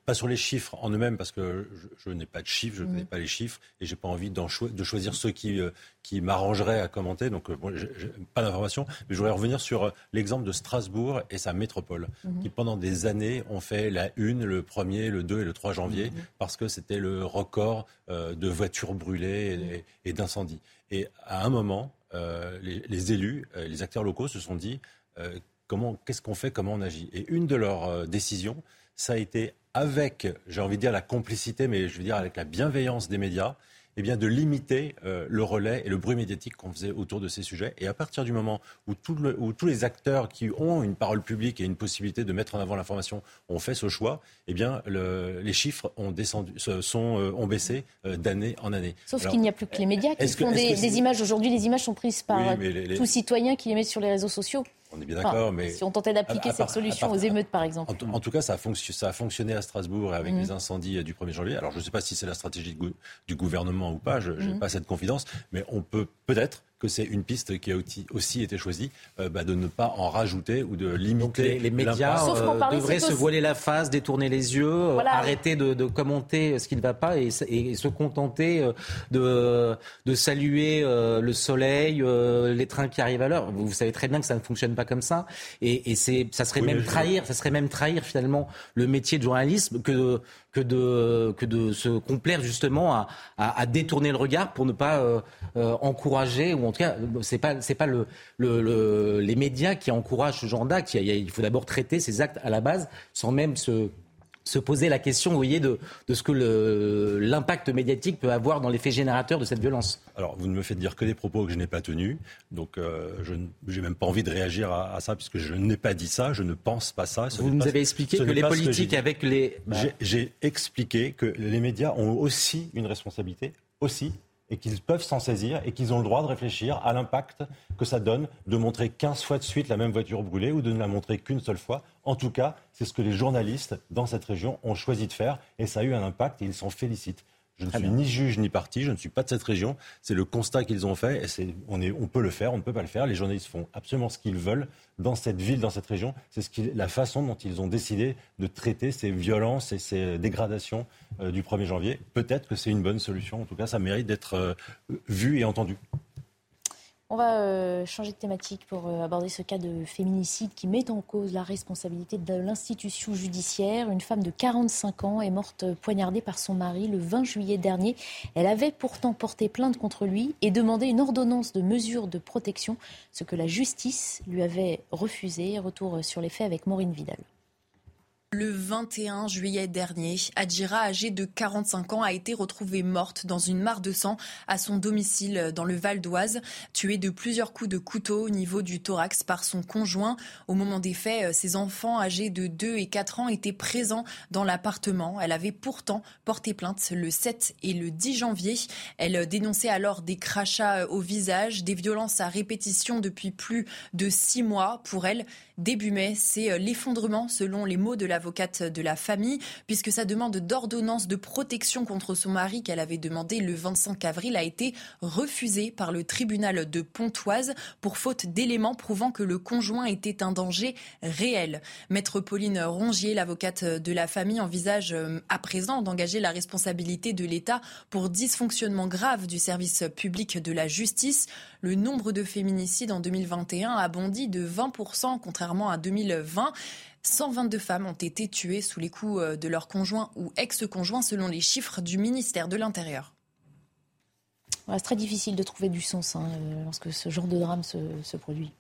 S27: pas sur les chiffres en eux-mêmes, parce que je, n'ai pas de chiffres, je ne connais mm. pas les chiffres, et j'ai pas envie de choisir ceux qui, euh, qui m'arrangeraient à commenter. Donc, euh, pas d'informations. Mais je voudrais revenir sur euh, l'exemple de Strasbourg et sa métropole, mm-hmm. qui pendant des années ont fait la une le 1er, le 2 et le 3 janvier, mm-hmm. parce que c'était le record de voitures brûlées et, d'incendies. Et à un moment, les, élus, les acteurs locaux se sont dit comment, qu'est-ce qu'on fait, comment on agit? Et une de leurs décisions, ça a été avec, j'ai envie de dire la complicité, mais je veux dire avec la bienveillance des médias, eh bien, de limiter euh, le relais et le bruit médiatique qu'on faisait autour de ces sujets. Et à partir du moment où, tous les acteurs qui ont une parole publique et une possibilité de mettre en avant l'information ont fait ce choix, eh bien, les chiffres ont, descendu, sont, euh, ont baissé euh, d'année en année.
S1: Sauf qu'il n'y a plus que les médias qui font des, images. Aujourd'hui, les images sont prises par tous citoyens qui les mettent sur les réseaux sociaux.
S27: On est bien d'accord, mais.
S1: Si on tentait d'appliquer cette solution aux émeutes, par exemple.
S27: En, tout cas, ça a, ça a, fonctionné à Strasbourg avec mhm. les incendies euh, du 1er janvier. Alors, je ne sais pas si c'est la stratégie du gouvernement ou pas, je n'ai mhm. pas cette confidence, mais on peut peut-être que c'est une piste qui a aussi été choisie, euh, bah, de ne pas en rajouter ou de limiter.
S26: les, médias euh, devraient se voiler la face, détourner les yeux, euh, arrêter de, commenter ce qui ne va pas et, se contenter de, de saluer le soleil, les trains qui arrivent à l'heure. Vous, savez très bien que ça ne fonctionne pas comme ça, et, c'est, ça serait même trahir, ça serait même trahir finalement le métier de journalisme que de, que de, que de se complaire justement à, à, détourner le regard pour ne pas euh, euh, encourager, ou en tout cas, c'est pas, c'est pas le, le, les médias qui encouragent ce genre d'actes. Il faut d'abord traiter ces actes à la base sans même se se poser la question, vous voyez, de, de ce que l'impact médiatique peut avoir dans l'effet générateur de cette violence.
S27: Alors, vous ne me faites dire que des propos que je n'ai pas tenus, donc euh, je n'ai même pas envie de réagir à, ça, puisque je n'ai pas dit ça, je ne pense pas ça.
S26: vous nous avez expliqué que les politiques avec les...
S27: J'ai expliqué que les médias ont aussi une responsabilité, aussi, et qu'ils peuvent s'en saisir et qu'ils ont le droit de réfléchir à l'impact que ça donne de montrer 15 fois de suite la même voiture brûlée ou de ne la montrer qu'une seule fois. En tout cas, c'est ce que les journalistes dans cette région ont choisi de faire et ça a eu un impact et ils s'en félicitent. Je ne suis ni juge ni parti, je ne suis pas de cette région. C'est le constat qu'ils ont fait et on, est, on peut le faire, on ne peut pas le faire. Les journalistes font absolument ce qu'ils veulent dans cette ville, dans cette région. C'est ce la façon dont ils ont décidé de traiter ces violences et ces dégradations euh, du 1er janvier. Peut-être que c'est une bonne solution. En tout cas, ça mérite d'être euh, vu et entendu.
S1: On va euh, changer de thématique pour euh, aborder ce cas de féminicide qui met en cause la responsabilité de l'institution judiciaire. Une femme de 45 ans est morte poignardée par son mari le 20 juillet dernier. Elle avait pourtant porté plainte contre lui et demandé une ordonnance de mesure de protection, ce que la justice lui avait refusé. Retour sur les faits avec Maureen Vidal.
S39: Le 21 juillet dernier, Adjira, âgée de 45 ans, a été retrouvée morte dans une mare de sang à son domicile dans le Val d'Oise, tuée de plusieurs coups de couteau au niveau du thorax par son conjoint. Au moment des faits, ses enfants âgés de 2 et 4 ans étaient présents dans l'appartement. Elle avait pourtant porté plainte le 7 et le 10 janvier. Elle dénonçait alors des crachats au visage, des violences à répétition depuis plus de six mois. Pour elle, début mai, c'est l'effondrement selon les mots de la avocate de la famille, puisque sa demande d'ordonnance de protection contre son mari qu'elle avait demandé le 25 avril a été refusée par le tribunal de Pontoise pour faute d'éléments prouvant que le conjoint était un danger réel. Maître Pauline Rongier, l'avocate de la famille, envisage euh, à présent d'engager la responsabilité de l'État pour dysfonctionnement grave du service public de la justice. Le nombre de féminicides en 2021 a bondi de 20%, contrairement à 2020. 122 femmes ont été tuées sous les coups euh, de leur conjoint ou ex-conjoint selon les chiffres du ministère de l'Intérieur.
S1: c'est très difficile de trouver du sens hein, euh, lorsque ce genre de drame se, produit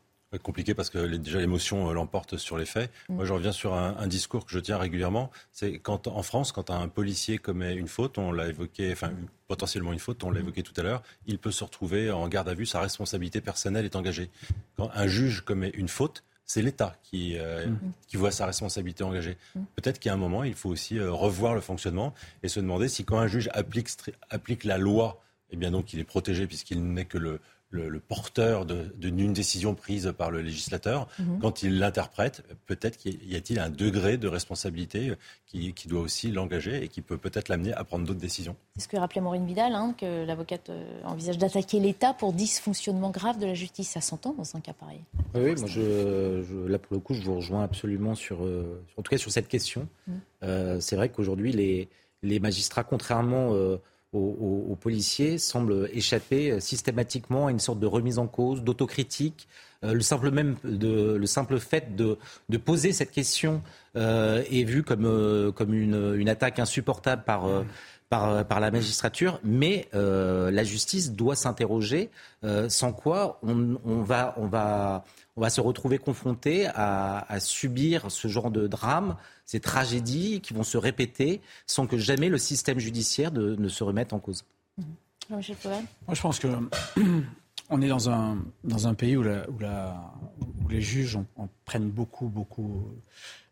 S27: compliqué parce que déjà l'émotion euh, l'emporte sur les faits. Mm. Moi, je reviens sur un, discours que je tiens régulièrement. C'est quand en France, quand un policier commet une faute, on l'a évoqué, enfin potentiellement une faute, on l'a évoqué tout à l'heure, il peut se retrouver en garde à vue, sa responsabilité personnelle est engagée. Quand un juge commet une faute, c'est l'État qui, euh, mm. qui voit sa responsabilité engagée. Mm. Peut-être qu'à un moment, il faut aussi euh, revoir le fonctionnement et se demander si quand un juge applique, applique la loi, eh bien donc il est protégé puisqu'il n'est que le, le, porteur d'une décision prise par le législateur, mhm. quand il l'interprète, peut-être qu'il y a-t-il un degré de responsabilité qui, doit aussi l'engager et qui peut peut-être l'amener à prendre d'autres décisions.
S1: C'est ce que rappelait Maureen Vidal, hein, que l'avocate euh, envisage d'attaquer l'État pour dysfonctionnement grave de la justice. à 100 ans dans un cas pareil.
S26: Oui, moi, je, là, pour le coup, je vous rejoins absolument sur, euh, en tout cas sur cette question. Mhm. Euh, c'est vrai qu'aujourd'hui, les, les magistrats, contrairement aux, policiers semble échapper euh, systématiquement à une sorte de remise en cause, d'autocritique. Euh, le simple même de, le simple fait de, de poser cette question euh, est vu comme, comme une, une, attaque insupportable par, par, par, la magistrature, mais la justice doit s'interroger, sans quoi on, on, va, on, va, on va se retrouver confronté à, à subir ce genre de drame ces tragédies qui vont se répéter sans que jamais le système judiciaire ne se remette en cause.
S1: Mmh. Moi,
S25: je pense que on est dans un, dans un pays où, la, où, la, où les juges en, prennent beaucoup, beaucoup,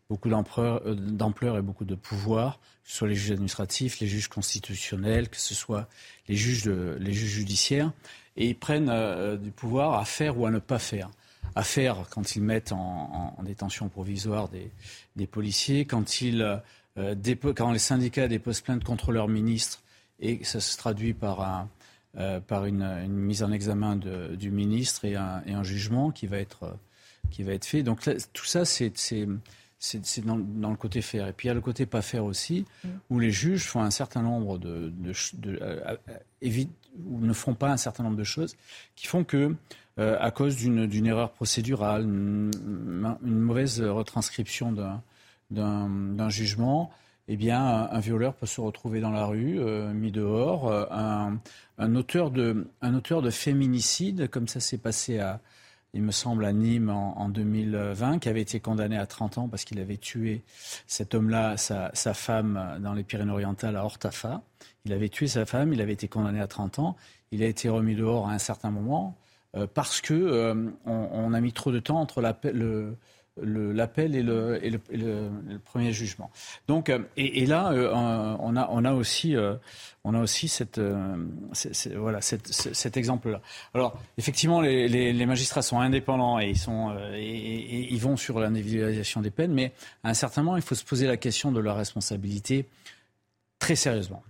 S25: beaucoup euh, d'ampleur et beaucoup de pouvoir, que ce soit les juges administratifs, les juges constitutionnels, que ce soit les juges, de, les juges judiciaires, et ils prennent euh, du pouvoir à faire ou à ne pas faire à faire quand ils mettent en, détention provisoire des, policiers, quand, ils, euh, quand les syndicats déposent plainte contre leur ministre et ça se traduit par, un, euh, par une, mise en examen du ministre et un, et un, jugement qui va être, qui va être fait. Donc tout ça, c'est c'est dans, dans, le côté faire. Et puis il y a le côté pas faire aussi, mm. où les juges font un certain nombre de, de, de euh, ou ne font pas un certain nombre de choses qui font que euh, à cause d'une erreur procédurale, une, mauvaise retranscription d'un jugement, eh bien, un, violeur peut se retrouver dans la rue, euh, mis dehors. Euh, un, auteur de, auteur de féminicide, comme ça s'est passé à, il me semble, à Nîmes en, 2020, qui avait été condamné à 30 ans parce qu'il avait tué cet homme-là, sa, femme, dans les Pyrénées-Orientales, à Hortafa. Il avait tué sa femme, il avait été condamné à 30 ans. Il a été remis dehors à un certain moment. Euh, parce que euh, on, a mis trop de temps entre l'appel, et, le, premier jugement. Donc, euh, et, là, on, a, aussi, on a aussi cette, voilà, cet exemple-là. Alors, effectivement, les, magistrats sont indépendants et ils, sont, ils vont sur l'individualisation des peines, mais à un certain moment, il faut se poser la question de leur responsabilité très sérieusement.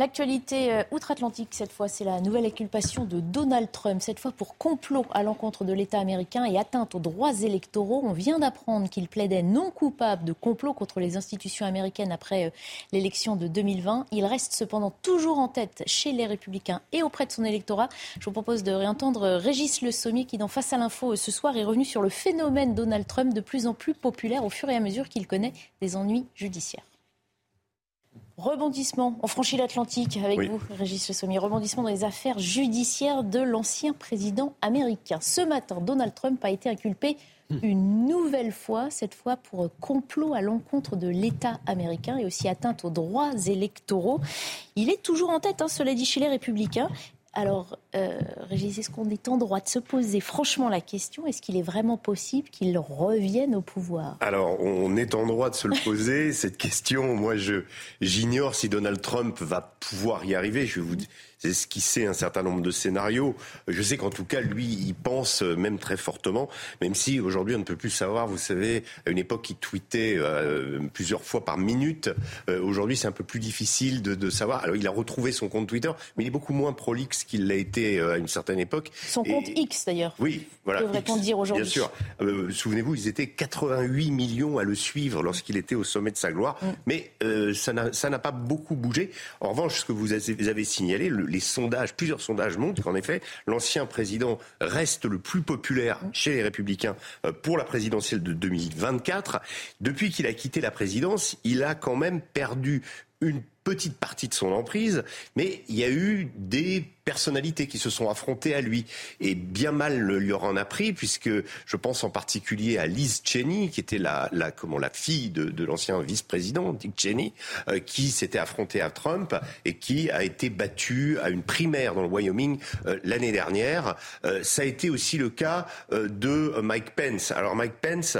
S1: L'actualité euh, outre-Atlantique, cette fois, c'est la nouvelle inculpation de Donald Trump, cette fois pour complot à l'encontre de l'État américain et atteinte aux droits électoraux. On vient d'apprendre qu'il plaidait non coupable de complot contre les institutions américaines après euh, l'élection de 2020. Il reste cependant toujours en tête chez les républicains et auprès de son électorat. Je vous propose de réentendre euh, Régis Le Sommier qui, dans Face à l'info ce soir, est revenu sur le phénomène Donald Trump de plus en plus populaire au fur et à mesure qu'il connaît des ennuis judiciaires. Rebondissement, on franchit l'Atlantique avec vous, Régis Le Sommier. Rebondissement dans les affaires judiciaires de l'ancien président américain. Ce matin, Donald Trump a été inculpé hmm. une nouvelle fois, cette fois pour complot à l'encontre de l'État américain et aussi atteinte aux droits électoraux. Il est toujours en tête, hein, cela dit, chez les républicains. Alors, euh, Régis, est-ce qu'on est en droit de se poser franchement la question? Est-ce qu'il est vraiment possible qu'il revienne au pouvoir?
S40: Alors, on est en droit de se le poser. Cette question, moi, je j'ignore si Donald Trump va pouvoir y arriver. Je vais vous esquissé un certain nombre de scénarios. Je sais qu'en tout cas, lui, il pense euh, même très fortement, même si aujourd'hui, on ne peut plus savoir. Vous savez, à une époque, il tweetait euh, plusieurs fois par minute. Euh, aujourd'hui, c'est un peu plus difficile de, de, savoir. Alors, il a retrouvé son compte Twitter, mais il est beaucoup moins prolixe qu'il l'a été à une certaine époque.
S1: Son compte X, d'ailleurs.
S40: Oui, voilà.
S1: Devrait-on dire aujourd'hui
S40: Bien sûr. Souvenez-vous, ils étaient 88 millions à le suivre lorsqu'il était au sommet de sa gloire. Mm. Mais ça n'a pas beaucoup bougé. En revanche, ce que vous avez signalé, le, les sondages, plusieurs sondages montrent qu'en effet, l'ancien président reste le plus populaire chez les républicains euh, pour la présidentielle de 2024. Depuis qu'il a quitté la présidence, il a quand même perdu une petite partie de son emprise, mais il y a eu des personnalités qui se sont affrontées à lui et bien mal le lui en a pris puisque je pense en particulier à Liz Cheney qui était la, comment la fille de, l'ancien vice-président Dick Cheney euh, qui s'était affrontée à Trump et qui a été battue à une primaire dans le Wyoming euh, l'année dernière. Euh, ça a été aussi le cas de Mike Pence. Alors Mike Pence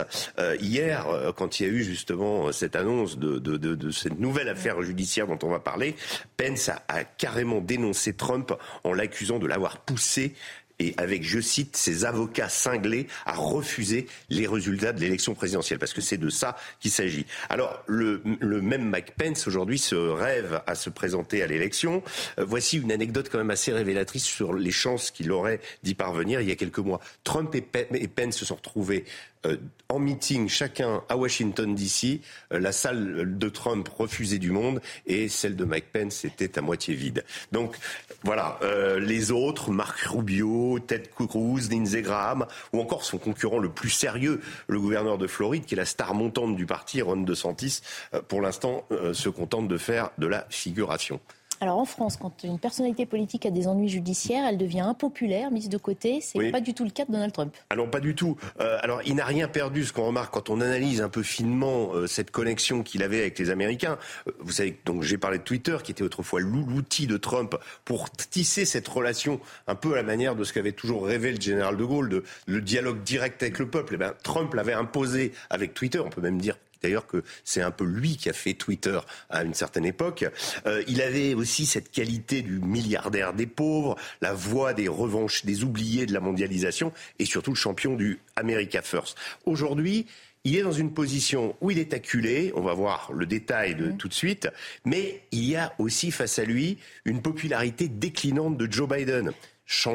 S40: hier quand il y a eu justement cette annonce de cette nouvelle affaire judiciaire dont on va parler, Pence a, carrément dénoncé Trump en l'accusant de l'avoir poussé et avec, je cite, ses avocats cinglés à refuser les résultats de l'élection présidentielle, parce que c'est de ça qu'il s'agit. Alors, le, même Mike Pence, aujourd'hui, se rêve à se présenter à l'élection. Euh, voici une anecdote quand même assez révélatrice sur les chances qu'il aurait d'y parvenir il y a quelques mois. Trump et Pence se sont retrouvés euh, en meeting chacun à Washington DC, euh, la salle de Trump refusée du monde et celle de Mike Pence était à moitié vide. Donc voilà, euh, les autres, Marc Rubio, Ted Cruz, Lindsey Graham, ou encore son concurrent le plus sérieux, le gouverneur de Floride, qui est la star montante du parti, Ron DeSantis, pour l'instant se contente de faire de la figuration.
S1: Alors en France, quand une personnalité politique a des ennuis judiciaires, elle devient impopulaire, mise de côté. C'est pas du tout le cas de Donald Trump.
S40: Alors pas du tout. Euh, alors il n'a rien perdu. Ce qu'on remarque quand on analyse un peu finement euh, cette connexion qu'il avait avec les Américains. Euh, vous savez donc j'ai parlé de Twitter, qui était autrefois l'outil de Trump pour tisser cette relation un peu à la manière de ce qu'avait toujours rêvé le général de Gaulle, de le dialogue direct avec le peuple. Et eh ben Trump l'avait imposé avec Twitter. On peut même dire D'ailleurs que c'est un peu lui qui a fait Twitter à une certaine époque. Euh, il avait aussi cette qualité du milliardaire des pauvres, la voix des revanches, des oubliés de la mondialisation et surtout le champion du America First. Aujourd'hui, il est dans une position où il est acculé, on va voir le détail de tout de suite, mais il y a aussi face à lui une popularité déclinante de Joe Biden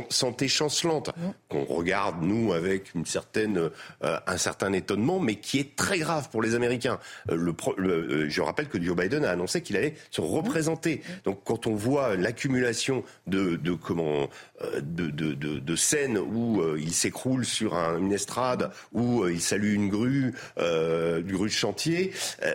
S40: santé chancelante, qu'on regarde, nous, avec une certaine, euh, un certain étonnement, mais qui est très grave pour les Américains. Euh, le, euh, je rappelle que Joe Biden a annoncé qu'il allait se représenter. Donc quand on voit l'accumulation de, de, comment, de, de, de, de scènes où il s'écroule sur un, une estrade, où il salue une grue, du grue de chantier,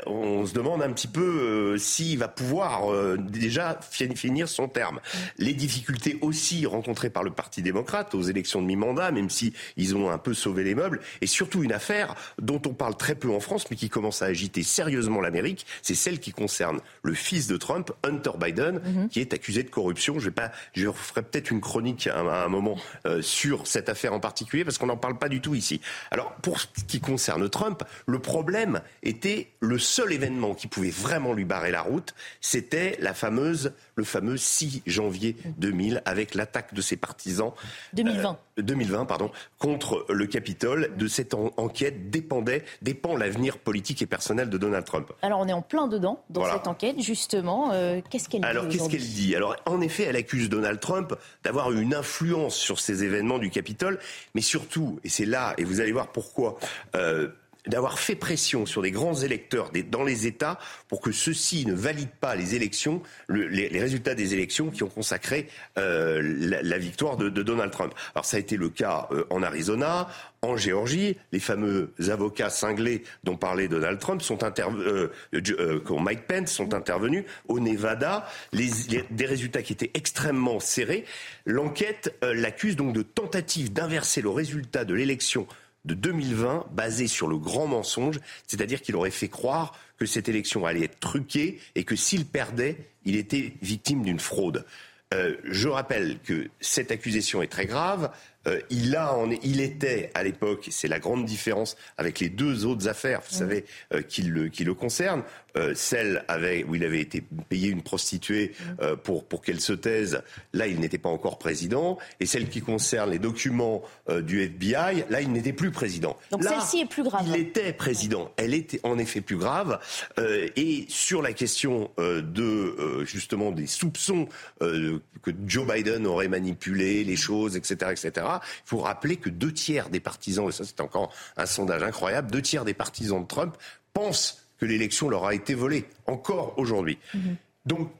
S40: on se demande un petit peu s'il va pouvoir déjà finir son terme. Les difficultés aussi rencontrées par le Parti démocrate aux élections de mi-mandat, même si ils ont un peu sauvé les meubles. Et surtout une affaire dont on parle très peu en France, mais qui commence à agiter sérieusement l'Amérique, c'est celle qui concerne le fils de Trump, Hunter Biden, mhm. qui est accusé de corruption. Je vais pas, je ferai peut-être une chronique à un, moment euh, sur cette affaire en particulier, parce qu'on n'en parle pas du tout ici. Alors, pour ce qui concerne Trump, le problème était le seul événement qui pouvait vraiment lui barrer la route, c'était la fameuse, le fameux 6 janvier 2000, avec l'attaque de ses partisans.
S1: 2020.
S40: 2020, pardon, contre le Capitole. De cette enquête dépendait, dépend l'avenir politique et personnel de Donald Trump.
S1: Alors on est en plein dedans dans cette enquête, justement. qu'est-ce qu'elle dit
S40: Alors qu'est-ce qu'elle dit? Alors en effet, elle accuse Donald Trump d'avoir eu une influence sur ces événements du Capitole, mais surtout, et c'est là, et vous allez voir pourquoi, euh, d'avoir fait pression sur les grands électeurs dans les États pour que ceux-ci ne valident pas les élections, les, résultats des élections qui ont consacré euh, la, victoire de, Donald Trump. Alors ça a été le cas euh, en Arizona, en Géorgie, les fameux avocats cinglés dont parlait Donald Trump sont intervenus, euh, Mike Pence sont intervenus au Nevada, des résultats qui étaient extrêmement serrés. L'enquête l'accuse donc de tentative d'inverser le résultat de l'élection de 2020 basé sur le grand mensonge, c'est-à-dire qu'il aurait fait croire que cette élection allait être truquée et que s'il perdait, il était victime d'une fraude. Euh, je rappelle que cette accusation est très grave. Euh, il, a, il était à l'époque, c'est la grande différence avec les deux autres affaires, vous savez, euh, qui, le, qui le concernent. Euh, celle avec, où il avait été payé une prostituée euh, pour, pour qu'elle se taise, là il n'était pas encore président. Et celle qui concerne les documents euh, du FBI, là il n'était plus président.
S1: Donc celle-ci est plus grave.
S40: Il était président. Elle était en effet plus grave. et sur la question de justement des soupçons que Joe Biden aurait manipulé les choses, etc., etc. Il faut rappeler que deux tiers des partisans, et ça c'est encore un sondage incroyable, deux tiers des partisans de Trump pensent que l'élection leur a été volée, encore aujourd'hui. Mhm. Donc,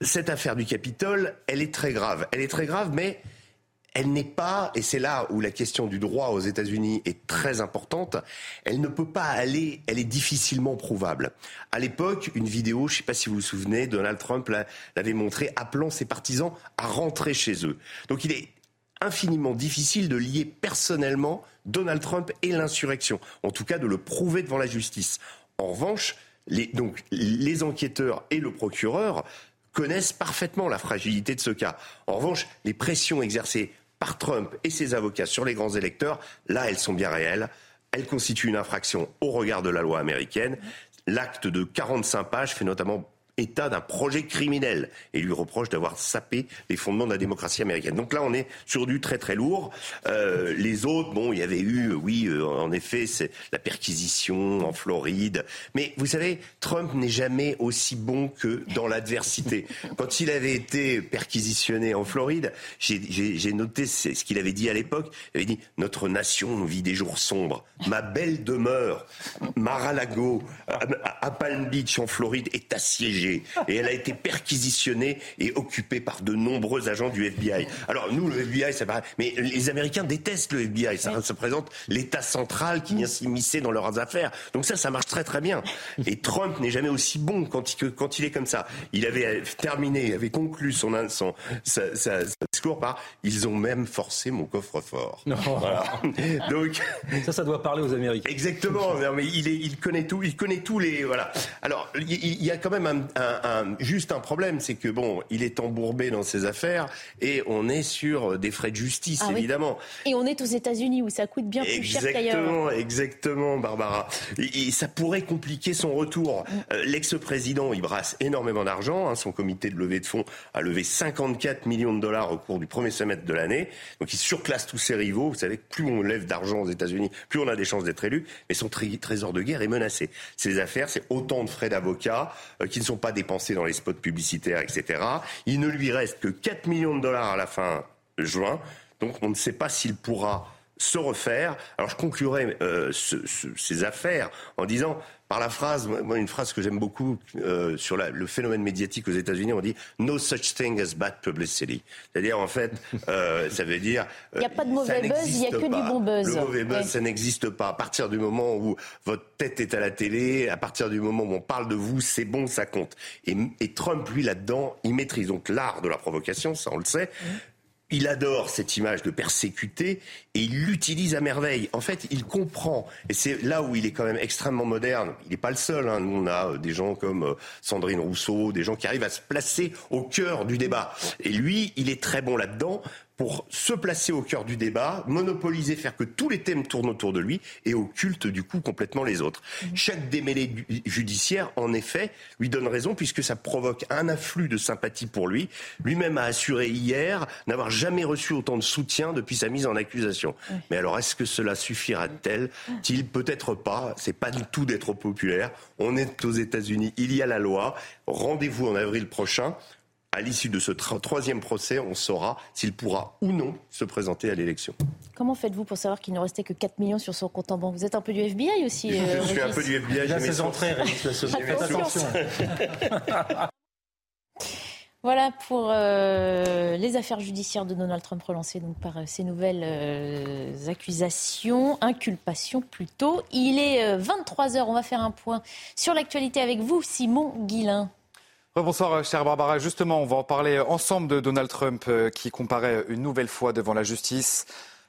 S40: cette affaire du Capitole, elle est très grave. Elle est très grave, mais elle n'est pas, et c'est là où la question du droit aux États-Unis est très importante, elle ne peut pas aller, elle est difficilement prouvable. À l'époque, une vidéo, je ne sais pas si vous vous souvenez, Donald Trump l'avait montré, appelant ses partisans à rentrer chez eux. Donc il est infiniment difficile de lier personnellement Donald Trump et l'insurrection, en tout cas de le prouver devant la justice. En revanche, les, donc, les enquêteurs et le procureur connaissent parfaitement la fragilité de ce cas. En revanche, les pressions exercées par Trump et ses avocats sur les grands électeurs, là, elles sont bien réelles. Elles constituent une infraction au regard de la loi américaine. L'acte de 45 pages fait notamment état d'un projet criminel et lui reproche d'avoir sapé les fondements de la démocratie américaine. Donc là, on est sur du très très lourd. Euh, les autres, bon, il y avait eu, oui, euh, en effet, c'est la perquisition en Floride. Mais vous savez, Trump n'est jamais aussi bon que dans l'adversité. Quand il avait été perquisitionné en Floride, j'ai noté ce qu'il avait dit à l'époque. Il avait dit Notre nation vit des jours sombres. Ma belle demeure, Mar-a-Lago, à Palm Beach en Floride, est assiégée et elle a été perquisitionnée et occupée par de nombreux agents du FBI. Alors nous, le FBI, ça paraît, mais les Américains détestent le FBI. Ça se présente l'État central qui vient s'immiscer dans leurs affaires. Donc ça, ça marche très très bien. Et Trump n'est jamais aussi bon quand il, quand il est comme ça. Il avait terminé, il avait conclu son, son sa, discours par ils ont même forcé mon coffre-fort. Voilà.
S26: Donc ça, ça doit parler aux Américains.
S40: Exactement. mais il, est, il connaît tout, il connaît tous les voilà. Alors il y a quand même un, juste un problème, c'est que bon, il est embourbé dans ses affaires et on est sur des frais de justice, ah évidemment.
S1: Et on est aux États-Unis où ça coûte bien plus cher qu'ailleurs.
S40: Exactement, exactement, Barbara. Et, ça pourrait compliquer son retour. Mm. Euh, l'ex-président, il brasse énormément d'argent. Hein. son comité de levée de fonds a levé 54 millions de dollars au cours du premier semestre de l'année. Donc il surclasse tous ses rivaux. Vous savez, plus on lève d'argent aux États-Unis, plus on a des chances d'être élu. Mais son trésor de guerre est menacé. Ses affaires, c'est autant de frais d'avocat euh, qui ne sont pas dépensés dans les spots publicitaires, etc. Il ne lui reste que 4 millions de dollars à la fin juin. Donc on ne sait pas s'il pourra se refaire. Alors je conclurai euh, ces affaires en disant par la phrase, moi, une phrase que j'aime beaucoup euh, sur la, le phénomène médiatique aux États-Unis, on dit no such thing as bad publicity. C'est-à-dire, en fait, euh, ça veut dire.
S1: Il n'y a pas de mauvais buzz, il n'y a que du bon buzz.
S40: Le mauvais buzz, ça n'existe pas. À partir du moment où votre tête est à la télé, à partir du moment où on parle de vous, c'est bon, ça compte. Et, et Trump, lui, là-dedans, il maîtrise donc l'art de la provocation, ça on le sait. Il adore cette image de persécuté et il l'utilise à merveille. En fait, il comprend, et c'est là où il est quand même extrêmement moderne. Il n'est pas le seul. Hein. Nous, on a euh, des gens comme euh, Sandrine Rousseau, des gens qui arrivent à se placer au cœur du débat. Et lui, il est très bon là-dedans pour se placer au cœur du débat, monopoliser, faire que tous les thèmes tournent autour de lui et occulte du coup complètement les autres. Mhm. Chaque démêlé judiciaire, en effet, lui donne raison puisque ça provoque un afflux de sympathie pour lui. Lui-même a assuré hier n'avoir jamais reçu autant de soutien depuis sa mise en accusation. Mais alors, est-ce que cela suffira-t-il Peut-être pas? C'est pas du tout d'être populaire. On est aux États-Unis, il y a la loi. Rendez-vous en avril prochain à l'issue de ce troisième procès, on saura s'il pourra ou non se présenter à l'élection.
S1: Comment faites-vous pour savoir qu'il ne restait que 4 millions sur son compte en banque? Vous êtes un peu du FBI aussi
S40: Je, euh, suis un peu du FBI.
S26: J'ai ses entrées, Faites attention.
S1: Voilà pour euh, les affaires judiciaires de Donald Trump relancées donc par euh, ces nouvelles accusations, inculpations plutôt. Il est 23 h On va faire un point sur l'actualité avec vous, Simon Guillain.
S2: Bonsoir, euh, chère Barbara. Justement, on va en parler ensemble de Donald Trump euh, qui comparaît une nouvelle fois devant la justice.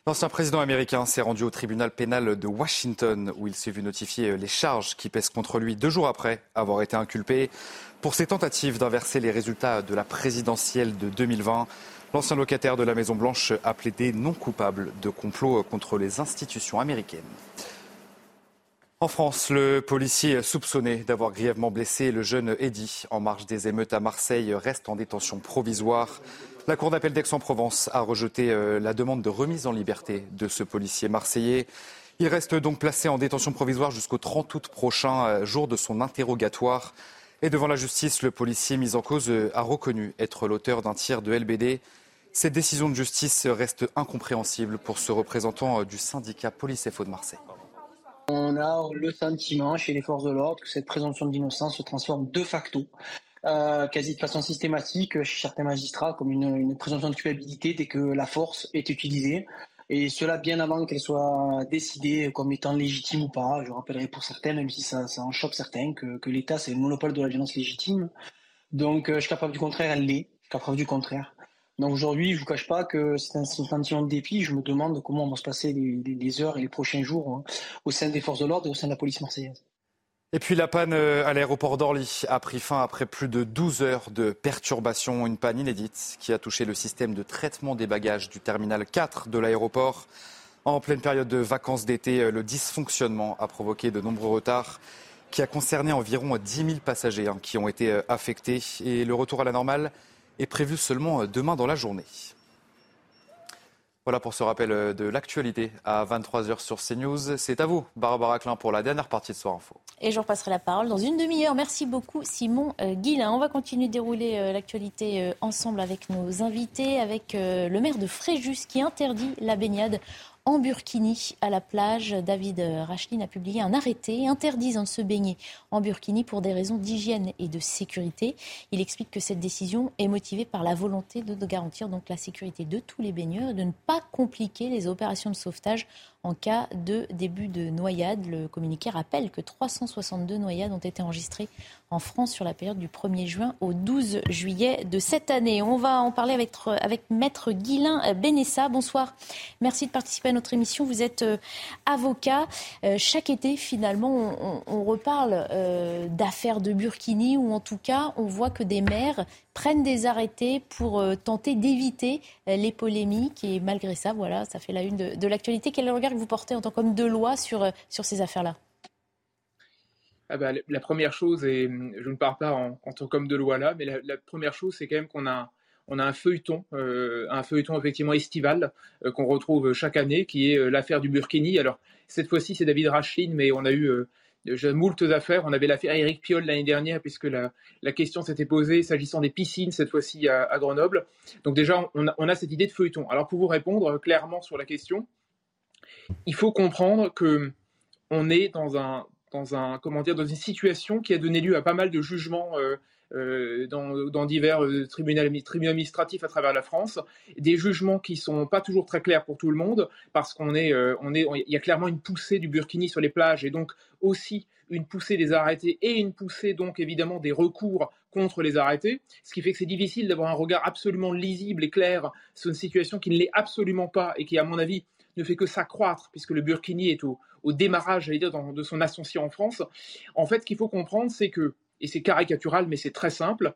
S2: L'ancien président américain s'est rendu au tribunal pénal de Washington où il s'est vu notifier les charges qui pèsent contre lui deux jours après avoir été inculpé pour ses tentatives d'inverser les résultats de la présidentielle de 2020. L'ancien locataire de la Maison-Blanche a plaidé non coupable de complot contre les institutions américaines. En France, le policier soupçonné d'avoir grièvement blessé le jeune Eddy en marge des émeutes à Marseille reste en détention provisoire. La Cour d'appel d'Aix-en-Provence a rejeté euh, la demande de remise en liberté de ce policier marseillais. Il reste donc placé en détention provisoire jusqu'au 30 août prochain, euh, jour de son interrogatoire. Et devant la justice, le policier mis en cause euh, a reconnu être l'auteur d'un tir de LBD. Cette décision de justice reste incompréhensible pour ce représentant du syndicat Police FO de Marseille.
S28: On a le sentiment chez les forces de l'ordre que cette présomption d'innocence se transforme de facto, euh, quasi de façon systématique chez certains magistrats, comme une, présomption de culpabilité dès que la force est utilisée. Et cela bien avant qu'elle soit décidée comme étant légitime ou pas. Je rappellerai pour certains, même si ça, en choque certains, que, l'État c'est le monopole de la violence légitime. Donc, euh, je capable du contraire, elle l'est. Jusqu'à du contraire. Donc aujourd'hui, je ne vous cache pas que c'est un sentiment de dépit. Je me demande comment vont se passer les, heures et les prochains jours hein, au sein des forces de l'ordre et au sein de la police marseillaise.
S2: Et puis la panne euh, à l'aéroport d'Orly a pris fin après plus de 12 heures de perturbation. Une panne inédite qui a touché le système de traitement des bagages du terminal 4 de l'aéroport. En pleine période de vacances d'été, euh, le dysfonctionnement a provoqué de nombreux retards qui a concerné environ 10 000 passagers hein, qui ont été euh, affectés. Et le retour à la normale est prévu seulement euh, demain dans la journée. Voilà pour ce rappel euh, de l'actualité à 23h sur CNews. C'est à vous, Barbara Klein, pour la dernière partie de Soir Info.
S1: Et je repasserai la parole dans une demi-heure. Merci beaucoup, Simon euh, Guillain. On va continuer de dérouler l'actualité ensemble avec nos invités, avec le maire de Fréjus qui interdit la baignade en Burkini, à la plage, David Rachlin a publié un arrêté interdisant de se baigner en Burkini pour des raisons d'hygiène et de sécurité. Il explique que cette décision est motivée par la volonté de garantir la sécurité de tous les baigneurs et de ne pas compliquer les opérations de sauvetage en cas de début de noyade. Le communiqué rappelle que 362 noyades ont été enregistrées en France sur la période du 1er juin au 12 juillet de cette année. On va en parler avec, Maître Guilain Benessa. Bonsoir. Merci de participer à notre émission. Vous êtes euh, avocat. Euh, chaque été, finalement, on, reparle euh, d'affaires de Burkini ou en tout cas, on voit que des maires prennent des arrêtés pour tenter d'éviter les polémiques. Et malgré ça, voilà, ça fait la une de, l'actualité. Quel est le regard que vous portez en tant qu'homme de loi sur, sur ces affaires-là?
S41: Ah bah, la première chose, et je ne parle pas en, tant qu'homme de loi là, mais la, première chose, c'est quand même qu'on a, on a un feuilleton, euh, un feuilleton effectivement estival euh, qu'on retrouve chaque année, qui est euh, l'affaire du Burkini. Alors cette fois-ci, c'est David Rachlin, mais on a eu moult affaires. On avait l'affaire Eric Piolle l'année dernière, puisque la, la question s'était posée s'agissant des piscines, cette fois-ci à, Grenoble. Donc déjà, on a, cette idée de feuilleton. Alors pour vous répondre clairement sur la question, il faut comprendre que on est dans un dans un comment dire dans une situation qui a donné lieu à pas mal de jugements euh, euh, dans, divers euh, tribunaux, administratifs à travers la France, des jugements qui sont pas toujours très clairs pour tout le monde parce qu'on est est il y a clairement une poussée du burkini sur les plages et donc aussi une poussée des arrêtés et une poussée donc évidemment des recours contre les arrêtés, ce qui fait que c'est difficile d'avoir un regard absolument lisible et clair sur une situation qui ne l'est absolument pas et qui à mon avis ne fait que s'accroître puisque le burkini est au, au démarrage, j'allais dire, de son ascension en France. En fait, ce qu'il faut comprendre, c'est que, et c'est caricatural, mais c'est très simple,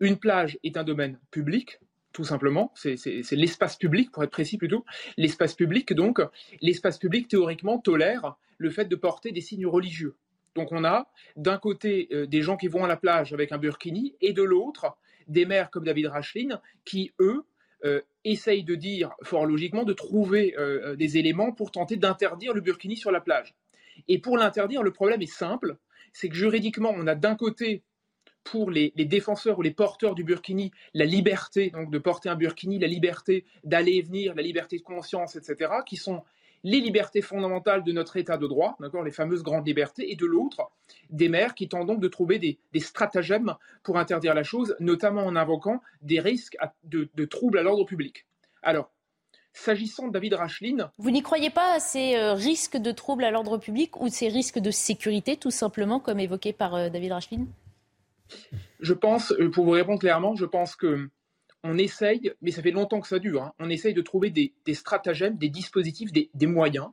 S41: une plage est un domaine public, tout simplement. C'est l'espace public, pour être précis plutôt. L'espace public, donc, l'espace public, théoriquement, tolère le fait de porter des signes religieux. Donc on a d'un côté euh, des gens qui vont à la plage avec un burkini et de l'autre des maires comme David Rachlin qui, eux, euh, essayent de dire, fort logiquement, de trouver euh, des éléments pour tenter d'interdire le burkini sur la plage. Et pour l'interdire, le problème est simple, c'est que juridiquement, on a d'un côté pour les, défenseurs ou les porteurs du burkini la liberté donc de porter un burkini, la liberté d'aller et venir, la liberté de conscience, etc., qui sont les libertés fondamentales de notre État de droit, les fameuses grandes libertés, et de l'autre, des maires qui tentent donc de trouver des, stratagèmes pour interdire la chose, notamment en invoquant des risques de, troubles à l'ordre public. Alors, S'agissant de David Rachlin.
S1: Vous n'y croyez pas à ces euh, risques de troubles à l'ordre public ou ces risques de sécurité, tout simplement, comme évoqué par euh, David Rachlin
S41: Je pense, euh, pour vous répondre clairement, je pense que on essaye, mais ça fait longtemps que ça dure, hein, on essaye de trouver des, stratagèmes, des dispositifs, des, moyens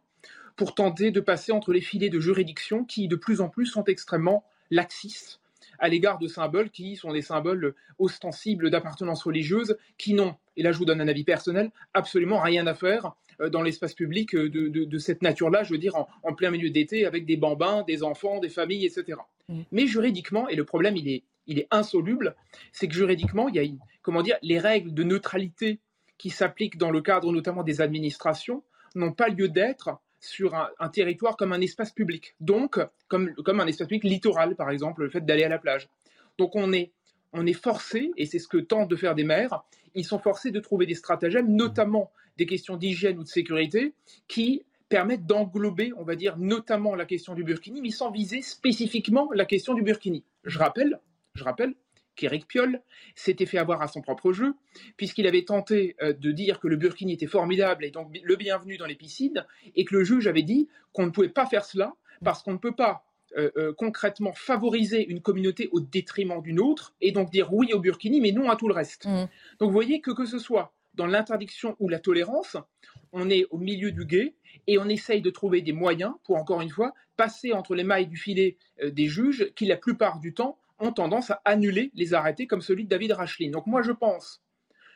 S41: pour tenter de passer entre les filets de juridiction qui, de plus en plus, sont extrêmement laxistes à l'égard de symboles qui sont des symboles ostensibles d'appartenance religieuse, qui n'ont, et là je vous donne un avis personnel, absolument rien à faire euh, dans l'espace public euh, de, cette nature-là, je veux dire, en, plein milieu d'été, avec des bambins, des enfants, des familles, etc. Mmh. Mais juridiquement, et le problème il est, il est insoluble, c'est que juridiquement, il y a comment dire, les règles de neutralité qui s'appliquent dans le cadre notamment des administrations n'ont pas lieu d'être sur un, territoire comme un espace public, donc comme, comme un espace public littoral, par exemple, le fait d'aller à la plage. Donc on est, on est forcé, et c'est ce que tentent de faire des maires, ils sont forcés de trouver des stratagèmes, notamment des questions d'hygiène ou de sécurité, qui permettent d'englober, on va dire, notamment la question du burkini, mais sans viser spécifiquement la question du burkini. Je rappelle, je rappelle qu'Éric Piolle s'était fait avoir à son propre jeu, puisqu'il avait tenté euh, de dire que le burkini était formidable et donc le bienvenu dans les piscines, et que le juge avait dit qu'on ne pouvait pas faire cela parce qu'on ne peut pas euh, euh, concrètement favoriser une communauté au détriment d'une autre, et donc dire oui au burkini, mais non à tout le reste. Mmh. Donc vous voyez que que ce soit dans l'interdiction ou la tolérance, on est au milieu du guet et on essaye de trouver des moyens pour, encore une fois, passer entre les mailles du filet des juges qui, la plupart du temps, ont tendance à annuler les arrêtés comme celui de David Rachlin. Donc moi, je pense,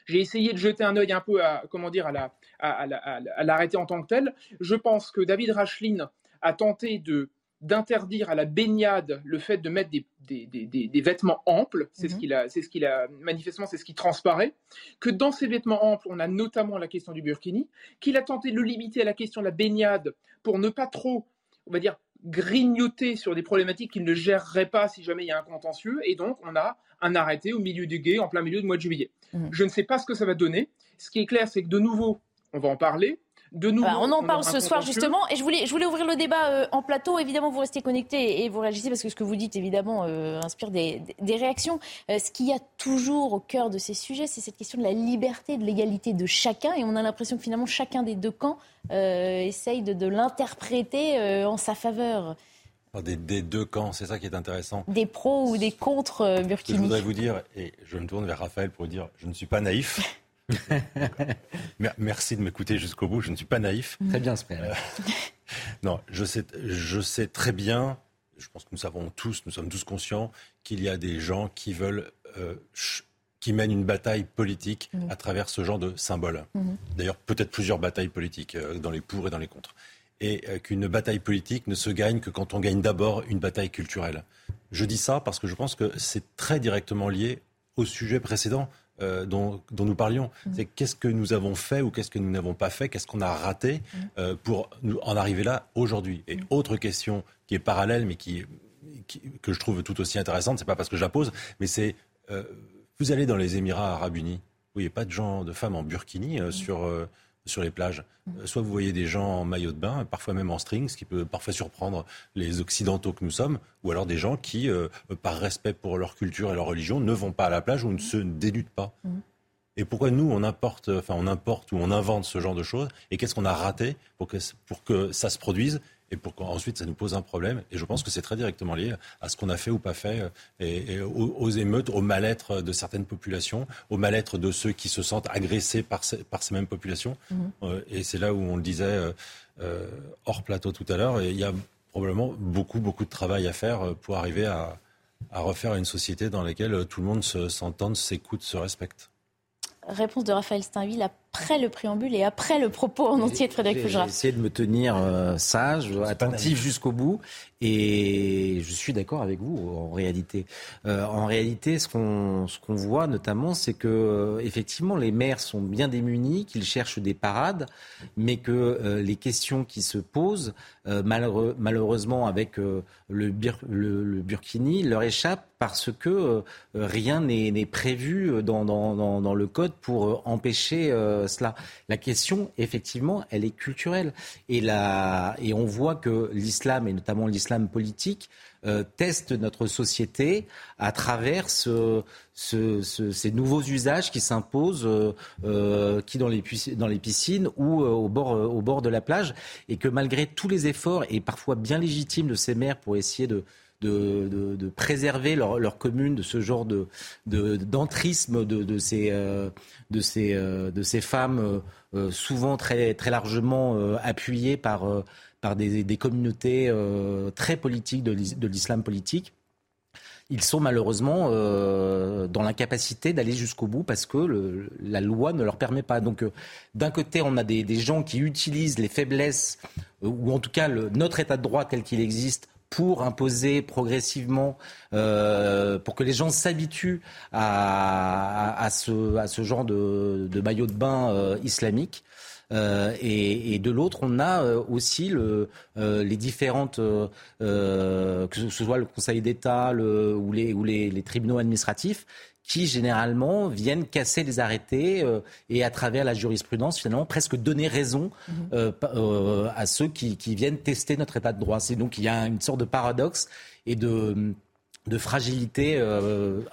S41: j'ai essayé de jeter un œil un peu à, comment dire, à, l'arrêté en tant que tel. Je pense que David Rachlin a tenté de d'interdire à la baignade le fait de mettre des, des, vêtements amples, c'est ce mhm. qu'il a, c'est ce qu'il a, manifestement, c'est ce qui transparaît, que dans ces vêtements amples, on a notamment la question du burkini, qu'il a tenté de le limiter à la question de la baignade pour ne pas trop, on va dire, grignoter sur des problématiques qu'il ne gérerait pas si jamais il y a un contentieux. Et donc, on a un arrêté au milieu du guet, en plein milieu du mois de juillet. Mmh. Je ne sais pas ce que ça va donner. Ce qui est clair, c'est que de nouveau, on va en parler
S1: on en parle ce soir justement et je voulais, je voulais ouvrir le débat euh, en plateau. Évidemment, vous restez connectés et vous réagissez parce que ce que vous dites évidemment euh, inspire des, réactions. Euh, ce qu'il y a toujours au cœur de ces sujets, c'est cette question de la liberté, de l'égalité de chacun et on a l'impression que finalement chacun des deux camps essaye de, l'interpréter en sa faveur.
S27: Des, des, deux camps, c'est ça qui est intéressant.
S1: Des pros ou des contre Burkini.
S27: je voudrais vous dire, et je me tourne vers Raphaël pour vous dire, je ne suis pas naïf. Merci de m'écouter jusqu'au bout. Je ne suis pas naïf.
S26: Très bien, euh,
S27: Non, je sais, je sais très bien. Je pense que nous savons tous, nous sommes tous conscients qu'il y a des gens qui veulent, euh, qui mènent une bataille politique à travers ce genre de symboles. Mhm. D'ailleurs, peut-être plusieurs batailles politiques euh, dans les pour et dans les contre. Et qu'une bataille politique ne se gagne que quand on gagne d'abord une bataille culturelle. Je dis ça parce que je pense que c'est très directement lié au sujet précédent euh, dont, nous parlions. Mm. C'est qu'est-ce que nous avons fait ou qu'est-ce que nous n'avons pas fait, qu'est-ce qu'on a raté mm. euh, pour nous en arriver là aujourd'hui. Et mm. autre question qui est parallèle, mais qui, que je trouve tout aussi intéressante, c'est pas parce que je la pose, mais c'est euh, vous allez dans les Émirats Arabes Unis, vous voyez pas de gens, de femmes en burkini sur sur les plages. Euh, soit vous voyez des gens en maillot de bain, parfois même en string, ce qui peut parfois surprendre les Occidentaux que nous sommes, ou alors des gens qui, euh, par respect pour leur culture et leur religion, ne vont pas à la plage ou ne se dénudent pas. Mmh. Et pourquoi nous, on importe, enfin, on importe ou on invente ce genre de choses Et qu'est-ce qu'on a raté pour que, pour que ça se produise et pour qu'ensuite ça nous pose un problème. Et je pense que c'est très directement lié à ce qu'on a fait ou pas fait, euh, et, aux, émeutes, au mal-être de certaines populations, au mal-être de ceux qui se sentent agressés par ces, par ces mêmes populations. Mhm. Euh, et c'est là où on le disait euh, hors plateau tout à l'heure, il y a probablement beaucoup, beaucoup de travail à faire pour arriver à, à refaire une société dans laquelle tout le monde s'entende, s'écoute, se respecte.
S1: Réponse de Raphaël Steinville après le préambule et après le propos en entier de Frédéric Fougera.
S26: J'ai essayé de me tenir euh, sage, attentif jusqu'au bout. Et je suis d'accord avec vous en réalité. Euh, en réalité, ce qu'on ce qu'on voit notamment, c'est que euh, effectivement les maires sont bien démunis, qu'ils cherchent des parades, mais que euh, les questions qui se posent, malheureux, malheureusement avec le, le, le, Burkini, leur échappent parce que rien n'est prévu dans, dans, dans, le code pour empêcher cela. La question, effectivement, elle est culturelle. Et, la, et on voit que l'islam, et notamment l'islam politique euh, teste notre société à travers ce, ces nouveaux usages qui s'imposent, euh, euh, qui dans les, dans les piscines ou au, bord, au bord de la plage, et que malgré tous les efforts, et parfois bien légitimes de ces maires pour essayer de, de, préserver leur, commune de ce genre de, d'entrisme de, ces, de, ces, de ces femmes souvent très, très largement appuyées par par des, communautés euh, très politiques de l'islam politique ils sont malheureusement euh, dans l'incapacité d'aller jusqu'au bout parce que la loi ne leur permet pas. Donc, euh, d'un côté, on a des, gens qui utilisent les faiblesses, ou en tout cas notre état de droit tel qu'il existe, pour imposer progressivement, pour que les gens s'habituent à, ce, genre de, de maillot de bain islamique. Euh, et, de l'autre, on a euh, aussi le, euh, les différentes, que ce soit le Conseil d'État ou, les, ou les, tribunaux administratifs, qui généralement viennent casser les arrêtés et à travers la jurisprudence finalement presque donner raison mhm. à ceux qui, qui, viennent tester notre état de droit. C'est donc il y a une sorte de paradoxe et de, de fragilité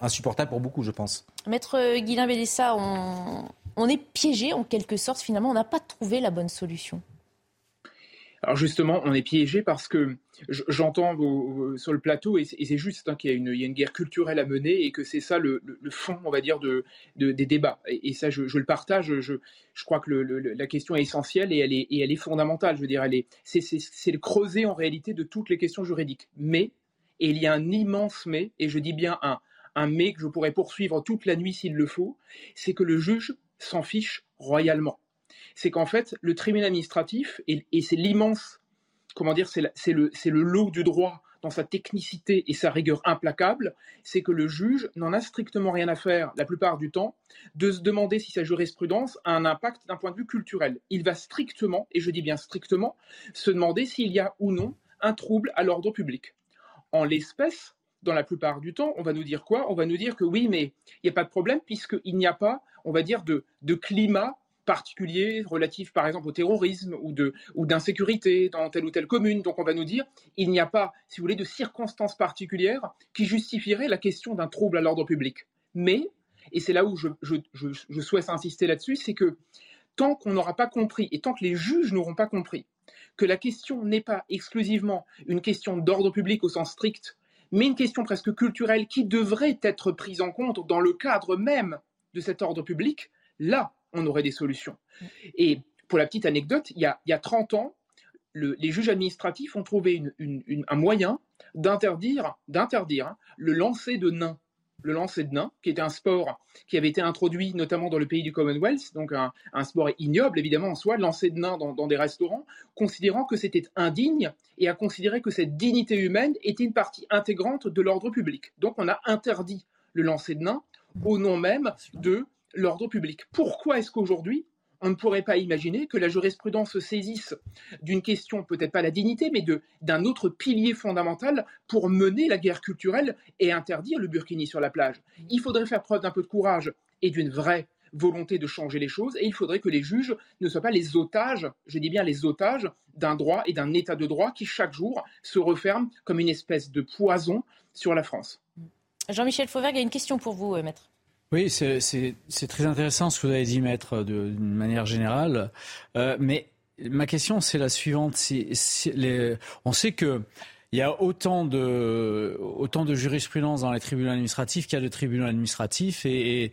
S26: insupportable pour beaucoup, je pense.
S1: Maître Guilain Bélissa, on, on est piégé en quelque sorte. Finalement, on n'a pas trouvé la bonne solution.
S41: Alors justement, on est piégé parce que j'entends sur le plateau, et c'est juste hein, qu'il y, a une guerre culturelle à mener et que c'est ça le, fond, on va dire, de, des débats. Et, ça, je, le partage. Je, crois que la question est essentielle et elle est, et elle est fondamentale. Je veux dire, c'est le creuset en réalité de toutes les questions juridiques. Mais, et il y a un immense mais, et je dis bien un, un mais que je pourrais poursuivre toute la nuit s'il le faut, c'est que le juge s'en fiche royalement. C'est qu'en fait, le tribunal administratif, et, c'est l'immense, comment dire, c'est le, le lot du droit dans sa technicité et sa rigueur implacable, c'est que le juge n'en a strictement rien à faire, la plupart du temps, de se demander si sa jurisprudence a un impact d'un point de vue culturel. Il va strictement, et je dis bien strictement, se demander s'il y a ou non un trouble à l'ordre public. En l'espèce, dans la plupart du temps, on va nous dire quoi? On va nous dire que oui, mais il n'y a pas de problème puisqu'il n'y a pas on va dire, de, climat particulier relatif par exemple au terrorisme ou de ou d'insécurité dans telle ou telle commune. Donc on va nous dire il n'y a pas, si vous voulez, de circonstances particulières qui justifieraient la question d'un trouble à l'ordre public. Mais, et c'est là où je, je souhaite insister là-dessus, c'est que tant qu'on n'aura pas compris et tant que les juges n'auront pas compris que la question n'est pas exclusivement une question d'ordre public au sens strict, mais une question presque culturelle qui devrait être prise en compte dans le cadre même de cet ordre public, là, on aurait des solutions. Et pour la petite anecdote, il y a, il 30 ans, les juges administratifs ont trouvé un moyen d'interdire, d'interdire hein, le lancer de nains. Le lancer de nains, qui était un sport qui avait été introduit notamment dans le pays du Commonwealth, donc un, sport ignoble évidemment en soi, lancer de nains dans, dans des restaurants, considérant que c'était indigne et à considérer que cette dignité humaine était une partie intégrante de l'ordre public. Donc on a interdit le lancer de nains au nom même de l'ordre public. Pourquoi est-ce qu'aujourd'hui, on ne pourrait pas imaginer que la jurisprudence se saisisse d'une question, peut-être pas la dignité, mais d'un autre pilier fondamental pour mener la guerre culturelle et interdire le burkini sur la plage? Il faudrait faire preuve d'un peu de courage et d'une vraie volonté de changer les choses, et il faudrait que les juges ne soient pas les otages, je dis bien les otages, d'un droit et d'un état de droit qui chaque jour se referme comme une espèce de poison sur la France.
S1: Jean-Michel Fauvergue a une question pour vous, euh, maître.
S25: Oui, c'est très intéressant ce que vous avez dit, maître, d'une manière générale. Euh, mais ma question, c'est la suivante. on sait que il y a autant de, jurisprudence dans les tribunaux administratifs qu'il y a de tribunaux administratifs et,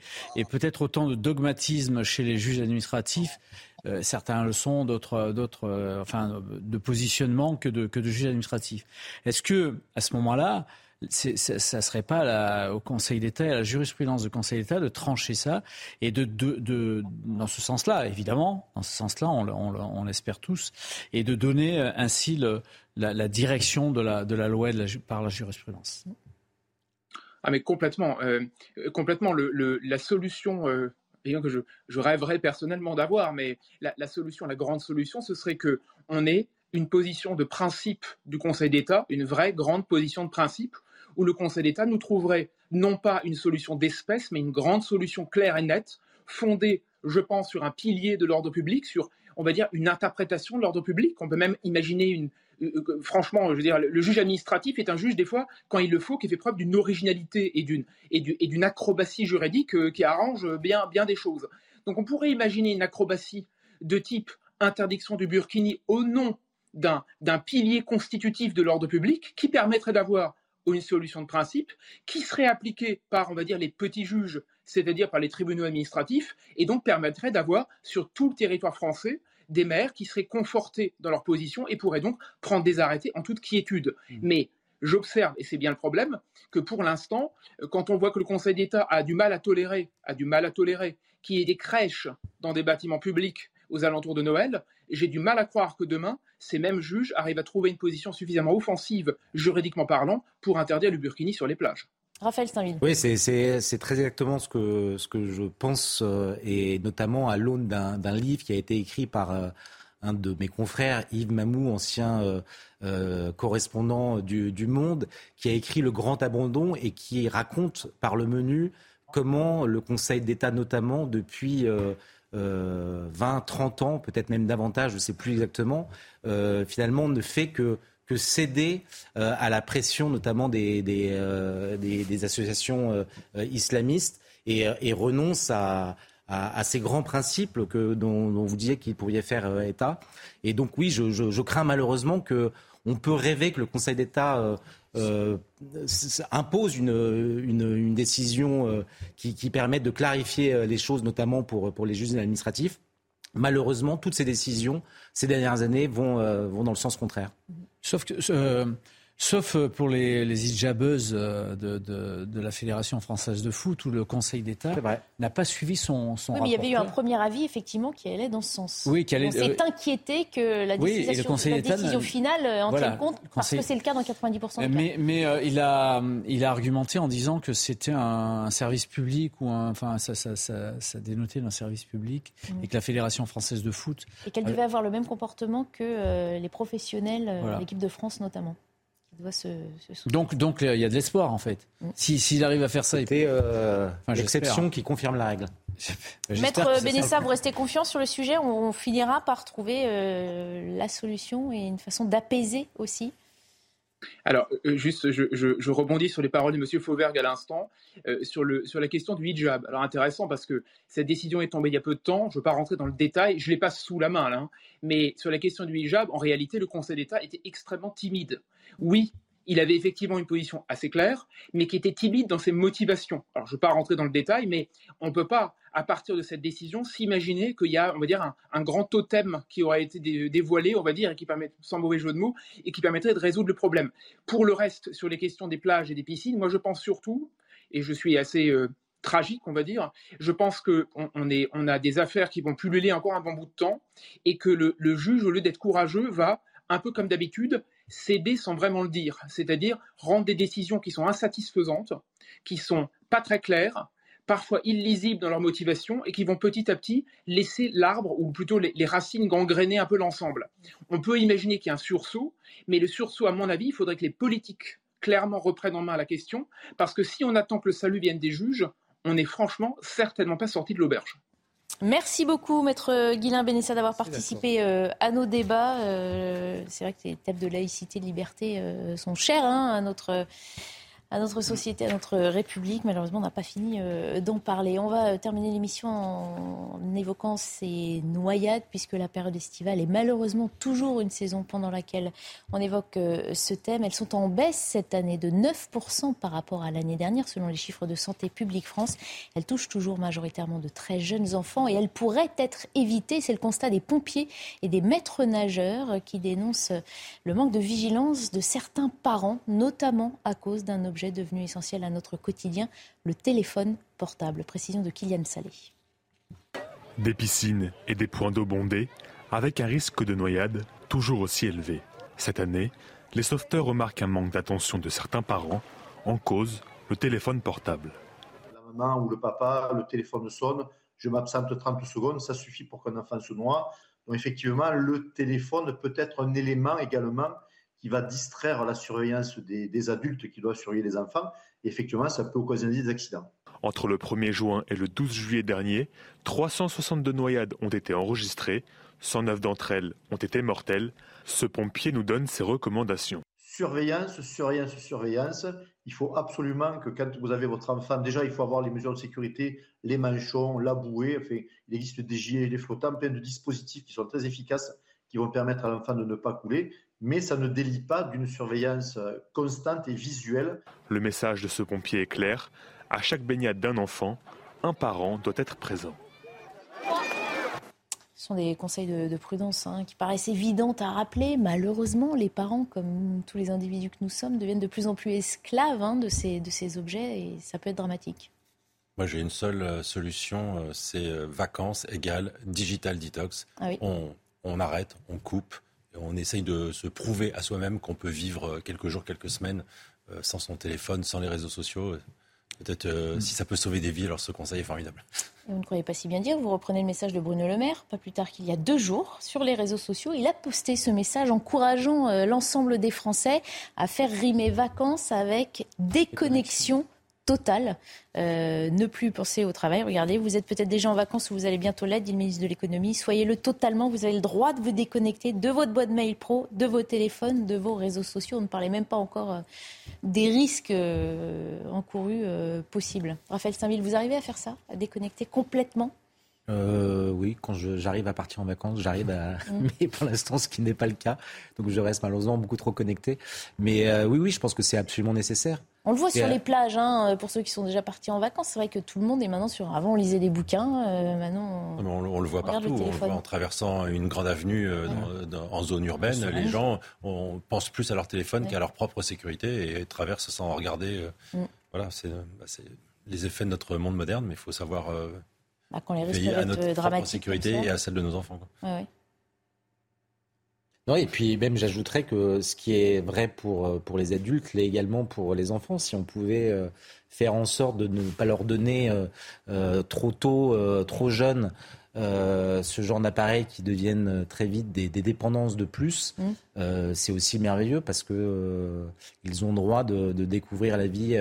S25: peut-être autant de dogmatisme chez les juges administratifs. Euh, certains le sont, d'autres, d'autres, enfin, de positionnement que de, que de juges administratifs. Est-ce que, à ce moment-là, ça ne serait pas au Conseil d'État et à la jurisprudence du Conseil d'État de trancher ça et de, dans ce sens-là, évidemment, dans ce sens-là, on, l'espère tous, et de donner ainsi le, la, direction de la, loi par la jurisprudence.
S41: Ah mais complètement, euh, complètement. La solution, euh, que je, je, rêverais personnellement d'avoir, mais la, la, solution, la grande solution, ce serait que on ait une position de principe du Conseil d'État, une vraie grande position de principe, où le Conseil d'État nous trouverait non pas une solution d'espèce, mais une grande solution claire et nette, fondée, je pense, sur un pilier de l'ordre public, sur, on va dire, une interprétation de l'ordre public. On peut même imaginer une, euh, euh, franchement, je veux dire, le juge administratif est un juge des fois, quand il le faut, qui fait preuve d'une originalité et d'une et d'une acrobatie juridique euh, qui arrange bien bien des choses. Donc on pourrait imaginer une acrobatie de type interdiction du burkini au nom d'un pilier constitutif de l'ordre public qui permettrait d'avoir une solution de principe qui serait appliquée par, on va dire, les petits juges, c'est-à-dire par les tribunaux administratifs, et donc permettrait d'avoir sur tout le territoire français des maires qui seraient confortés dans leur position et pourraient donc prendre des arrêtés en toute quiétude. Mmh. Mais j'observe, et c'est bien le problème, que pour l'instant, quand on voit que le Conseil d'État a du mal à tolérer, a du mal à tolérer qu'il y ait des crèches dans des bâtiments publics aux alentours de Noël, j'ai du mal à croire que demain, ces mêmes juges arrivent à trouver une position suffisamment offensive, juridiquement parlant, pour interdire le burkini sur les plages.
S1: Raphaël Stainville.
S26: Oui, c'est très exactement ce que, ce que je pense, euh, et notamment à l'aune d'un livre qui a été écrit par euh, un de mes confrères, Yves Mamou, ancien euh, correspondant du, du, Monde, qui a écrit Le Grand Abandon et qui raconte par le menu comment le Conseil d'État, notamment depuis 20, 30 ans, peut-être même davantage, je ne sais plus exactement, euh, finalement ne fait que, que céder euh, à la pression notamment des, des, euh, associations islamistes et, renonce à, à, ces grands principes que, dont, vous disiez qu'il pourrait faire État. Et donc oui, je crains malheureusement que on peut rêver que le Conseil d'État euh, impose une, une, décision euh, qui, qui, permette de clarifier euh, les choses, notamment pour, pour les juges administratifs. Malheureusement, toutes ces décisions, ces dernières années, vont, vont dans le sens contraire.
S25: Sauf que Sauf euh, pour les, les hijabeuses euh, de, de, de, la Fédération française de foot, où le Conseil d'État n'a pas suivi son, son
S1: oui, mais il y avait eu un premier avis, effectivement, qui allait dans ce sens.
S25: Oui, qui allait...
S1: On s'est inquiété que la décision, la décision finale en tienne compte, parce que c'est le cas dans 90% des
S25: mais, Mais euh, il, a, il a argumenté en disant que c'était un, service public, ou un, enfin, ça, ça, ça, ça dénotait d'un service public, mmh. et que la Fédération française de foot...
S1: Et qu'elle devait avoir le même comportement que les professionnels, l'équipe de France notamment.
S25: Donc, donc il y a de l'espoir en fait. Mm. S'il arrive à faire ça,
S26: c'était euh, l'exception qui confirme la règle.
S1: Maître Benessa, vous restez confiant sur le sujet. On, finira par trouver euh, la solution et une façon d'apaiser aussi
S41: alors, euh, juste, je, rebondis sur les paroles de M. Fauvergue à l'instant, sur, sur la question du hijab. Alors, intéressant parce que cette décision est tombée il y a peu de temps, je ne veux pas rentrer dans le détail, je l'ai pas sous la main là, hein. mais sur la question du hijab, en réalité, le Conseil d'État était extrêmement timide oui, il avait effectivement une position assez claire, mais qui était timide dans ses motivations. Alors, je ne vais pas rentrer dans le détail, mais on ne peut pas, à partir de cette décision, s'imaginer qu'il y a, on va dire, un, grand totem qui aurait été dévoilé, on va dire, et qui permet, sans mauvais jeu de mots, et qui permettrait de résoudre le problème. Pour le reste, sur les questions des plages et des piscines, moi, je pense surtout, et je suis assez euh, tragique, on va dire, je pense qu'on on, a des affaires qui vont pulluler encore un bon bout de temps, et que le juge, au lieu d'être courageux, va, un peu comme d'habitude, céder sans vraiment le dire, c'est-à-dire rendre des décisions qui sont insatisfaisantes, qui sont pas très claires, parfois illisibles dans leur motivation et qui vont petit à petit laisser l'arbre ou plutôt les, racines gangréner un peu l'ensemble. On peut imaginer qu'il y a un sursaut, mais le sursaut, à mon avis, il faudrait que les politiques clairement reprennent en main la question, parce que si on attend que le salut vienne des juges, on n'est franchement certainement pas sorti de l'auberge.
S1: Merci beaucoup, Maître Guilain Bénessa, d'avoir participé euh, à nos débats. Euh, c'est vrai que les thèmes de laïcité, de liberté euh, sont chers hein, à notre à notre société, à notre République. Malheureusement, on n'a pas fini euh, d'en parler. On va euh, terminer l'émission en évoquant ces noyades, puisque la période estivale est malheureusement toujours une saison pendant laquelle on évoque euh, ce thème. Elles sont en baisse cette année de 9% par rapport à l'année dernière, selon les chiffres de Santé publique France. Elles touchent toujours majoritairement de très jeunes enfants et elles pourraient être évitées. C'est le constat des pompiers et des maîtres nageurs qui dénoncent le manque de vigilance de certains parents, notamment à cause d'un objet devenu essentiel à notre quotidien, le téléphone portable. Précision de Kylian Salé.
S42: Des piscines et des points d'eau bondés, avec un risque de noyade toujours aussi élevé. Cette année, les sauveteurs remarquent un manque d'attention de certains parents, en cause le téléphone portable.
S43: La maman ou le papa, le téléphone sonne, je m'absente 30 secondes, ça suffit pour qu'un enfant se noie. Donc effectivement, le téléphone peut être un élément également qui va distraire la surveillance des, adultes qui doivent surveiller les enfants. Et effectivement, ça peut occasionner des accidents.
S42: Entre le 1er juin et le 12 juillet dernier, 362 noyades ont été enregistrées, 109 d'entre elles ont été mortelles. Ce pompier nous donne ses recommandations.
S43: Surveillance, surveillance, surveillance. Il faut absolument que quand vous avez votre enfant, déjà il faut avoir les mesures de sécurité, les manchons, la bouée. Enfin, il existe des gilets, des flottants, plein de dispositifs qui sont très efficaces, qui vont permettre à l'enfant de ne pas couler mais ça ne délie pas d'une surveillance euh, constante et visuelle.
S42: Le message de ce pompier est clair. À chaque baignade d'un enfant, un parent doit être présent.
S1: Ce sont des conseils de, prudence hein, qui paraissent évidents à rappeler. Malheureusement, les parents, comme tous les individus que nous sommes, deviennent de plus en plus esclaves hein, de, ces, de ces objets et ça peut être dramatique.
S27: Moi, j'ai une seule euh, solution, euh, c'est vacances égale digital detox. Ah on, on arrête, on coupe on essaye de se prouver à soi-même qu'on peut vivre quelques jours, quelques semaines euh, sans son téléphone, sans les réseaux sociaux. Peut-être euh, mm. si ça peut sauver des vies, alors ce conseil est formidable.
S1: vous ne croyez pas si bien dire, vous reprenez le message de Bruno Le Maire, pas plus tard qu'il y a deux jours, sur les réseaux sociaux. Il a posté ce message encourageant euh, l'ensemble des Français à faire rimer vacances avec déconnexion Total, euh, ne plus penser au travail. Regardez, vous êtes peut-être déjà en vacances ou vous allez bientôt l'être, dit le ministre de l'économie. Soyez-le totalement. Vous avez le droit de vous déconnecter de votre boîte mail pro, de vos téléphones, de vos réseaux sociaux. On ne parlait même pas encore euh, des risques euh, encourus possibles. Raphaël Saint-Ville, vous arrivez à faire ça, à déconnecter complètement?
S26: Oui, quand j'arrive à partir en vacances, j'arrive à. Mm. Mais pour l'instant, ce qui n'est pas le cas. Donc je reste malheureusement beaucoup trop connecté. Mais oui, oui, je pense que c'est absolument nécessaire.
S1: On le voit sur les plages, hein, pour ceux qui sont déjà partis en vacances. C'est vrai que tout le monde est maintenant sur. Avant, on lisait des bouquins. Euh, maintenant,
S27: on, le voit partout. On le voit en traversant une grande avenue euh, en zone urbaine. Les gens on pense plus à leur téléphone qu'à leur propre sécurité et traversent sans regarder. Euh, mm. Voilà, bah, c'est les effets de notre monde moderne, mais il faut savoir
S1: bah, les à notre propre
S27: sécurité et à celle de nos enfants. Quoi.
S26: Non, et puis même j'ajouterais que ce qui est vrai pour, euh, pour les adultes l'est également pour les enfants. Si on pouvait euh, faire en sorte de ne pas leur donner euh, trop tôt, trop jeune, ce genre d'appareils qui deviennent très vite des, dépendances de plus, mmh. c'est aussi merveilleux parce que ils ont droit de, de découvrir la vie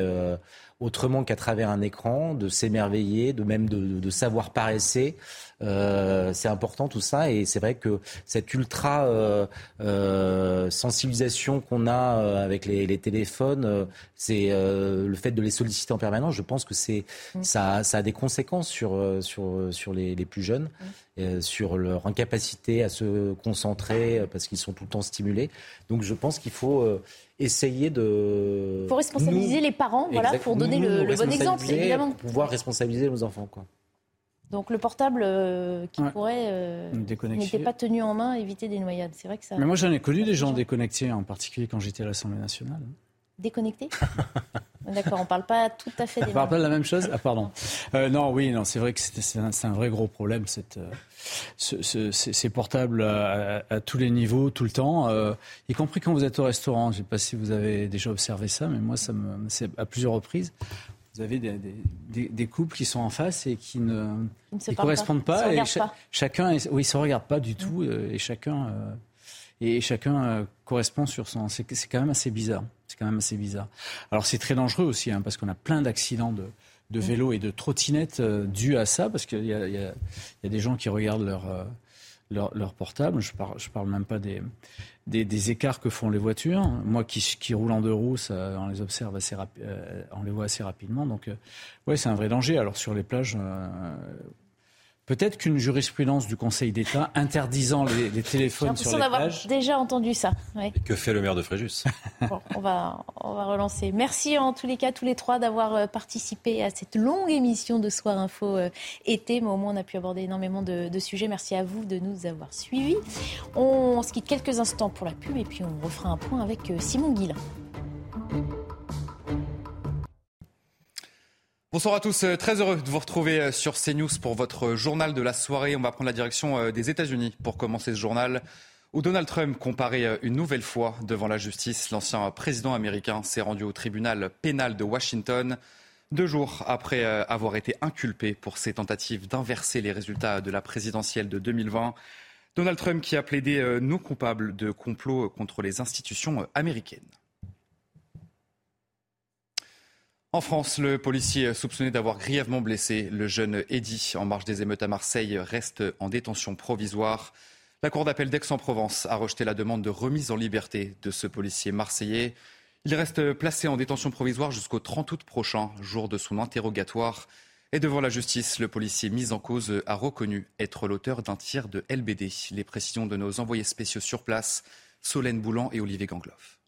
S26: autrement qu'à travers un écran, de s'émerveiller, de même de, de, savoir paresser. Euh, c'est important tout ça et c'est vrai que cette ultra euh, euh, sensibilisation qu'on a euh, avec les, les téléphones, euh, c'est euh, le fait de les solliciter en permanence. Je pense que c'est ça, ça, a des conséquences sur sur sur les, les plus jeunes. Sur leur incapacité à se concentrer parce qu'ils sont tout le temps stimulés. Donc je pense qu'il faut essayer de.
S1: Il faut responsabiliser les parents, voilà, pour donner le, bon exemple, évidemment. Pour
S26: pouvoir responsabiliser nos enfants, quoi.
S1: Donc le portable euh, qui pourrait euh, n'était pas tenu en main, éviter des noyades. C'est vrai que ça.
S25: Mais moi j'en ai connu des gens déconnectés, en particulier quand j'étais à l'Assemblée nationale.
S1: Déconnectés D'accord, on parle pas tout à fait. Des
S25: on parle pas de la même chose Ah pardon. Euh, non, oui, non, c'est vrai que c'est un, un, vrai gros problème cette, euh, ce, ce, ces portables à, à, tous les niveaux, tout le temps, euh, y compris quand vous êtes au restaurant. Je ne sais pas si vous avez déjà observé ça, mais moi ça me, c'est à plusieurs reprises vous avez des, des, couples qui sont en face et qui ne, correspondent pas. et chacun, oui, ils se regardent pas du tout, mm. euh, et chacun, et chacun correspond sur son. C'est quand même assez bizarre. C'est quand même assez bizarre. Alors c'est très dangereux aussi, hein, parce qu'on a plein d'accidents de, de mm. vélo et de trottinettes dus à ça, parce qu'il y, y, y a, des gens qui regardent leur leur, portable. Je parle, je parle même pas des, des, écarts que font les voitures. Moi qui, qui roule en deux roues, on les observe assez euh, on les voit assez rapidement. Donc, euh, ouais, c'est un vrai danger. Alors sur les plages, euh, Peut-être qu'une jurisprudence du Conseil d'État interdisant les, téléphones sur les plages.
S1: déjà entendu ça.
S27: que fait le maire de Fréjus?
S1: On, va, on va relancer. Merci en tous les cas, tous les trois, d'avoir euh, participé à cette longue émission de Soir Info euh, été. Mais au moins, on a pu aborder énormément de, sujets. Merci à vous de nous avoir suivis. On, se quitte quelques instants pour la pub et puis on refera un point avec euh, Simon Guillain.
S2: Bonsoir à tous, euh, très heureux de vous retrouver euh, sur CNews pour votre journal de la soirée. On va prendre la direction euh, des États-Unis pour commencer ce journal où Donald Trump comparait une nouvelle fois devant la justice. L'ancien président américain s'est rendu au tribunal pénal de Washington deux jours après avoir été inculpé pour ses tentatives d'inverser les résultats de la présidentielle de 2020. Donald Trump qui a plaidé non coupable de complot contre les institutions américaines. En France, le policier soupçonné d'avoir grièvement blessé le jeune Eddy en marge des émeutes à Marseille reste en détention provisoire. La Cour d'appel d'Aix-en-Provence a rejeté la demande de remise en liberté de ce policier marseillais. Il reste placé en détention provisoire jusqu'au 30 août prochain, jour de son interrogatoire. Et devant la justice, le policier mis en cause a reconnu être l'auteur d'un tir de LBD. Les précisions de nos envoyés spéciaux sur place, Solène Boulan et Olivier Gangloff.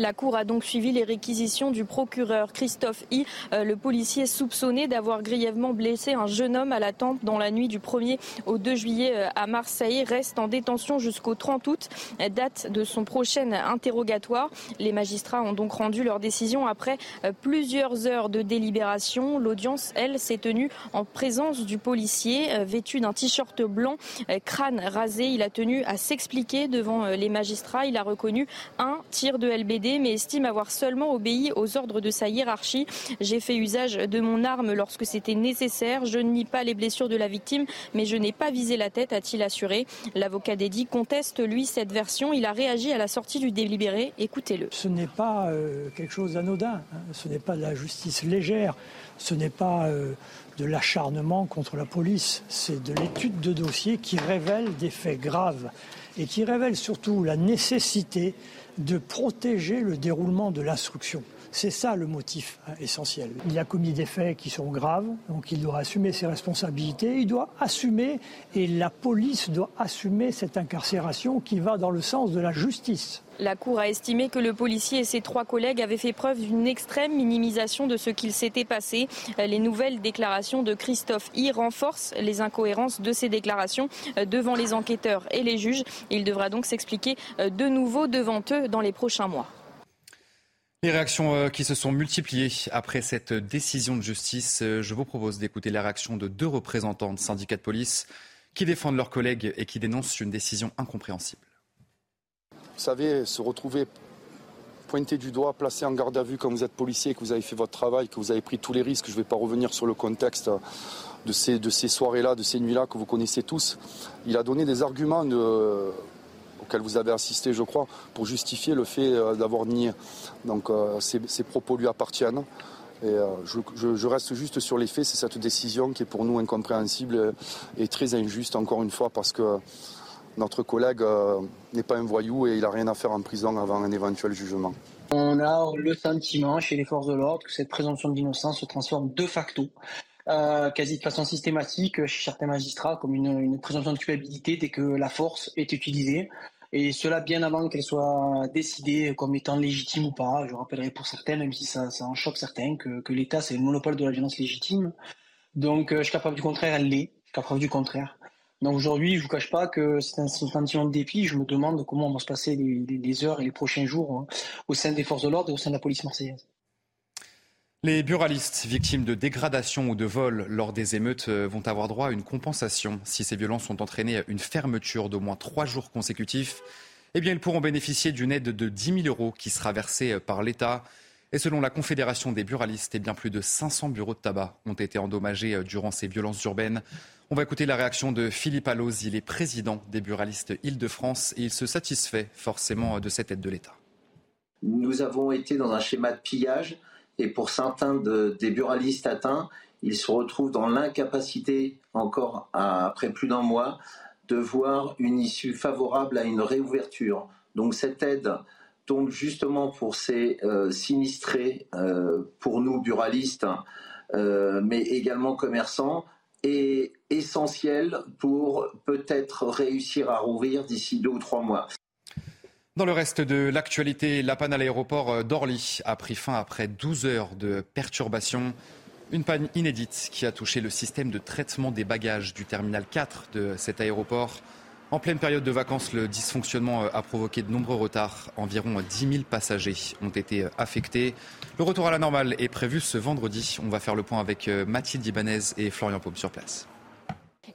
S3: La Cour a donc suivi les réquisitions du procureur Christophe I, euh, le policier soupçonné d'avoir grièvement blessé un jeune homme à la tempe dans la nuit du 1er au 2 juillet euh, à Marseille, reste en détention jusqu'au 30 août, date de son prochain interrogatoire. Les magistrats ont donc rendu leur décision après euh, plusieurs heures de délibération. L'audience, elle, s'est tenue en présence du policier, vêtu d'un t-shirt blanc, crâne rasé. Il a tenu à s'expliquer devant les magistrats. Il a reconnu un tir de LB mais estime avoir seulement obéi aux ordres de sa hiérarchie. J'ai fait usage de mon arme lorsque c'était nécessaire. Je ne nie pas les blessures de la victime, mais je n'ai pas visé la tête, a-t-il assuré. L'avocat d'Eddy conteste, lui, cette version. Il a réagi à la sortie du délibéré. Écoutez-le.
S4: Ce n'est pas euh, quelque chose d'anodin. Hein. Ce n'est pas de la justice légère. Ce n'est pas euh, de l'acharnement contre la police. C'est de l'étude de dossier qui révèle des faits graves et qui révèle surtout la nécessité de protéger le déroulement de l'instruction. C'est ça le motif hein, essentiel. Il a commis des faits qui sont graves, donc il doit assumer ses responsabilités, il doit assumer, et la police doit assumer cette incarcération qui va dans le sens de la justice.
S3: La Cour a estimé que le policier et ses trois collègues avaient fait preuve d'une extrême minimisation de ce qu'il s'était passé. Les nouvelles déclarations de Christophe I renforcent les incohérences de ces déclarations devant les enquêteurs et les juges. Il devra donc s'expliquer de nouveau devant eux dans les prochains mois.
S2: Les réactions euh, qui se sont multipliées après cette décision de justice, euh, je vous propose d'écouter la réaction de deux représentants de syndicats de police qui défendent leurs collègues et qui dénoncent une décision incompréhensible.
S5: Vous savez, se retrouver pointé du doigt, placé en garde à vue quand vous êtes policier, que vous avez fait votre travail, que vous avez pris tous les risques, je ne vais pas revenir sur le contexte de ces, soirées-là, de ces nuits-là que vous connaissez tous. Il a donné des arguments de, auquel vous avez assisté, je crois, pour justifier le fait euh, d'avoir nié. Donc euh, ces, propos lui appartiennent. Euh, je, reste juste sur les faits, c'est cette décision qui est pour nous incompréhensible et, très injuste, encore une fois, parce que notre collègue n'est pas un voyou et il n'a rien à faire en prison avant un éventuel jugement.
S28: On a le sentiment chez les forces de l'ordre que cette présomption d'innocence se transforme de facto quasi de façon systématique chez certains magistrats comme une, présomption de culpabilité dès que la force est utilisée et cela bien avant qu'elle soit décidée comme étant légitime ou pas. Je rappellerai pour certaines, même si ça, en choque certains, que, l'État c'est le monopole de la violence légitime. Donc euh, jusqu'à preuve du contraire, elle l'est. Jusqu'à preuve du contraire. Aujourd'hui, je vous cache pas que c'est un sentiment de dépit. Je me demande comment vont se passer les, heures et les prochains jours hein, au sein des forces de l'ordre et au sein de la police marseillaise.
S2: Les buralistes victimes de dégradation ou de vol lors des émeutes euh, vont avoir droit à une compensation. Si ces violences ont entraîné une fermeture d'au moins trois jours consécutifs, eh bien, ils pourront bénéficier d'une aide de 10 000 euros qui sera versée par l'État. Et selon la Confédération des buralistes, eh bien, plus de 500 bureaux de tabac ont été endommagés euh, durant ces violences urbaines. On va écouter la réaction de Philippe Alloz. Il est président des buralistes Île-de-France et il se satisfait forcément de cette aide de l'État.
S6: Nous avons été dans un schéma de pillage et pour certains des buralistes atteints, ils se retrouvent dans l'incapacité, encore après plus d'un mois, de voir une issue favorable à une réouverture. Donc cette aide tombe justement pour ces euh, sinistrés, euh, pour nous buralistes, euh, mais également commerçants, est essentielle pour peut-être réussir à rouvrir d'ici deux ou trois mois.
S2: Dans le reste de l'actualité, la panne à l'aéroport d'Orly a pris fin après 12 heures de perturbation. Une panne inédite qui a touché le système de traitement des bagages du terminal 4 de cet aéroport. En pleine période de vacances, le dysfonctionnement a provoqué de nombreux retards. Environ 10 000 passagers ont été affectés. Le retour à la normale est prévu ce vendredi. On va faire le point avec Mathilde Ibanez et Florian Paume sur place.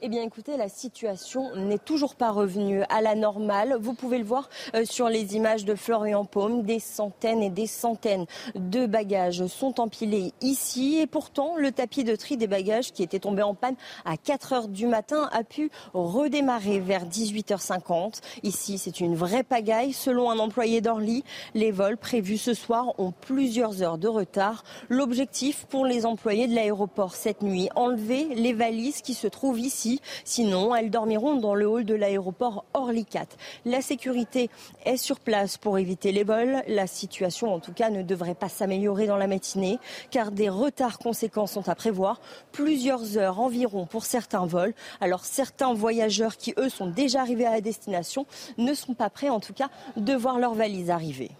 S30: Eh bien écoutez, la situation n'est toujours pas revenue à la normale. Vous pouvez le voir euh, sur les images de Florian Paume. Des centaines et des centaines de bagages sont empilés ici. Et pourtant, le tapis de tri des bagages qui était tombé en panne à 4 heures du matin a pu redémarrer vers 18h50. Ici, c'est une vraie pagaille. Selon un employé d'Orly, les vols prévus ce soir ont plusieurs heures de retard. L'objectif pour les employés de l'aéroport cette nuit, enlever les valises qui se trouvent ici Sinon, elles dormiront dans le hall de l'aéroport Orly 4. La sécurité est sur place pour éviter les vols. La situation, en tout cas, ne devrait pas s'améliorer dans la matinée, car des retards conséquents sont à prévoir. Plusieurs heures environ pour certains vols. Alors, certains voyageurs qui, eux, sont déjà arrivés à la destination ne sont pas prêts, en tout cas, de voir leurs valises arriver.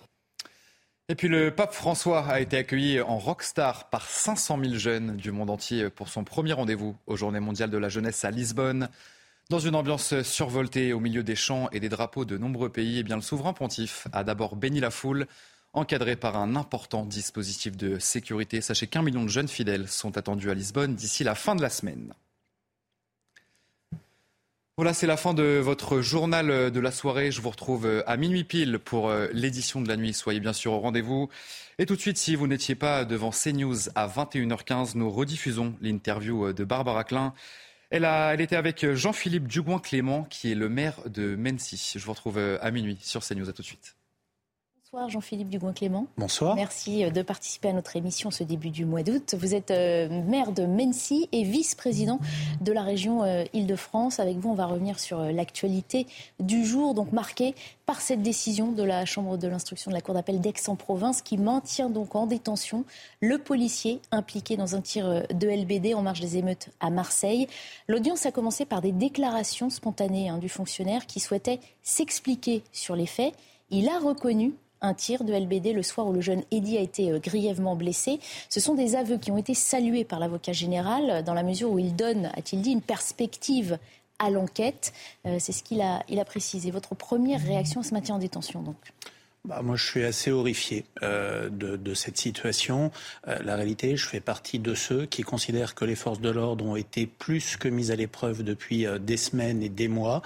S2: Et puis le pape François a été accueilli en rockstar par 500 000 jeunes du monde entier pour son premier rendez-vous aux Journées mondiales de la jeunesse à Lisbonne. Dans une ambiance survoltée au milieu des chants et des drapeaux de nombreux pays, eh bien, le souverain pontife a d'abord béni la foule, encadré par un important dispositif de sécurité. Sachez qu'un million de jeunes fidèles sont attendus à Lisbonne d'ici la fin de la semaine. Voilà, c'est la fin de votre journal de la soirée. Je vous retrouve euh, à minuit pile pour euh, l'édition de la nuit. Soyez bien sûr au rendez-vous. Et tout de suite, si vous n'étiez pas devant CNews à 21h15, nous rediffusons l'interview euh, de Barbara Klein. Elle, a, elle était avec Jean-Philippe Dugouin-Clément, qui est le maire de Mency. Je vous retrouve à minuit sur CNews. À tout de suite.
S1: Bonsoir Jean-Philippe Dugoin-Clément.
S23: Bonsoir.
S1: Merci euh, de participer à notre émission ce début du mois d'août. Vous êtes euh, maire de Mency et vice-président de la région euh, Île-de-France. Avec vous, on va revenir sur l'actualité du jour, donc marquée par cette décision de la Chambre de l'instruction de la Cour d'appel d'Aix-en-Provence qui maintient donc en détention le policier impliqué dans un tir de LBD en marge des émeutes à Marseille. L'audience a commencé par des déclarations spontanées hein, du fonctionnaire qui souhaitait s'expliquer sur les faits. Il a reconnu un tir de LBD le soir où le jeune Eddy a été euh, grièvement blessé. Ce sont des aveux qui ont été salués par l'avocat général dans la mesure où il donne, a-t-il dit, une perspective à l'enquête. Euh, c'est ce qu'il a, précisé. Votre première réaction ce matin en détention, donc?
S23: Bah, moi, je suis assez horrifié euh, de, cette situation. Euh, la réalité, je fais partie de ceux qui considèrent que les forces de l'ordre ont été plus que mises à l'épreuve depuis euh, des semaines et des mois,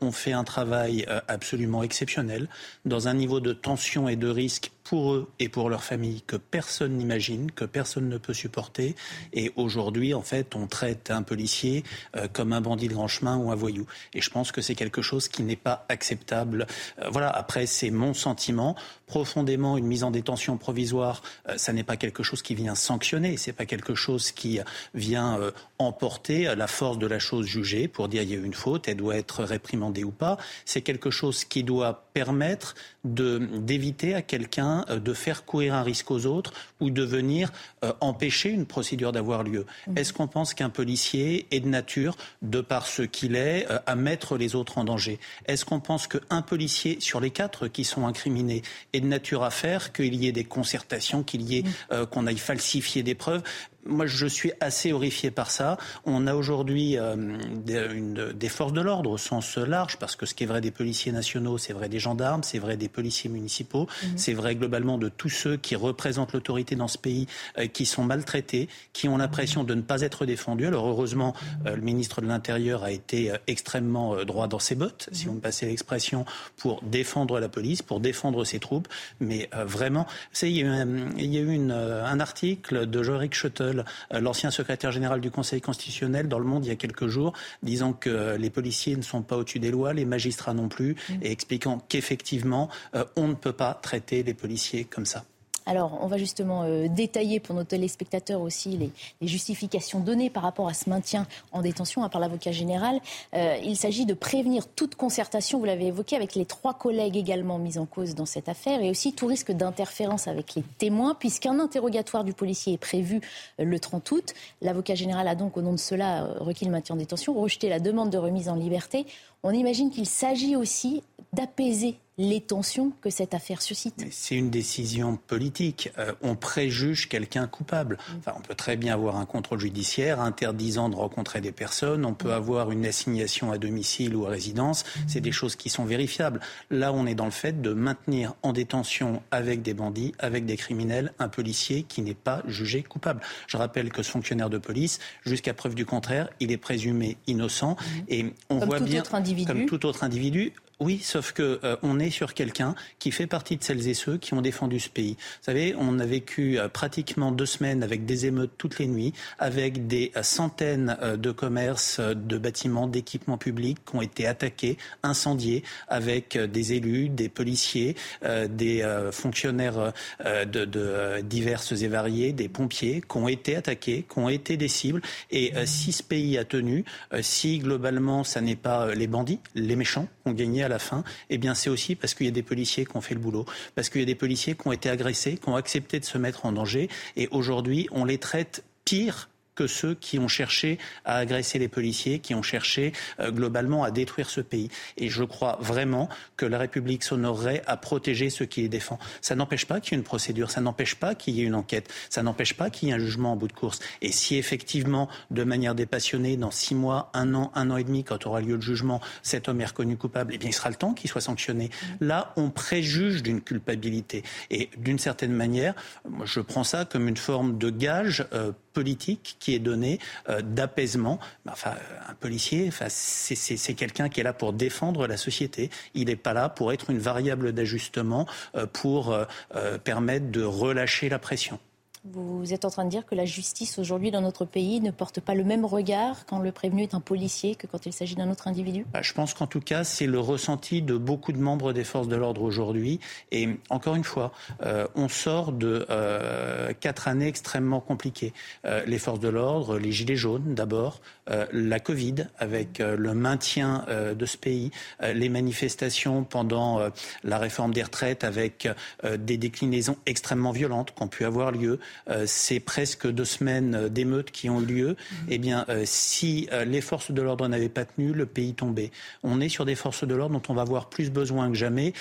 S23: ont fait un travail absolument exceptionnel dans un niveau de tension et de risque pour eux et pour leur famille que personne n'imagine, que personne ne peut supporter. Et aujourd'hui, en fait, on traite un policier euh, comme un bandit de grand chemin ou un voyou. Et je pense que c'est quelque chose qui n'est pas acceptable. Euh, voilà, après, c'est mon sentiment. Profondément, une mise en détention provisoire, euh, ça n'est pas quelque chose qui vient sanctionner, c'est pas quelque chose qui vient euh, emporter la force de la chose jugée pour dire il y a eu une faute, elle doit être réprimandée ou pas. C'est quelque chose qui doit permettre d'éviter à quelqu'un euh, de faire courir un risque aux autres ou de venir euh, empêcher une procédure d'avoir lieu. Mmh. Est-ce qu'on pense qu'un policier est de nature, de par ce qu'il est, euh, à mettre les autres en danger? Est-ce qu'on pense qu'un policier, sur les quatre qui sont incriminés, est de nature à faire qu'il y ait des concertations, qu'il y ait mmh. qu'on aille falsifier des preuves? Moi, je suis assez horrifié par ça. On a aujourd'hui euh, des, des, forces de l'ordre au sens large, parce que ce qui est vrai des policiers nationaux, c'est vrai des gendarmes, c'est vrai des policiers municipaux, mmh. c'est vrai globalement de tous ceux qui représentent l'autorité dans ce pays, euh, qui sont maltraités, qui ont l'impression de ne pas être défendus. Alors heureusement, euh, le ministre de l'Intérieur a été extrêmement droit dans ses bottes, mmh. si vous me passez l'expression, pour défendre la police, pour défendre ses troupes. Mais vraiment, il y a eu un, il y a eu une, un article de Jorik Schuttel euh, l'ancien secrétaire général du Conseil constitutionnel dans Le Monde il y a quelques jours, disant que les policiers ne sont pas au-dessus des lois, les magistrats non plus, mmh. et expliquant qu'effectivement, euh, on ne peut pas traiter les policiers comme ça.
S1: Alors, on va justement euh, détailler pour nos téléspectateurs aussi les, justifications données par rapport à ce maintien en détention hein, par l'avocat général. Euh, il s'agit de prévenir toute concertation, vous l'avez évoqué, avec les trois collègues également mis en cause dans cette affaire et aussi tout risque d'interférence avec les témoins, puisqu'un interrogatoire du policier est prévu euh, le 30 août. L'avocat général a donc, au nom de cela, requis le maintien en détention, rejeté la demande de remise en liberté. On imagine qu'il s'agit aussi d'apaiser les tensions que cette affaire suscite.
S23: C'est une décision politique. Euh, on préjuge quelqu'un coupable. Mm. Enfin, on peut très bien avoir un contrôle judiciaire interdisant de rencontrer des personnes. On peut mm. avoir une assignation à domicile ou à résidence. Mm. C'est des choses qui sont vérifiables. Là, on est dans le fait de maintenir en détention avec des bandits, avec des criminels, un policier qui n'est pas jugé coupable. Je rappelle que ce fonctionnaire de police, jusqu'à preuve du contraire, il est présumé innocent. Et on
S1: voit
S23: bien,
S1: comme
S23: tout autre individu, oui, sauf que euh, on est sur quelqu'un qui fait partie de celles et ceux qui ont défendu ce pays. Vous savez, on a vécu euh, pratiquement deux semaines avec des émeutes toutes les nuits, avec des euh, centaines de commerces, de bâtiments, d'équipements publics qui ont été attaqués, incendiés, avec des élus, des policiers, des fonctionnaires de, diverses et variés, des pompiers qui ont été attaqués, qui ont été des cibles. Et si ce pays a tenu, si globalement, ça n'est pas les bandits, les méchants ont gagné à la fin, eh bien c'est aussi parce qu'il y a des policiers qui ont fait le boulot, parce qu'il y a des policiers qui ont été agressés, qui ont accepté de se mettre en danger, et aujourd'hui on les traite pire que ceux qui ont cherché à agresser les policiers, qui ont cherché euh, globalement à détruire ce pays. Et je crois vraiment que la République s'honorerait à protéger ceux qui les défendent. Ça n'empêche pas qu'il y ait une procédure, ça n'empêche pas qu'il y ait une enquête, ça n'empêche pas qu'il y ait un jugement en bout de course. Et si effectivement, de manière dépassionnée, dans six mois, un an, un an et demi, quand aura lieu le jugement, cet homme est reconnu coupable, eh bien il sera le temps qu'il soit sanctionné. Là, on préjuge d'une culpabilité. Et d'une certaine manière, je prends ça comme une forme de gage euh, politique qui est donné euh, d'apaisement. Enfin, un policier, enfin, c'est quelqu'un qui est là pour défendre la société. Il n'est pas là pour être une variable d'ajustement euh, pour euh, permettre de relâcher la pression.
S1: Vous êtes en train de dire que la justice aujourd'hui dans notre pays ne porte pas le même regard quand le prévenu est un policier que quand il s'agit d'un autre individu?
S23: Bah, Je pense qu'en tout cas, c'est le ressenti de beaucoup de membres des forces de l'ordre aujourd'hui. Et encore une fois, euh, on sort de euh, quatre années extrêmement compliquées. Euh, les forces de l'ordre, les gilets jaunes d'abord, la Covid avec le maintien de ce pays, les manifestations pendant la réforme des retraites avec des déclinaisons extrêmement violentes qui ont pu avoir lieu. Euh, c'est presque deux semaines d'émeutes qui ont eu lieu. Mhm. Eh bien, euh, si euh, les forces de l'ordre n'avaient pas tenu, le pays tombait. On est sur des forces de l'ordre dont on va avoir plus besoin que jamais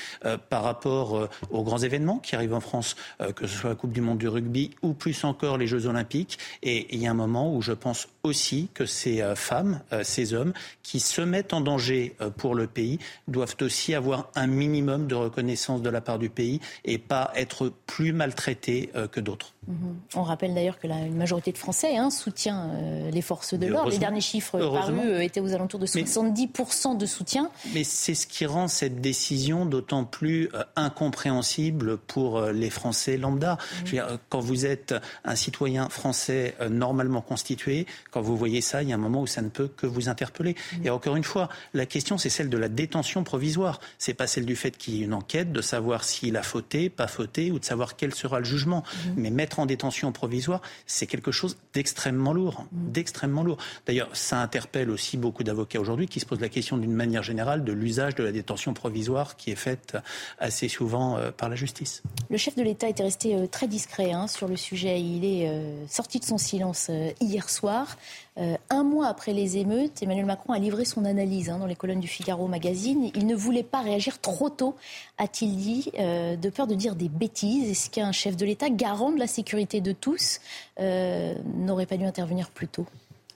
S23: par rapport aux grands événements qui arrivent en France, que ce soit la Coupe du Monde du rugby ou plus encore les Jeux Olympiques. Et il y a un moment où je pense aussi que ces femmes, ces hommes qui se mettent en danger pour le pays doivent aussi avoir un minimum de reconnaissance de la part du pays et pas être plus maltraités que d'autres.
S1: Mhm. On rappelle d'ailleurs que la, une majorité de Français hein, soutient euh, les forces de l'ordre. Les derniers chiffres parus euh, étaient aux alentours de 70% de soutien.
S23: Mais c'est ce qui rend cette décision d'autant plus euh, incompréhensible pour les Français lambda. Mhm. quand vous êtes un citoyen français normalement constitué, quand vous voyez ça, il y a un moment où ça ne peut que vous interpeller. Mhm. Et encore une fois, la question c'est celle de la détention provisoire. C'est pas celle du fait qu'il y ait une enquête, de savoir s'il a fauté, pas fauté, ou de savoir quel sera le jugement. Mais mettre en détention provisoire, c'est quelque chose d'extrêmement lourd, d'extrêmement lourd. D'ailleurs, ça interpelle aussi beaucoup d'avocats aujourd'hui qui se posent la question d'une manière générale de l'usage de la détention provisoire qui est faite assez souvent euh, par la justice.
S1: Le chef de l'État était resté euh, très discret hein, sur le sujet. Il est euh, sorti de son silence hier soir. Un mois après les émeutes, Emmanuel Macron a livré son analyse hein, dans les colonnes du Figaro magazine. Il ne voulait pas réagir trop tôt, a-t-il dit, de peur de dire des bêtises. Est-ce qu'un chef de l'État garant de la sécurité sécurité de tous euh, n'aurait pas dû intervenir plus tôt?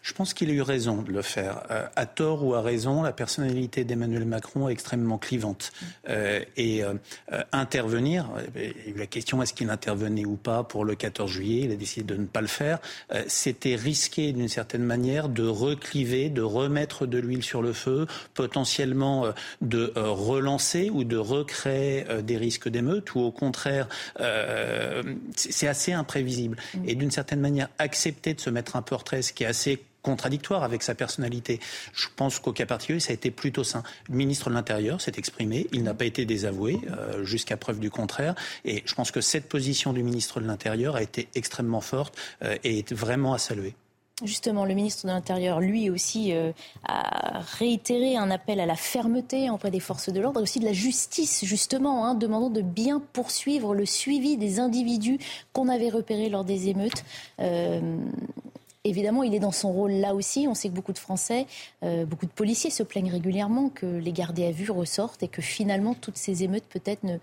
S23: Je pense qu'il a eu raison de le faire. Euh, à tort ou à raison, la personnalité d'Emmanuel Macron est extrêmement clivante. Euh, et euh, intervenir, la question est-ce qu'il intervenait ou pas pour le 14 juillet, il a décidé de ne pas le faire, c'était risquer d'une certaine manière de recliver, de remettre de l'huile sur le feu, potentiellement de relancer ou de recréer des risques d'émeute, ou au contraire, c'est assez imprévisible. Mm. Et d'une certaine manière, accepter de se mettre un portrait, ce qui est assez contradictoire avec sa personnalité. Je pense qu'au cas particulier, ça a été plutôt sain. Le ministre de l'Intérieur s'est exprimé, il n'a pas été désavoué euh, jusqu'à preuve du contraire. Et je pense que cette position du ministre de l'Intérieur a été extrêmement forte euh, et est vraiment à saluer.
S1: Justement, le ministre de l'Intérieur, lui aussi, euh, a réitéré un appel à la fermeté auprès des forces de l'ordre et aussi de la justice, justement, hein, demandant de bien poursuivre le suivi des individus qu'on avait repérés lors des émeutes. Évidemment, il est dans son rôle là aussi. On sait que beaucoup de Français, euh, beaucoup de policiers se plaignent régulièrement que les gardés à vue ressortent et que finalement, toutes ces émeutes peut-être ne,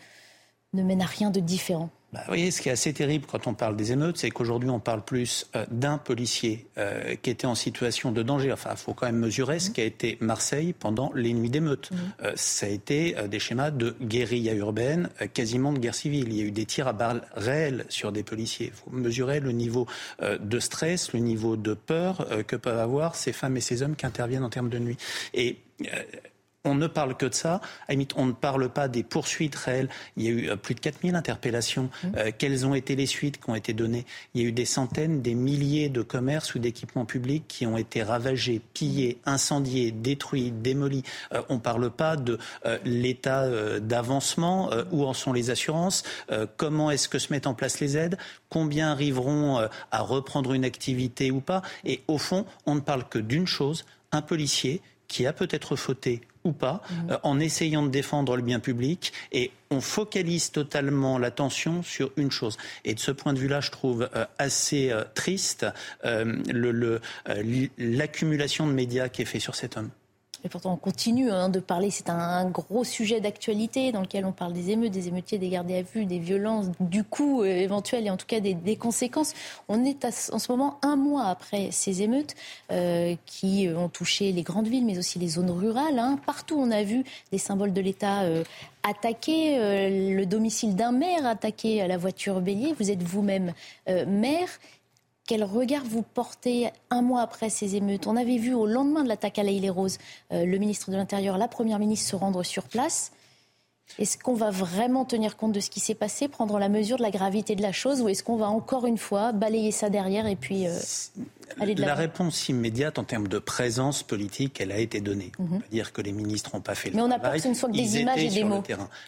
S1: ne mènent à rien de différent.
S23: Bah, vous voyez, ce qui est assez terrible quand on parle des émeutes, c'est qu'aujourd'hui, on parle plus euh, d'un policier euh, qui était en situation de danger. Enfin, il faut quand même mesurer ce qu'a été Marseille pendant les nuits d'émeutes. Mmh. Euh, ça a été des schémas de guérilla urbaine, quasiment de guerre civile. Il y a eu des tirs à balles réelles sur des policiers. Il faut mesurer le niveau de stress, le niveau de peur que peuvent avoir ces femmes et ces hommes qui interviennent en termes de nuit. Et on ne parle que de ça. on ne parle pas des poursuites réelles. Il y a eu euh, plus de 4000 interpellations. Mmh. Euh, quelles ont été les suites qui ont été données? Il y a eu des centaines, des milliers de commerces ou d'équipements publics qui ont été ravagés, pillés, incendiés, détruits, démolis. Euh, on ne parle pas de l'état d'avancement, où en sont les assurances, comment est-ce que se mettent en place les aides, combien arriveront à reprendre une activité ou pas. Et au fond, on ne parle que d'une chose, un policier qui a peut-être fauté ou pas, mmh. euh, en essayant de défendre le bien public. Et on focalise totalement l'attention sur une chose. Et de ce point de vue-là, je trouve euh, assez euh, triste l'accumulation de médias qui est faite sur cet homme.
S1: Et pourtant, on continue hein, de parler. C'est un, gros sujet d'actualité dans lequel on parle des émeutes, des émeutiers, des gardés à vue, des violences, du coût euh, éventuel et en tout cas des, conséquences. On est en ce moment un mois après ces émeutes euh, qui ont touché les grandes villes, mais aussi les zones rurales. Hein. Partout, on a vu des symboles de l'État euh, attaquer le domicile d'un maire, attaquer la voiture bélier. Vous êtes vous-même maire. Quel regard vous portez un mois après ces émeutes? On avait vu au lendemain de l'attaque à l'Aïle les Roses euh, le ministre de l'Intérieur, la Première ministre se rendre sur place. Est-ce qu'on va vraiment tenir compte de ce qui s'est passé, prendre la mesure de la gravité de la chose, ou est-ce qu'on va encore une fois balayer ça derrière et puis euh,
S23: la réponse immédiate en termes de présence politique, elle a été donnée. On mhm. dire que les ministres n'ont pas fait le
S1: Mais
S23: travail.
S1: Mais on n'a pas que ce ne soit que des images et des mots.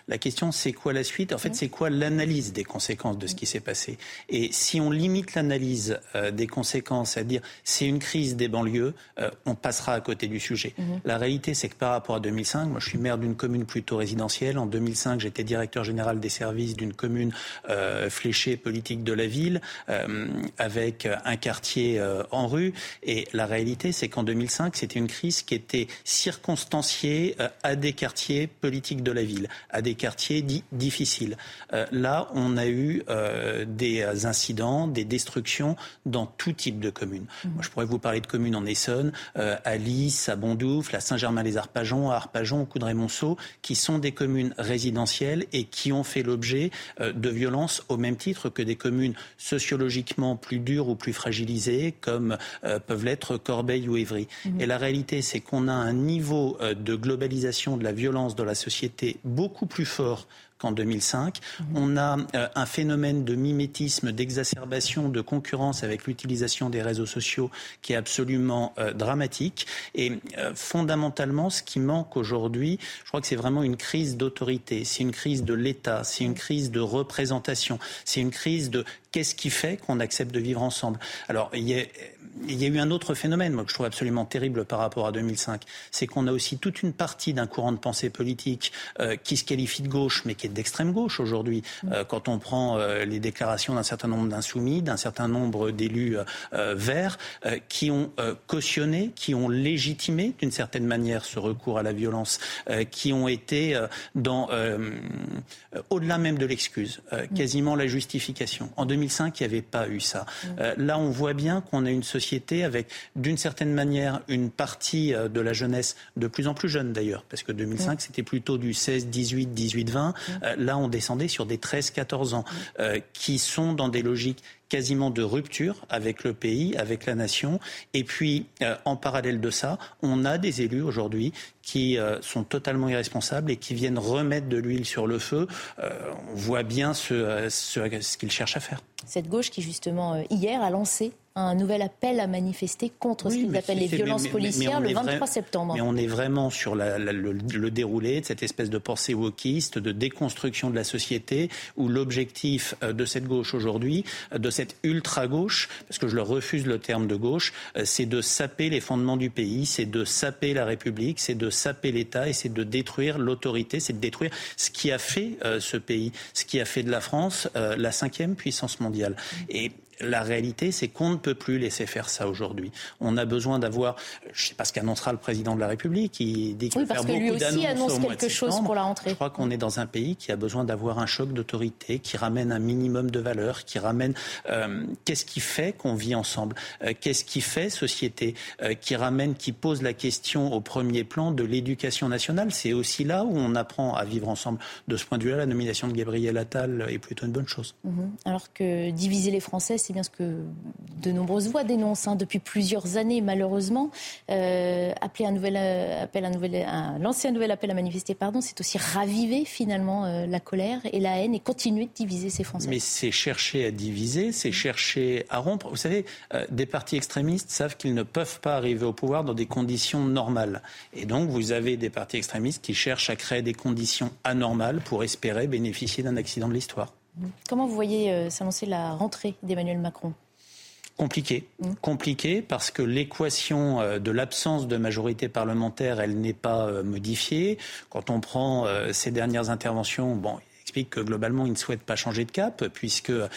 S23: La question, c'est quoi la suite? En fait, mhm. c'est quoi l'analyse des conséquences de ce qui s'est passé? Et si on limite l'analyse euh, des conséquences à dire c'est une crise des banlieues, euh, on passera à côté du sujet. Mhm. La réalité, c'est que par rapport à 2005, moi je suis maire d'une commune plutôt résidentielle. En 2005, j'étais directeur général des services d'une commune euh, fléchée politique de la ville, avec un quartier en rue. Et la réalité, c'est qu'en 2005, c'était une crise qui était circonstanciée euh, à des quartiers politiques de la ville, à des quartiers dits difficiles. Euh, là, on a eu euh, des incidents, des destructions dans tout type de communes. Mmh. Moi, je pourrais vous parler de communes en Essonne, à Lys, à Bondoufle, à Saint-Germain-les-Arpajons, à Arpajon, au Coudray-Monceau, qui sont des communes résidentielles et qui ont fait l'objet de violences au même titre que des communes sociologiquement plus dures ou plus fragilisées, comme euh, peuvent l'être Corbeil ou Évry. Mhm. Et la réalité, c'est qu'on a un niveau euh, de globalisation de la violence dans la société beaucoup plus fort qu'en 2005. Mhm. On a euh, un phénomène de mimétisme, d'exacerbation, de concurrence avec l'utilisation des réseaux sociaux qui est absolument dramatique. Et fondamentalement, ce qui manque aujourd'hui, je crois que c'est vraiment une crise d'autorité, c'est une crise de l'État, c'est une crise de représentation, c'est une crise de qu'est-ce qui fait qu'on accepte de vivre ensemble. Alors, il y a il y a eu un autre phénomène, moi, que je trouve absolument terrible par rapport à 2005. C'est qu'on a aussi toute une partie d'un courant de pensée politique euh, qui se qualifie de gauche, mais qui est d'extrême gauche aujourd'hui. Mm. Euh, quand on prend euh, les déclarations d'un certain nombre d'insoumis, d'un certain nombre d'élus verts, qui ont cautionné, qui ont légitimé d'une certaine manière ce recours à la violence, qui ont été dans au-delà même de l'excuse, mm. quasiment la justification. En 2005, il n'y avait pas eu ça. Mm. là, on voit bien qu'on a une société avec, d'une certaine manière, une partie euh, de la jeunesse, de plus en plus jeune d'ailleurs, parce que 2005, c'était plutôt du 16, 18, 18, 20. là, on descendait sur des 13, 14 ans, euh, qui sont dans des logiques quasiment de rupture avec le pays, avec la nation. Et puis, euh, en parallèle de ça, on a des élus aujourd'hui qui euh, sont totalement irresponsables et qui viennent remettre de l'huile sur le feu. Euh, on voit bien ce, ce, ce qu'ils cherchent à faire.
S1: Cette gauche qui, justement, hier a lancé un nouvel appel à manifester contre ce qu'ils appellent les violences policières le 23 septembre.
S23: Mais on est vraiment sur la, le, le, déroulé de cette espèce de pensée wokiste, de déconstruction de la société, où l'objectif euh, de cette gauche aujourd'hui, euh, de cette ultra-gauche, parce que je leur refuse le terme de gauche, euh, c'est de saper les fondements du pays, c'est de saper la République, c'est de saper l'État et c'est de détruire l'autorité, c'est de détruire ce qui a fait ce pays, ce qui a fait de la France la cinquième puissance mondiale. La réalité, c'est qu'on ne peut plus laisser faire ça aujourd'hui. On a besoin d'avoir, je ne sais pas ce qu'annoncera le président de la République, il dit qu'il
S1: oui, faire beaucoup d'annonces annonce quelque chose pour la rentrée.
S23: Je crois qu'on est dans un pays qui a besoin d'avoir un choc d'autorité, qui ramène un minimum de valeurs, qui ramène euh, qu'est-ce qui fait qu'on vit ensemble, euh, qu'est-ce qui fait société, euh, qui ramène, qui pose la question au premier plan de l'éducation nationale? C'est aussi là où on apprend à vivre ensemble. De ce point de vue-là, la nomination de Gabriel Attal est plutôt une bonne chose.
S1: Mhm. Alors que diviser les Français, c'est bien ce que de nombreuses voix dénoncent hein, depuis plusieurs années, malheureusement. Euh, appeler un nouvel euh, appel, un nouvel, appel à manifester, pardon, c'est aussi raviver finalement euh, la colère et la haine et continuer de diviser ces Français.
S23: Mais c'est chercher à diviser, c'est chercher à rompre. Vous savez, des partis extrémistes savent qu'ils ne peuvent pas arriver au pouvoir dans des conditions normales. Et donc, vous avez des partis extrémistes qui cherchent à créer des conditions anormales pour espérer bénéficier d'un accident de l'histoire.
S1: Comment vous voyez euh, s'annoncer la rentrée d'Emmanuel Macron?
S23: Compliqué. Mmh. Compliqué parce que l'équation euh, de l'absence de majorité parlementaire, elle n'est pas euh, modifiée. Quand on prend ces dernières interventions, bon, explique que globalement, il ne souhaite pas changer de cap, puisque euh,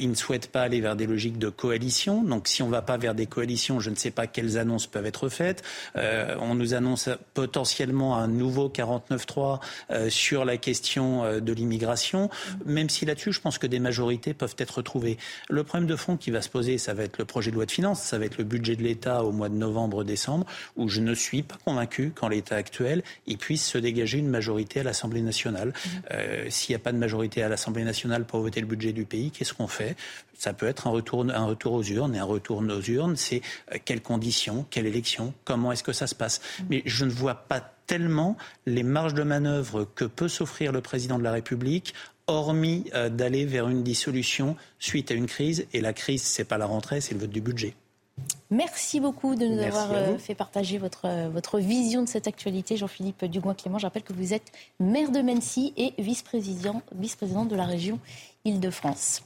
S23: ne souhaite pas aller vers des logiques de coalition. Donc, si on ne va pas vers des coalitions, je ne sais pas quelles annonces peuvent être faites. Euh, on nous annonce potentiellement un nouveau 49-3 euh, sur la question euh, de l'immigration, même si là-dessus, je pense que des majorités peuvent être trouvées. Le problème de fond qui va se poser, ça va être le projet de loi de finances, ça va être le budget de l'État au mois de novembre-décembre, où je ne suis pas convaincu qu'en l'état actuel, il puisse se dégager une majorité à l'Assemblée nationale. Mmh. Euh, si n'y a pas de majorité à l'Assemblée nationale pour voter le budget du pays, qu'est-ce qu'on fait? Ça peut être un retour, un retour aux urnes. Et un retour aux urnes, c'est euh, quelles conditions, quelle élection, comment est-ce que ça se passe? Mmh. Mais je ne vois pas tellement les marges de manœuvre que peut s'offrir le président de la République hormis euh, d'aller vers une dissolution suite à une crise. Et la crise, ce n'est pas la rentrée, c'est le vote du budget.
S1: Merci beaucoup de nous avoir euh, fait partager votre, euh, votre vision de cette actualité. Jean-Philippe Dugoin-Clément, je rappelle que vous êtes maire de Mency et vice-président vice de la région Île-de-France.